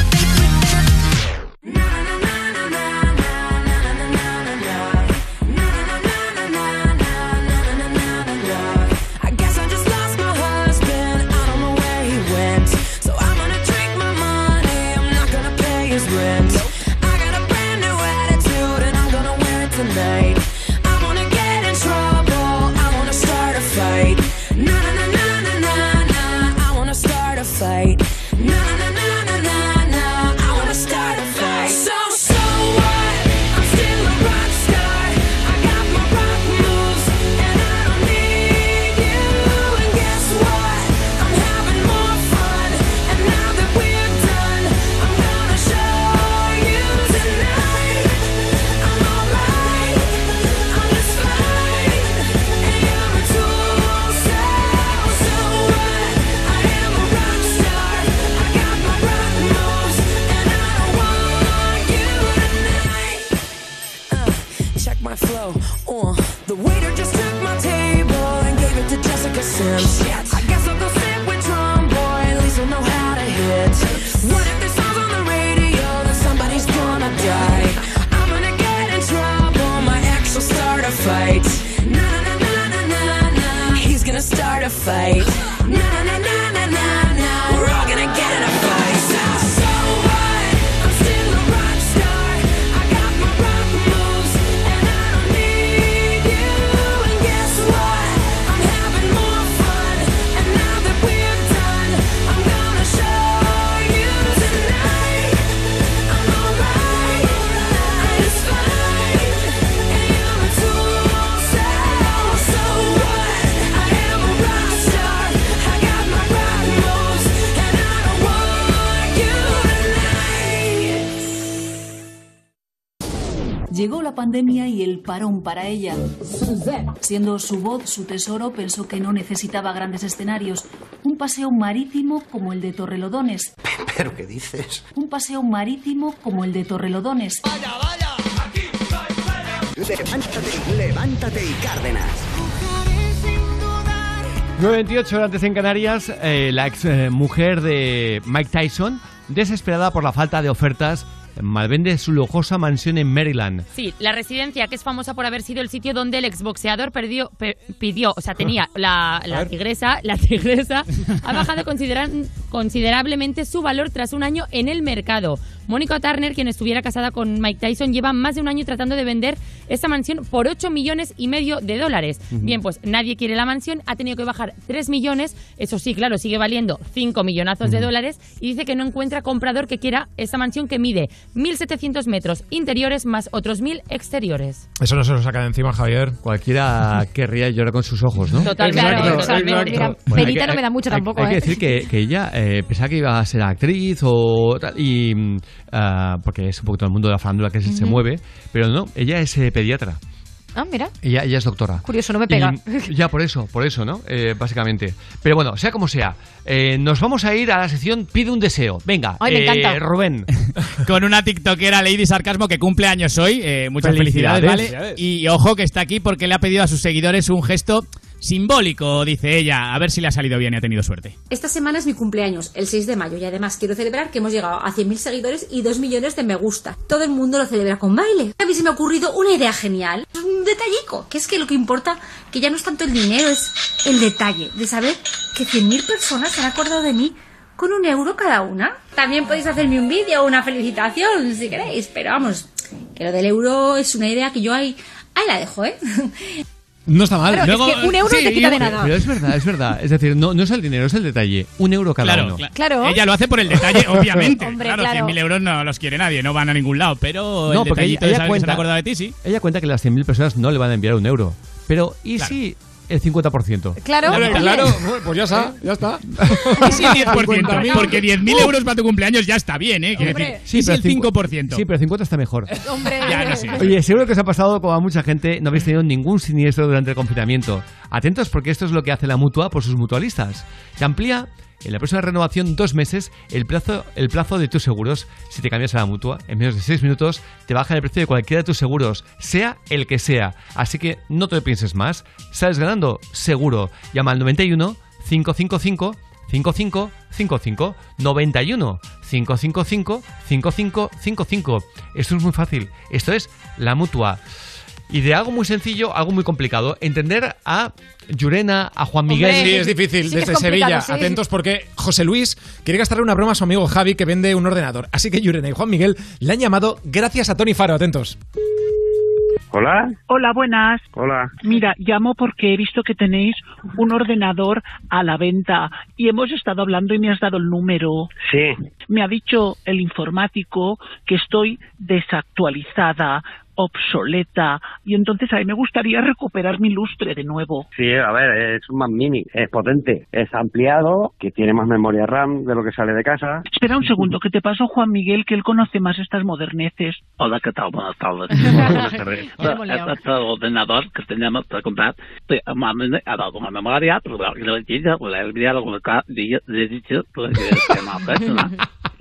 I parón para ella. Siendo su voz su tesoro, pensó que no necesitaba grandes escenarios. Un paseo marítimo como el de Torrelodones. ¿Pero qué dices? Un paseo marítimo como el de Torrelodones. Levántate, levántate y Cárdenas. 9.28 antes en Canarias, eh, la ex eh, mujer de Mike Tyson, desesperada por la falta de ofertas, malvende su lujosa mansión en Maryland. Sí, la residencia, que es famosa por haber sido el sitio donde el exboxeador perdió, pe- pidió, o sea, tenía la, tigresa, la tigresa ha bajado consideran- considerablemente su valor tras un año en el mercado. Mónica Turner, quien estuviera casada con Mike Tyson, lleva más de un año tratando de vender esta mansión por 8 millones y medio de dólares. Bien, pues nadie quiere la mansión, ha tenido que bajar 3 millones, eso sí, claro, sigue valiendo 5 millonazos de dólares y dice que no encuentra comprador que quiera esta mansión que mide 1.700 metros interiores más otros 1.000 exteriores. Eso no se lo saca de encima, Javier. Cualquiera querría llorar con sus ojos, ¿no? Totalmente. Exacto, totalmente. Mira, Bueno, penita hay no me da mucho hay- tampoco, Hay que ¿eh? decir que, que ella eh, pensaba que iba a ser actriz o tal, y ah, porque es un poquito el mundo de la farándula que se, se Ujú. mueve, pero no, ella es eh, pediatra. Ah, mira. Ella, ella es doctora. Curioso, no me pega. Y- ya, por eso, por eso, ¿no? Eh, básicamente. Pero bueno, sea como sea, eh, nos vamos a ir a la sección Pide un deseo. Venga, Ay, me eh, encanta. Rubén. Con una tiktokera Lady Sarcasmo que cumple años hoy. eh, muchas felicidades, Felicidades. ¿vale? Y ojo que está aquí porque le ha pedido a sus seguidores un gesto simbólico, dice ella. A ver si le ha salido bien y ha tenido suerte. Esta semana es mi cumpleaños, el 6 de mayo, y además quiero celebrar que hemos llegado a 100.000 seguidores y 2 millones de me gusta. Todo el mundo lo celebra con baile. A mí se me ha ocurrido una idea genial, un detallico, que es que lo que importa, que ya no es tanto el dinero, es el detalle de saber que 100.000 personas se han acordado de mí con un euro cada una. También podéis hacerme un vídeo o una felicitación si queréis, pero vamos, que lo del euro es una idea que yo ahí, ahí la dejo, ¿eh? No está mal. Claro, Luego, es que un euro no te quita de nada. Pero es verdad, es verdad. Es decir, no, no es el dinero, es el detalle. Un euro cada Claro, uno. cla- Claro. Ella lo hace por el detalle, obviamente. Hombre, claro, claro. 100.000 euros no los quiere nadie, no van a ningún lado. Pero No, el porque detallito ella, de ella saber que se cuenta, de ti, sí. ella cuenta que las 100.000 personas no le van a enviar un euro. Pero, ¿y Claro. si el 50%? Claro, Claro, claro, pues ya está, ya está. Y si el 10%, 50.000. porque 10.000 euros para tu cumpleaños ya está bien, ¿eh? Quiero Hombre. decir, sí, si el cincu- 5%. Sí, pero 50 está mejor. Hombre. Ya, no sé. Oye, seguro que os ha pasado como a mucha gente, no habéis tenido ningún siniestro durante el confinamiento. Atentos porque esto es lo que hace la mutua por sus mutualistas. Te amplía en la próxima renovación dos meses el plazo, el plazo de tus seguros. Si te cambias a la mutua, en menos de seis minutos te baja el precio de cualquiera de tus seguros, sea el que sea. Así que no te lo pienses más. ¿Sales ganando? Seguro. Llama al 91 555 5555 91 555 5555. Esto es muy fácil. Esto es la mutua. Y de algo muy sencillo, algo muy complicado. Entender a Llurena, a Juan Miguel. Sí, es difícil. Sí que es Desde Sevilla, sí. atentos porque José Luis quiere gastarle una broma a su amigo Javi que vende un ordenador. Así que Yurena y Juan Miguel le han llamado gracias a Tony Faro. Atentos. Hola. Hola, buenas. Hola. Mira, llamo porque he visto que tenéis un ordenador a la venta y hemos estado hablando y me has dado el número. Sí. Me ha dicho el informático que estoy desactualizada, obsoleta y entonces a mí me gustaría recuperar mi lustre de nuevo. Sí, a ver, es un Mac Mini, es potente, es ampliado, que tiene más memoria RAM de lo que sale de casa. Espera un segundo, que te paso Juan Miguel, que él conoce más estas moderneces. Hola, ¿qué tal? Buenas tardes. Buenas. Este ordenador que tenemos para comprar ha dado una memoria, pero la que lo entiendo, pues el video lo coloca de de dicho,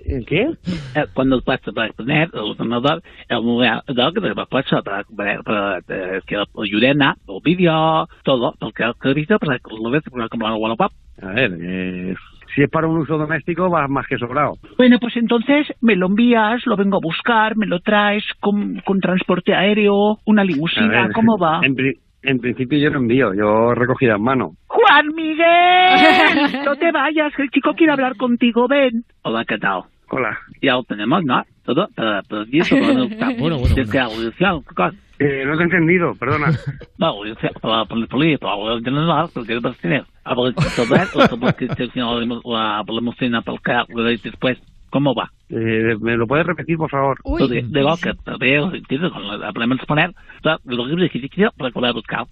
que. ¿El qué? Eh, Cuando vas a poner el ordenador, el ordenador que te va para para para eh, que Yurena, o vídeo, todo, porque el vídeo para que lo para comprar el Wallapop. A ver, eh, si es para un uso doméstico, va más que sobrado. Bueno, pues entonces me lo envías, lo vengo a buscar, me lo traes con, con transporte aéreo, una limusina, ver, ¿cómo va? En, pri- en principio yo no envío, yo recogida en mano. Juan Miguel, no te vayas, que el chico quiere hablar contigo, ven. Hola, ¿qué tal? Hola. Ya lo tenemos, ¿no? Todo para el Bueno, bueno, Es que la evolución, ¿qué cosa? Eh, no te he entendido, perdona. No, yo sé, para poli, para ordenador, porque lo vas a tener. A ver, todo esto, porque si no la limusina para el carro, después, ¿cómo va? Eh, ¿Me lo puedes repetir, por favor? De lo que te veo, entiendo, con la podemos poner, lo que buscar.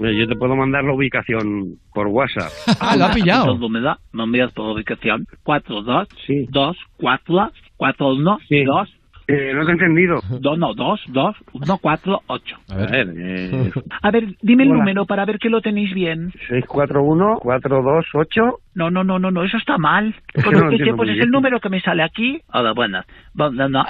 Eh, Yo te puedo mandar la ubicación por WhatsApp. Ah, lo ha pillado. Me da, me envías por ubicación 4, 2, Sí. 2, 4, 4, 1, Sí. 2, Eh, no te he entendido. 2, no, 2, 2, 1, 4, 8. A ver, eh, A ver, dime el Hola. número para ver que lo tenéis bien. 641-428. No, no, no, no, no, eso está mal. Es que no que sé, pues es el número que me sale aquí. Hola, buenas. No, no, no,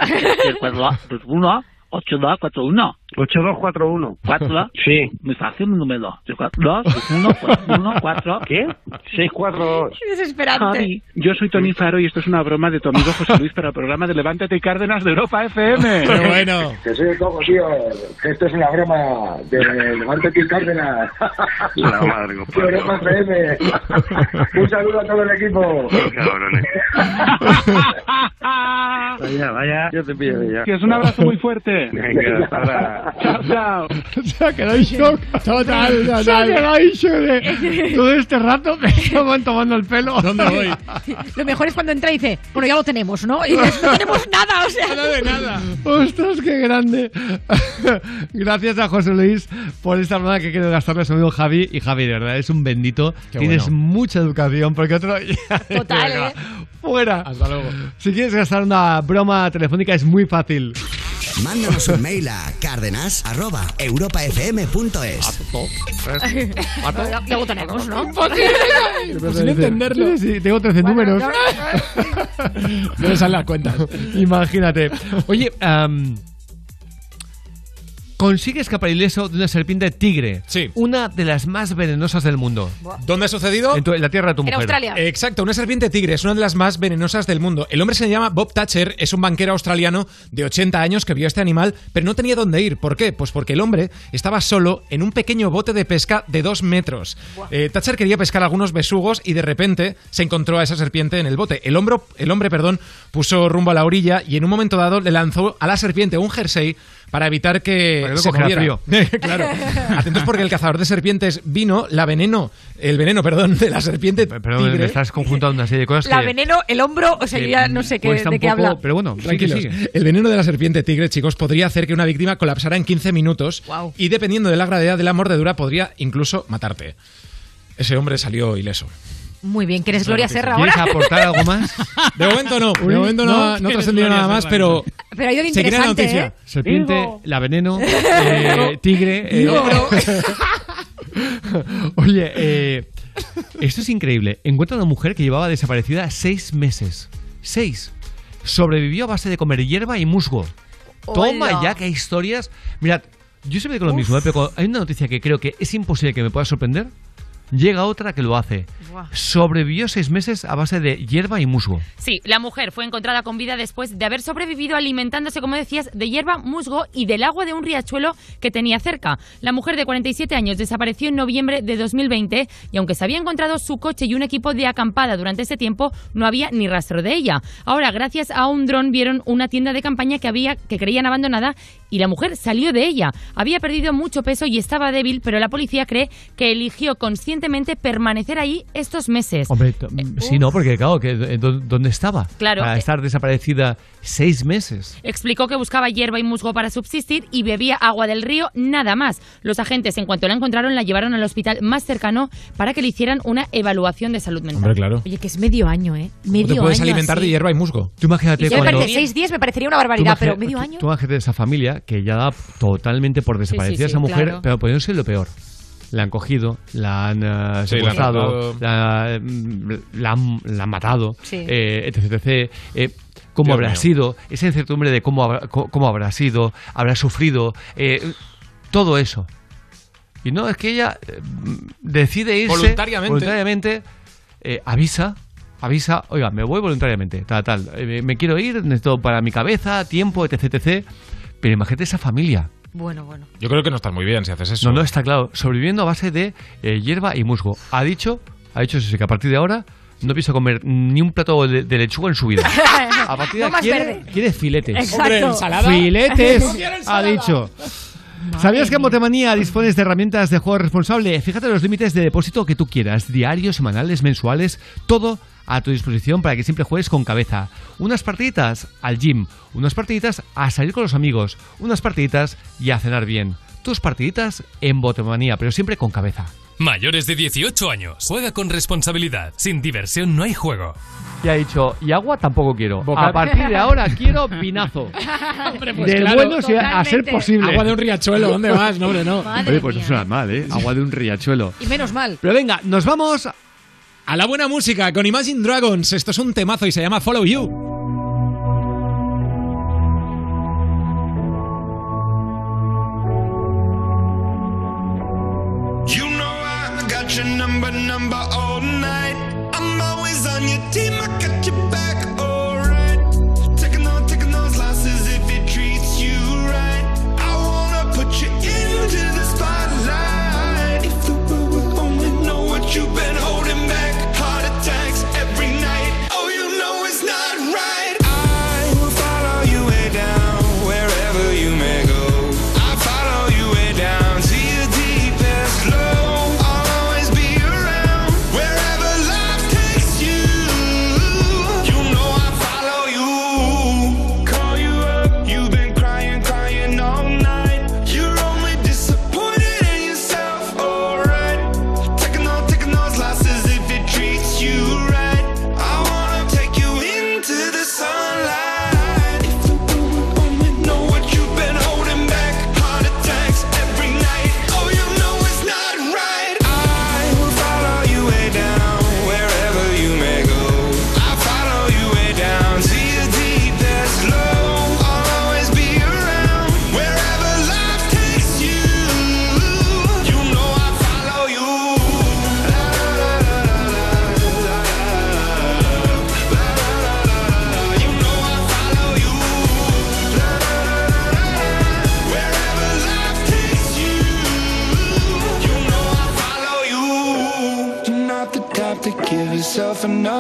4, 1, 8241. 8241. ¿Cuatro? Sí. Muy fácil mi número. 2, 1, 1, 4. ¿Qué? 642. Desesperante. Javi, yo soy Tony Faro y esto es una broma de tu amigo José Luis para el programa de Levántate y Cárdenas de Europa FM. Qué bueno. Que soy el cojo, tío. Que esto es una broma de Levántate y Cárdenas. La madre, De Europa FM. Un saludo a todo el equipo. Vaya, vaya. Yo te pillo ya. Que es un abrazo muy fuerte. Venga, hasta ahora. Chao, chao. Se ha quedado en shock. Total, total. Se ha quedado en shock de todo este rato me estaban tomando el pelo. ¿Dónde voy? Lo mejor es cuando entra y dice, bueno, ya lo tenemos, ¿no? Y dices, no tenemos nada, o sea. Nada de nada. Ostras, qué grande. Gracias a José Luis por esta broma que quiero gastarle a su amigo Javi. Y Javi, de verdad, es un bendito. Qué Tienes bueno. mucha educación, porque otro. Total, ¿eh? Fuera. Hasta luego. Si quieres gastar una broma telefónica, es muy fácil. Mándanos un mail a cárdenas.europafm.es. Ya, ya lo tenemos, ¿no? Pues sin entenderlo. Sí, sí, tengo 13 números. No me salen las cuentas. Imagínate. Oye, am, consigue escapar ileso de una serpiente tigre. Sí. Una de las más venenosas del mundo. ¿Dónde ha sucedido? En, tu- en la tierra de tu En mujer. Australia. Exacto, una serpiente tigre es una de las más venenosas del mundo. El hombre se llama Bob Thatcher, es un banquero australiano de 80 años que vio este animal, pero no tenía dónde ir. ¿Por qué? Pues porque el hombre estaba solo en un pequeño bote de pesca de dos metros. Eh, Thatcher quería pescar algunos besugos y de repente se encontró a esa serpiente en el bote. El, hombro, el hombre perdón, puso rumbo a la orilla y en un momento dado le lanzó a la serpiente un jersey para evitar que Para se cogiera moviera. claro. Atentos porque el cazador de serpientes vino, la veneno, el veneno, perdón, de la serpiente Pero tigre. me estás conjuntando una serie de cosas La que... veneno, el hombro, o sea, yo ya no sé qué, de qué poco, habla. Pero bueno, Tranquilos. El veneno de la serpiente tigre, chicos, podría hacer que una víctima colapsara en 15 minutos y dependiendo de la gravedad de la mordedura podría incluso matarte. Ese hombre salió ileso. Muy bien, ¿quieres Gloria Serra ¿Quieres ahora? aportar algo más? De momento no, de momento no, ¿no? no, ¿Quieres nada más, pero Pero ha ido de seguirá la interesante, noticia. ¿eh? Serpiente, Digo. la veneno, eh, tigre. eh. Oye, eh, esto es increíble. Encuentra una mujer que llevaba desaparecida seis meses. Seis. Sobrevivió a base de comer hierba y musgo. Toma Hola. ya que hay historias. Mirad, yo siempre digo lo mismo, ¿eh? pero hay una noticia que creo que es imposible que me pueda sorprender. Llega otra que lo hace. Sobrevivió seis meses a base de hierba y musgo. Sí, la mujer fue encontrada con vida después de haber sobrevivido alimentándose, como decías, de hierba, musgo y del agua de un riachuelo que tenía cerca. La mujer de 47 años desapareció en noviembre de 2020 y aunque se había encontrado su coche y un equipo de acampada durante ese tiempo, no había ni rastro de ella. Ahora, gracias a un dron, vieron una tienda de campaña que había que creían abandonada y la mujer salió de ella. Había perdido mucho peso y estaba débil, pero la policía cree que eligió conscientemente permanecer ahí estos meses. Hombre, t- sí, no, porque claro, que, eh, ¿dó- ¿dónde estaba? Claro. Para estar desaparecida seis meses. Explicó que buscaba hierba y musgo para subsistir y bebía agua del río, nada más. Los agentes, en cuanto la encontraron, la llevaron al hospital más cercano para que le hicieran una evaluación de salud mental. Hombre, claro. Oye, que es medio año, ¿eh? ¿Cómo Medio te puedes año alimentar así. de hierba y musgo? Tú imagínate Y yo me cuando... seis días me parecería una barbaridad, pero medio tú- año. Tú imagínate esa familia que ya da totalmente por desaparecida sí, esa mujer, claro. pero poniéndose lo peor. La han cogido, la han Sí, la han secuestrado, la, mm, la han, la han matado, Sí. eh, etc. etc. Eh, ¿Cómo Dios habrá mío. sido? Esa incertidumbre de cómo habrá, cómo habrá sido, habrá sufrido, eh, todo eso. Y no, es que ella decide irse Voluntariamente. voluntariamente, eh, avisa, avisa, oiga, me voy voluntariamente, tal, tal, eh, me- me quiero ir, necesito para mi cabeza, tiempo, etc, etc. Pero imagínate esa familia. Bueno, bueno. Yo creo que no estás muy bien si haces eso. No, no, está claro, sobreviviendo a base de eh, hierba y musgo. Ha dicho, ha dicho eso sí, que a partir de ahora no pienso comer ni un plato de, de lechuga en su vida. A partir de No más quiere, filetes. Exacto. Hombre, ¿ensalada? Filetes, ha dicho. ¿Sabías que en Motemanía dispones de herramientas de juego responsable? Fíjate los límites de depósito que tú quieras, diarios, semanales, mensuales, todo a tu disposición para que siempre juegues con cabeza. Unas partiditas al gym, unas partiditas a salir con los amigos, unas partiditas y a cenar bien. Tus partiditas en Botemanía, pero siempre con cabeza. Mayores de 18 años. Juega con responsabilidad. Sin diversión no hay juego. Y ha dicho, y agua tampoco quiero. Boca- A partir de ahora quiero vinazo. Hombre, pues Del claro. bueno, si a, a ser Totalmente. posible. Agua de un riachuelo, ¿dónde vas? No, hombre, no. Madre Oye, pues no mía. suena mal, ¿eh? Agua de un riachuelo. Y menos mal. Pero venga, nos vamos A la buena música con Imagine Dragons. Esto es un temazo y se llama Follow You.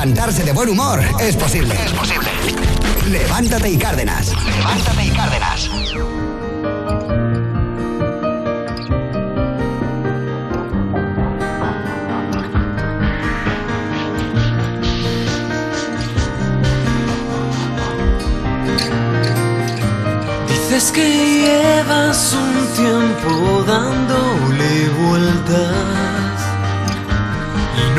Levantarse de buen humor es posible. Es posible. Levántate y Cárdenas. Levántate y Cárdenas. Dices que llevas un tiempo dándole vueltas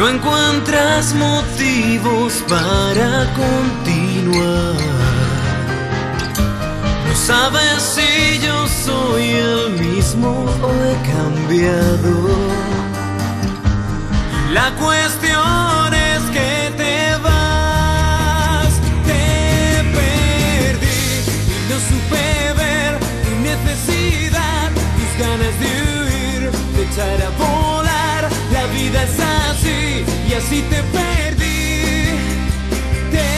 no encuentras motivos para continuar. No sabes si yo soy el mismo o he cambiado. La cuestión es que te vas, te perdí y no supe ver tu necesidad, tus ganas de huir, de echar a volar. La vida es así y así te perdí, te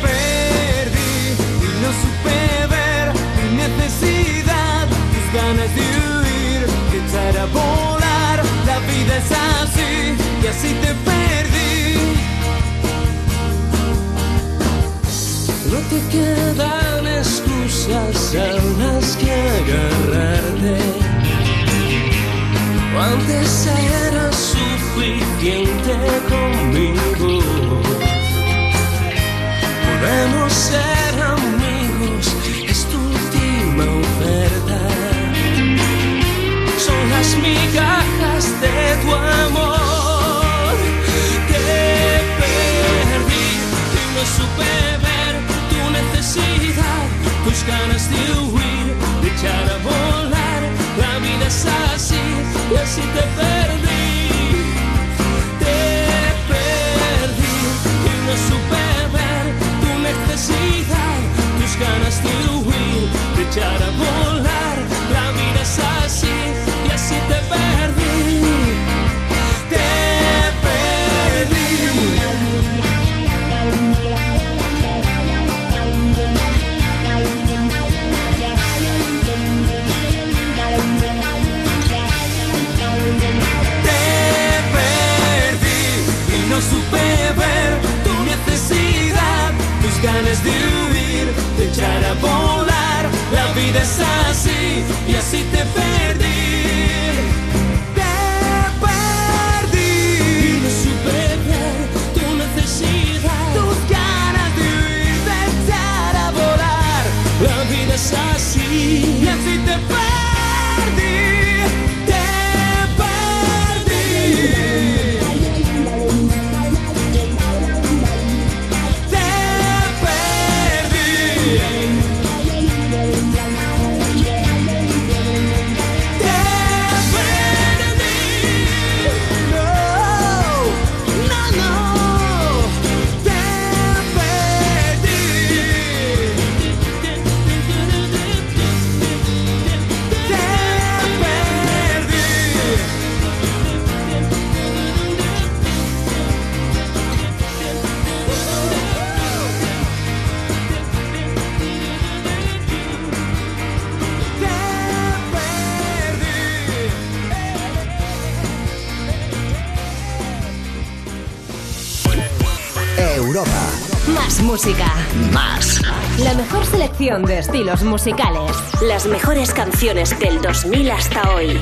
perdí y no supe ver tu necesidad, tus ganas de huir, de echar a volar. La vida es así y así te perdí. No te quedan excusas a las que agarrarte. Antes era suficiente conmigo. Podemos ser amigos, es tu última oferta. Son las migajas de tu amor. Te perdí y no supe ver tu necesidad, tus ganas de huir, de echar a volar. La vida es así y así te perdí. echar a volar. La miras así y así te perdí. Te perdí. te perdí y no supe ver tu necesidad, tus ganas de huir, de echar a volar es así y así te perdí. Música. Más. La mejor selección de estilos musicales. Las mejores canciones del 2000 hasta hoy.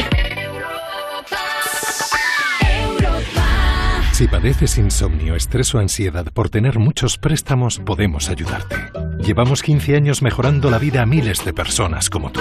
Si padeces insomnio, estrés o ansiedad por tener muchos préstamos, podemos ayudarte. Llevamos 15 años mejorando la vida a miles de personas como tú.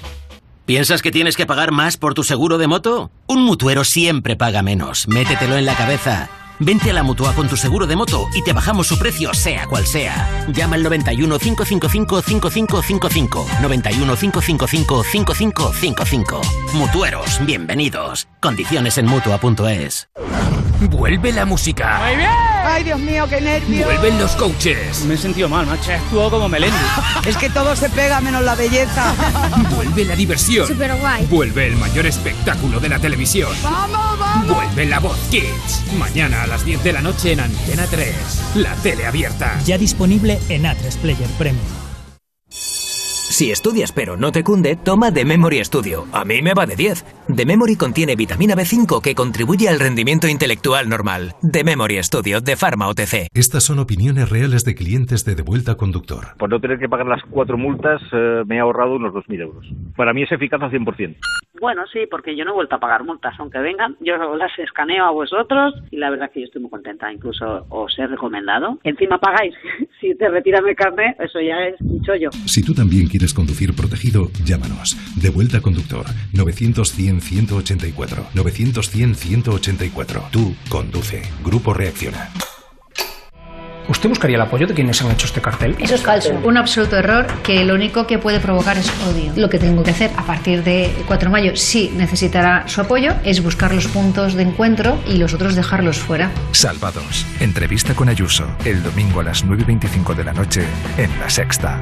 ¿Piensas que tienes que pagar más por tu seguro de moto? Un mutuero siempre paga menos. Métetelo en la cabeza. Vente a la mutua con tu seguro de moto y te bajamos su precio, sea cual sea. Llama al 91 555 5555. 91 555 5555. Mutueros, bienvenidos. Condiciones en mutua.es. Vuelve la música. Muy bien. Ay, Dios mío, qué nervios. Vuelven los coaches. Me he sentido mal, macho. Estuvo como Melendi. es que todo se pega menos la belleza. Vuelve la diversión. Súper guay. Vuelve el mayor espectáculo de la televisión. ¡Vamos, vamos! Vuelve la voz Kids. Mañana a las 10 de la noche en Antena 3. La tele abierta. Ya disponible en A3 Player Premium. Si estudias pero no te cunde, toma The Memory Studio. A mí me va de 10. The Memory contiene vitamina B5 que contribuye al rendimiento intelectual normal. The Memory Studio de Pharma OTC. Estas son opiniones reales de clientes de Devuelta Conductor. Por no tener que pagar las cuatro multas, eh, me he ahorrado unos 2.000 euros. Para mí es eficaz al 100%. Bueno, sí, porque yo no he vuelto a pagar multas, aunque vengan, yo las escaneo a vosotros y la verdad que yo estoy muy contenta, incluso os he recomendado. Encima pagáis, si te retiran el carnet, eso ya es un chollo. Si tú también quieres conducir protegido, llámanos. Devuelta Conductor. 900-100-184. 900-100-184. Tú conduce. Grupo Reacciona. ¿Usted buscaría el apoyo de quienes han hecho este cartel? Eso es falso. Un absoluto error que lo único que puede provocar es odio. Lo que tengo que hacer a partir de 4 de mayo, si necesitará su apoyo, es buscar los puntos de encuentro y los otros dejarlos fuera. Salvados. Entrevista con Ayuso. El domingo a las 9.25 de la noche en La Sexta.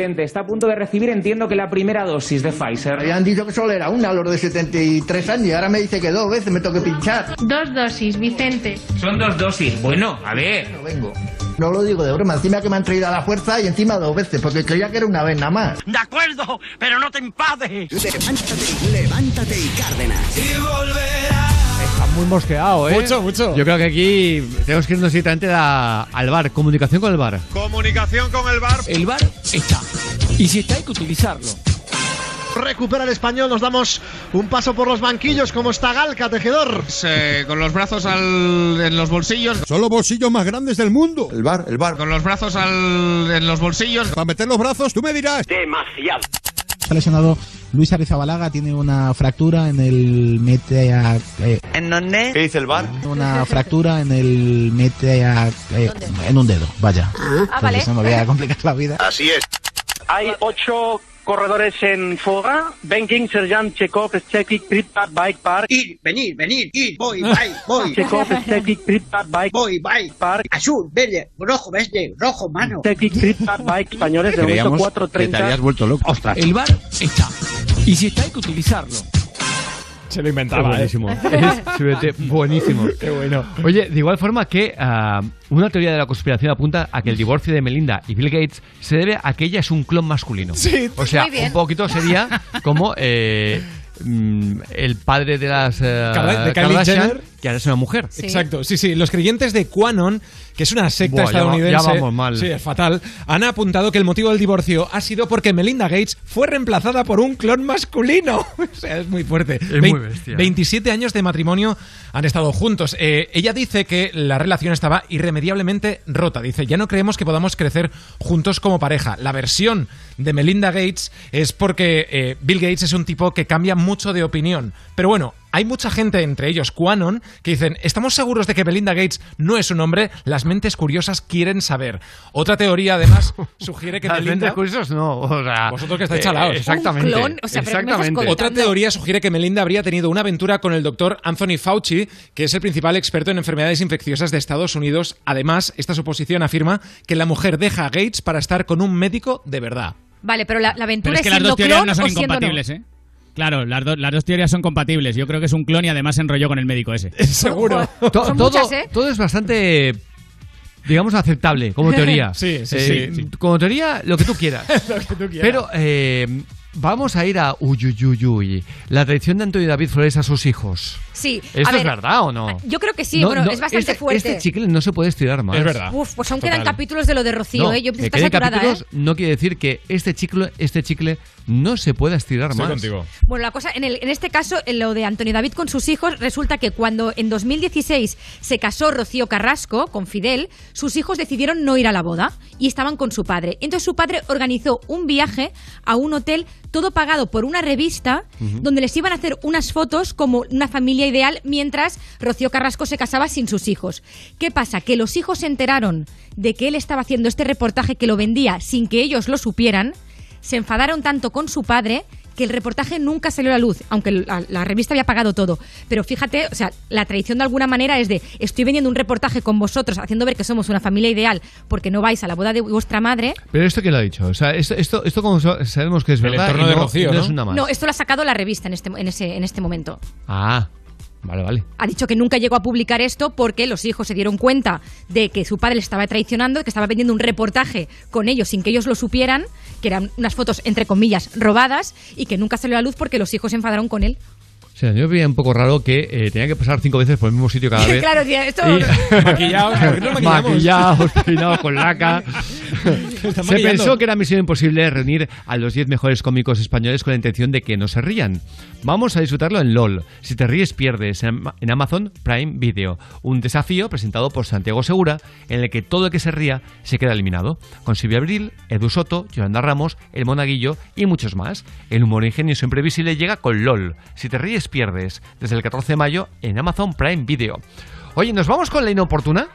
Vicente está a punto de recibir, entiendo que la primera dosis de Pfizer. Habían dicho que solo era una a los de 73 años y ahora me dice que dos veces me tengo que pinchar. Dos dosis, Vicente. Son dos dosis. Bueno, a ver. No vengo. No lo digo de broma, encima que me han traído a la fuerza y encima dos veces, porque creía que era una vez nada más. De acuerdo, pero no te enfades. Levántate, levántate y Cárdenas. Está muy mosqueado, ¿eh? Mucho, mucho. Yo creo que aquí tenemos que irnos directamente a- al bar. Comunicación con el bar. Comunicación con el bar. El bar está. Y si está hay que utilizarlo. Recupera el español, nos damos un paso por los banquillos. ¿Cómo está Galca, tejedor? con los brazos al- en los bolsillos. Son los bolsillos más grandes del mundo. El bar, el bar. Con los brazos al- en los bolsillos. Para meter los brazos, tú me dirás. Demasiado. Está lesionado Luis Arizabalaga, tiene una fractura en el metea... eh, ¿En dónde? ¿Qué dice el bar? una fractura en el metea... eh, en un dedo, vaya. Ah, vale. No me voy a complicar la vida. Así es. Hay ocho corredores en fuga. Banking, Serjan, Chekhov, Stekik, Pripyat, Bike Park. Ir, venir, venir, ir, voy, voy, voy. Chekhov, Stekik, Pripyat, Bike, voy, Bike Park. Azul, verde, rojo, verde, rojo, mano. Stekik, Pripyat, Bike, españoles de momento 4.30. vuelto loco. Ostras. El bar está. Y si está hay que utilizarlo. Se lo inventaba. ¿eh? buenísimo. Es buenísimo. Qué bueno. Oye, de igual forma que ah, una teoría de la conspiración apunta a que el divorcio de Melinda y Bill Gates se debe a que ella es un clon masculino. Sí, O sea, muy bien. un poquito sería como eh, mm, el padre de las eh, Kylie- de Kylie Kardashian, Jenner. Que ahora es una mujer. Exacto, sí, sí. Los creyentes de QAnon, que es una secta Buah, ya va- estadounidense. ya vamos mal. Sí, es fatal. Han apuntado que el motivo del divorcio ha sido porque Melinda Gates fue reemplazada por un clon masculino. o sea, es muy fuerte. Es muy bestia. 27 años de matrimonio han estado juntos. Eh, ella dice que la relación estaba irremediablemente rota. Dice, ya no creemos que podamos crecer juntos como pareja. La versión de Melinda Gates es porque eh, Bill Gates es un tipo que cambia mucho de opinión. Pero bueno, hay mucha gente, entre ellos QAnon, que dicen, estamos seguros de que Melinda Gates no es un hombre, las mentes curiosas quieren saber. Otra teoría, además, sugiere que Las Melinda... mentes curiosas no, o sea, Vosotros que estáis eh, chalaos. exactamente. Un clon, o sea, pero ¿qué me estás exactamente. Otra teoría sugiere que Melinda habría tenido una aventura con el doctor Anthony Fauci, que es el principal experto en enfermedades infecciosas de Estados Unidos. Además, esta suposición afirma que la mujer deja a Gates para estar con un médico de verdad. Vale, pero la, la aventura Pero es que las siendo dos clon no son o incompatibles, ¿eh? Claro, las, do- las dos teorías son compatibles. Yo creo que es un clon y además se enrolló con el médico ese. Seguro. To- Son todo, muchas, ¿eh? todo es bastante, digamos, aceptable como teoría. Sí, sí, Eh, sí, sí. Como teoría, lo que tú quieras. Lo que tú quieras. Pero eh, vamos a ir a Uyuyuyuy, la traición de Antonio David Flores a sus hijos. Sí, ¿Esto a ver, es verdad o no? Yo creo que sí, No, bueno, no, es bastante este, fuerte. Este chicle no se puede estirar más. Es verdad. Uf, pues aún quedan capítulos de lo de Rocío, No, ¿eh? Yo que está queden saturada, capítulos ¿eh? no quiere decir que este chicle, este chicle no se pueda estirar Estoy más. contigo. Bueno, la cosa, en, el- en este caso, en lo de Antonio David con sus hijos, resulta que cuando en 2016 se casó Rocío Carrasco con Fidel, sus hijos decidieron no ir a la boda y estaban con su padre. Entonces su padre organizó un viaje a un hotel, todo pagado por una revista, donde les iban a hacer unas fotos como una familia ideal mientras Rocío Carrasco se casaba sin sus hijos. ¿Qué pasa? Que los hijos se enteraron de que él estaba haciendo este reportaje que lo vendía sin que ellos lo supieran, se enfadaron tanto con su padre que el reportaje nunca salió a la luz, aunque la, la revista había pagado todo. Pero fíjate, o sea, la tradición de alguna manera es de estoy vendiendo un reportaje con vosotros, haciendo ver que somos una familia ideal porque no vais a la boda de vuestra madre. Pero esto quién lo ha dicho, o sea, esto, esto, esto como sabemos que es El verdad entorno y de no, Rocío, no ¿no? es una más. No, esto lo ha sacado la revista en este, en ese, en este momento. Ah, vale, vale. Ha dicho que nunca llegó a publicar esto porque los hijos se dieron cuenta de que su padre le estaba traicionando, que estaba vendiendo un reportaje con ellos sin que ellos lo supieran, que eran unas fotos entre comillas robadas y que nunca salió a la luz porque los hijos se enfadaron con él. O sea, yo veía un poco raro que eh, tenía que pasar cinco veces por el mismo sitio cada vez. claro, tía, esto... Y- Maquillados, ¿por qué no maquillamos? Maquillados, peinados con laca. Se maquillando. pensó que era misión imposible reunir a los 10 mejores cómicos españoles con la intención de que no se rían. Vamos a disfrutarlo en LOL. Si te ríes, pierdes. En Am- en Amazon Prime Video. Un desafío presentado por Santiago Segura en el que todo el que se ría se queda eliminado. Con Silvia Abril, Edu Soto, Yolanda Ramos, El Monaguillo y muchos más. El humor ingenioso e imprevisible llega con LOL. Si te ríes, pierdes. Desde el 14 de mayo en Amazon Prime Video. Oye, ¿nos vamos con la inoportuna?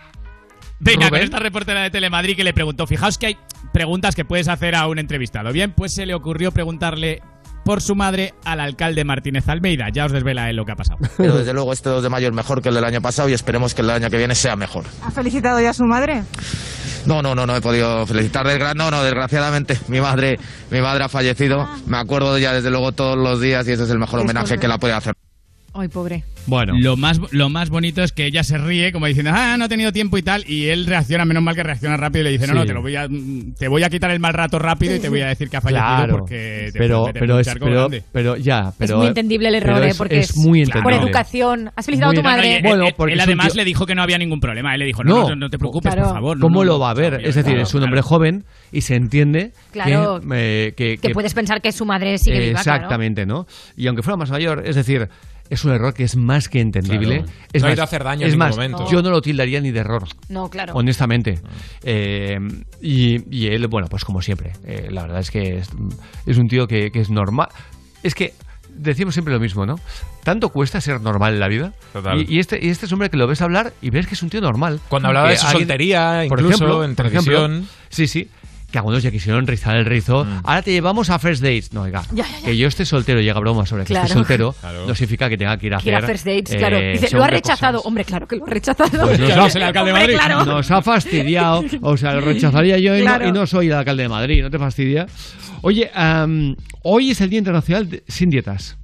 Venga, con esta reportera de Telemadrid que le preguntó, fijaos que hay preguntas que puedes hacer a un entrevistado. Bien, pues se le ocurrió preguntarle por su madre al alcalde Martínez Almeida. Ya os desvela él lo que ha pasado. Pero desde luego este 2 de mayo es mejor que el del año pasado y esperemos que el año que viene sea mejor. ¿Ha felicitado ya a su madre? No, no, no, no he podido felicitar. No, no, desgraciadamente mi madre, mi madre ha fallecido. Me acuerdo de ella desde luego todos los días y ese es el mejor Es homenaje correcto. que la puede hacer. Ay, pobre. Bueno. Lo más, lo más bonito es que ella se ríe como diciendo, ah, no he tenido tiempo y tal, y él reacciona, menos mal que reacciona rápido y le dice, no, Sí. no, te, lo voy a, te voy a quitar el mal rato rápido y te voy a decir que ha fallecido Claro, porque te pero, pero, es, pero, pero ya, pero, es muy entendible el error, ¿eh? Porque es muy entendible. por educación. ¿Has felicitado Muy a tu madre? Bueno, él, porque él además tío- le dijo que no había ningún problema. Él le dijo, no, No. no, no te preocupes, Claro. por favor. no, ¿Cómo no, lo va a ver? Es decir, es un hombre joven y se entiende Claro. que, eh, que- Que que- puedes pensar que su madre sigue viva, claro. Exactamente, ¿no? Y aunque fuera más mayor, es decir, es un error que es más que entendible. Claro. Es No ha más, ido a hacer daño en es ningún más, momento. yo no lo tildaría ni de error. No, claro. Honestamente. Eh, y, y él, bueno, pues como siempre. eh, la verdad es que es, es un tío que, que es normal. Es que decimos siempre lo mismo, ¿no? Tanto cuesta ser normal en la vida. Total. Y, y este, y este es hombre que lo ves hablar y ves que es un tío normal. Cuando hablaba de su soltería, incluso en por ejemplo, televisión. sí, sí. Que algunos ya quisieron rizar el rizo. Ahora te llevamos a first dates. No, oiga. Ya, ya, ya. Que yo esté soltero y haga broma sobre que Claro. esté soltero Claro. no significa que tenga que ir a Que ir a hacer. first dates, eh, claro. Dice, lo ha rechazado. cosas. Hombre, claro que lo ha rechazado. Pues nos, Claro, ha, es el alcalde de Hombre, Madrid. claro. nos ha fastidiado. O sea, lo rechazaría yo y, no- Claro. y no, soy el alcalde de Madrid. ¿No te fastidia? Oye, am, hoy es el Día Internacional de- sin dietas.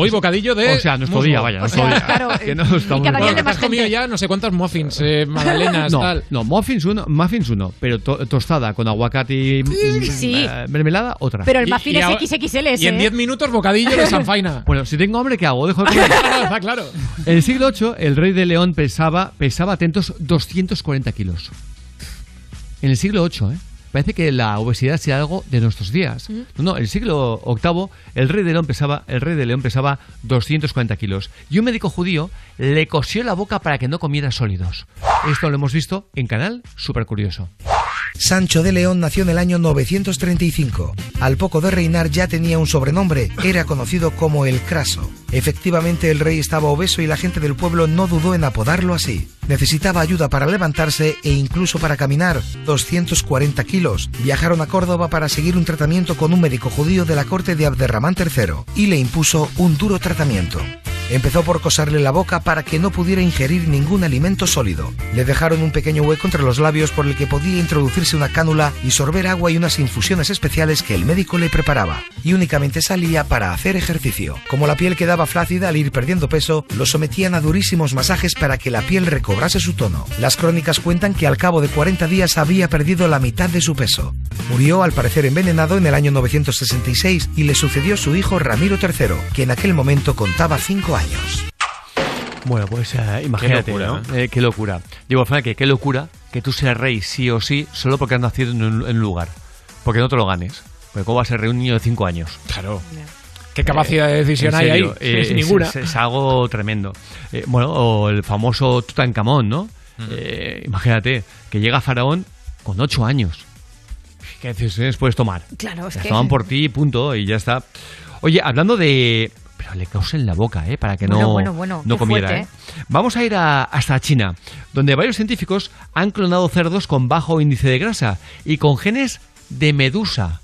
Hoy bocadillo de. O sea, nuestro muslo. día, vaya, O nuestro sea, día. claro, Que no y estamos cada día el de más has comido ya no sé cuántos muffins, eh, magdalenas, no, tal. no, muffins uno, muffins uno, pero to- tostada con aguacate y Sí. eh, mermelada otra. Pero el Y- muffin y es ahora- XXL ese, Y en ¿eh? 10 minutos bocadillo de sanfaina. Bueno, si tengo hambre, ¿qué hago? Dejo de comer. Está claro. En el siglo VIII, el rey de León pesaba, pesaba atentos, 240 kilos. En el siglo VIII, ¿eh? Parece que la obesidad sea algo de nuestros días. No, no, en el siglo VIII, el rey de León pesaba, el rey de León pesaba 240 kilos. Y un médico judío le cosió la boca para que no comiera sólidos. Esto lo hemos visto en canal Súper Curioso. Sancho de León nació en el año 935. Al poco de reinar ya tenía un sobrenombre, era conocido como el Craso. Efectivamente el rey estaba obeso y la gente del pueblo no dudó en apodarlo así. Necesitaba ayuda para levantarse e incluso para caminar, 240 kilos. Viajaron a Córdoba para seguir un tratamiento con un médico judío de la corte de Abderramán III y le impuso un duro tratamiento. Empezó por coserle la boca para que no pudiera ingerir ningún alimento sólido. Le dejaron un pequeño hueco entre los labios por el que podía introducirse una cánula y sorber agua y unas infusiones especiales que el médico le preparaba. Y únicamente salía para hacer ejercicio. Como la piel quedaba flácida al ir perdiendo peso, lo sometían a durísimos masajes para que la piel recobrase su tono. Las crónicas cuentan que al cabo de 40 días había perdido la mitad de su peso. Murió al parecer envenenado en el año 966 y le sucedió su hijo Ramiro III, que en aquel momento contaba 5 años. Bueno, pues eh, imagínate, locura, ¿no? Eh, qué locura. Digo, al final, que qué locura que tú seas rey sí o sí solo porque has nacido en un, en un lugar. Porque no te lo ganes. Porque ¿cómo va a ser rey un niño de 5 años? Claro. ¿Qué capacidad de decisión hay ahí? eh, Es es, ninguna. es- es algo tremendo. Eh, bueno, o el famoso Tutankamón, ¿no? Eh, imagínate, que llega Faraón con 8 años. ¿Qué decisiones puedes tomar? Claro, es Las que... toman por ti, punto, y ya está. Oye, hablando de... Pero le causa en la boca, ¿eh? Para que Bueno, no, bueno, bueno, no comiera, fuerte, ¿eh? Vamos a ir a- hasta China, donde varios científicos han clonado cerdos con bajo índice de grasa y con genes de medusa.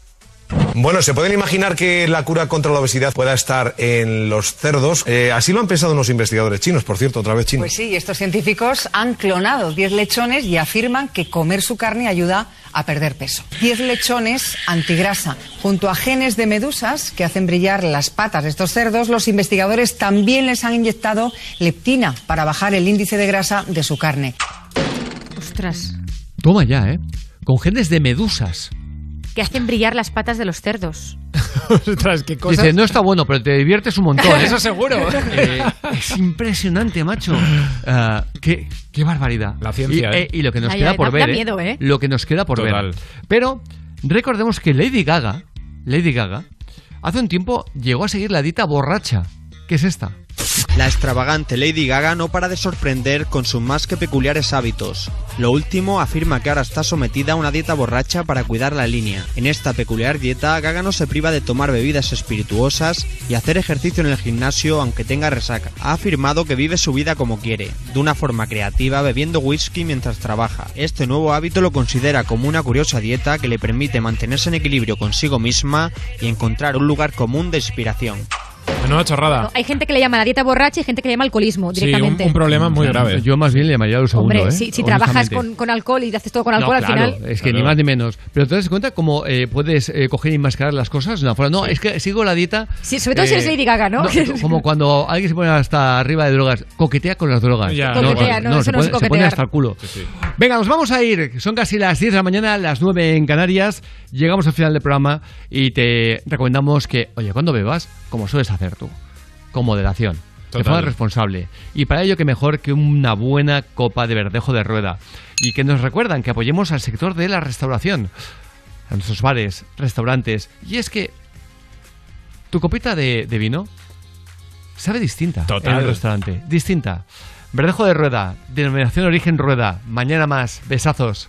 Bueno, se pueden imaginar que la cura contra la obesidad pueda estar en los cerdos. Eh, así lo han pensado unos investigadores chinos, por cierto, otra vez chinos. Pues sí, estos científicos han clonado 10 lechones y afirman que comer su carne ayuda a perder peso. 10 lechones antigrasa. Junto a genes de medusas que hacen brillar las patas de estos cerdos, los investigadores también les han inyectado leptina para bajar el índice de grasa de su carne. Ostras. Toma ya, ¿eh? Con genes de medusas. Que hacen brillar las patas de los cerdos. Ostras, qué cosas. Dice, no está bueno, pero te diviertes un montón. ¿eh?". Eso seguro. Eh, es impresionante, macho. Ah, qué, qué barbaridad. La ciencia, Y, ¿eh? eh, y lo que nos Ay, queda por da- ver. da ¿eh? miedo, ¿eh? Lo que nos queda por Total. ver. Pero recordemos que Lady Gaga, Lady Gaga, hace un tiempo llegó a seguir la dieta borracha. ¿Qué es esta? La extravagante Lady Gaga no para de sorprender con sus más que peculiares hábitos. Lo último afirma que ahora está sometida a una dieta borracha para cuidar la línea. En esta peculiar dieta, Gaga no se priva de tomar bebidas espirituosas y hacer ejercicio en el gimnasio aunque tenga resaca. Ha afirmado que vive su vida como quiere, de una forma creativa, bebiendo whisky mientras trabaja. Este nuevo hábito lo considera como una curiosa dieta que le permite mantenerse en equilibrio consigo misma y encontrar un lugar común de inspiración. Menuda chorrada. Hay gente que le llama la dieta borracha y gente que le llama alcoholismo Sí, un, directamente. un problema muy grave. Yo más bien le llamaría lo segundo, Hombre, ¿eh? si, si trabajas con, con alcohol y haces todo con No, alcohol, claro, al final. es que ni más ni menos. Pero te das cuenta cómo eh, puedes eh, coger y enmascarar las cosas de una forma. No, es que sigo la dieta. Sí, sobre todo si eres Lady Gaga, ¿no? como cuando alguien se pone hasta arriba de drogas, coquetea con las drogas. Ya, Coquetea, no, eso se, no es pone, se pone coquetear. hasta el culo. Venga, nos vamos a ir. Son casi las 10 de la mañana, las 9 en Canarias. Llegamos al final del programa y te recomendamos que, oye, cuando bebas, como sueles hacer tú, con moderación. De Total. forma responsable. Y para ello, que mejor que una buena copa de verdejo de rueda. Y que nos recuerdan que apoyemos al sector de la restauración. A nuestros bares, restaurantes. Y es que tu copita de, de vino sabe distinta Total. en el restaurante. Distinta. Verdejo de rueda, denominación origen rueda. Mañana más. Besazos.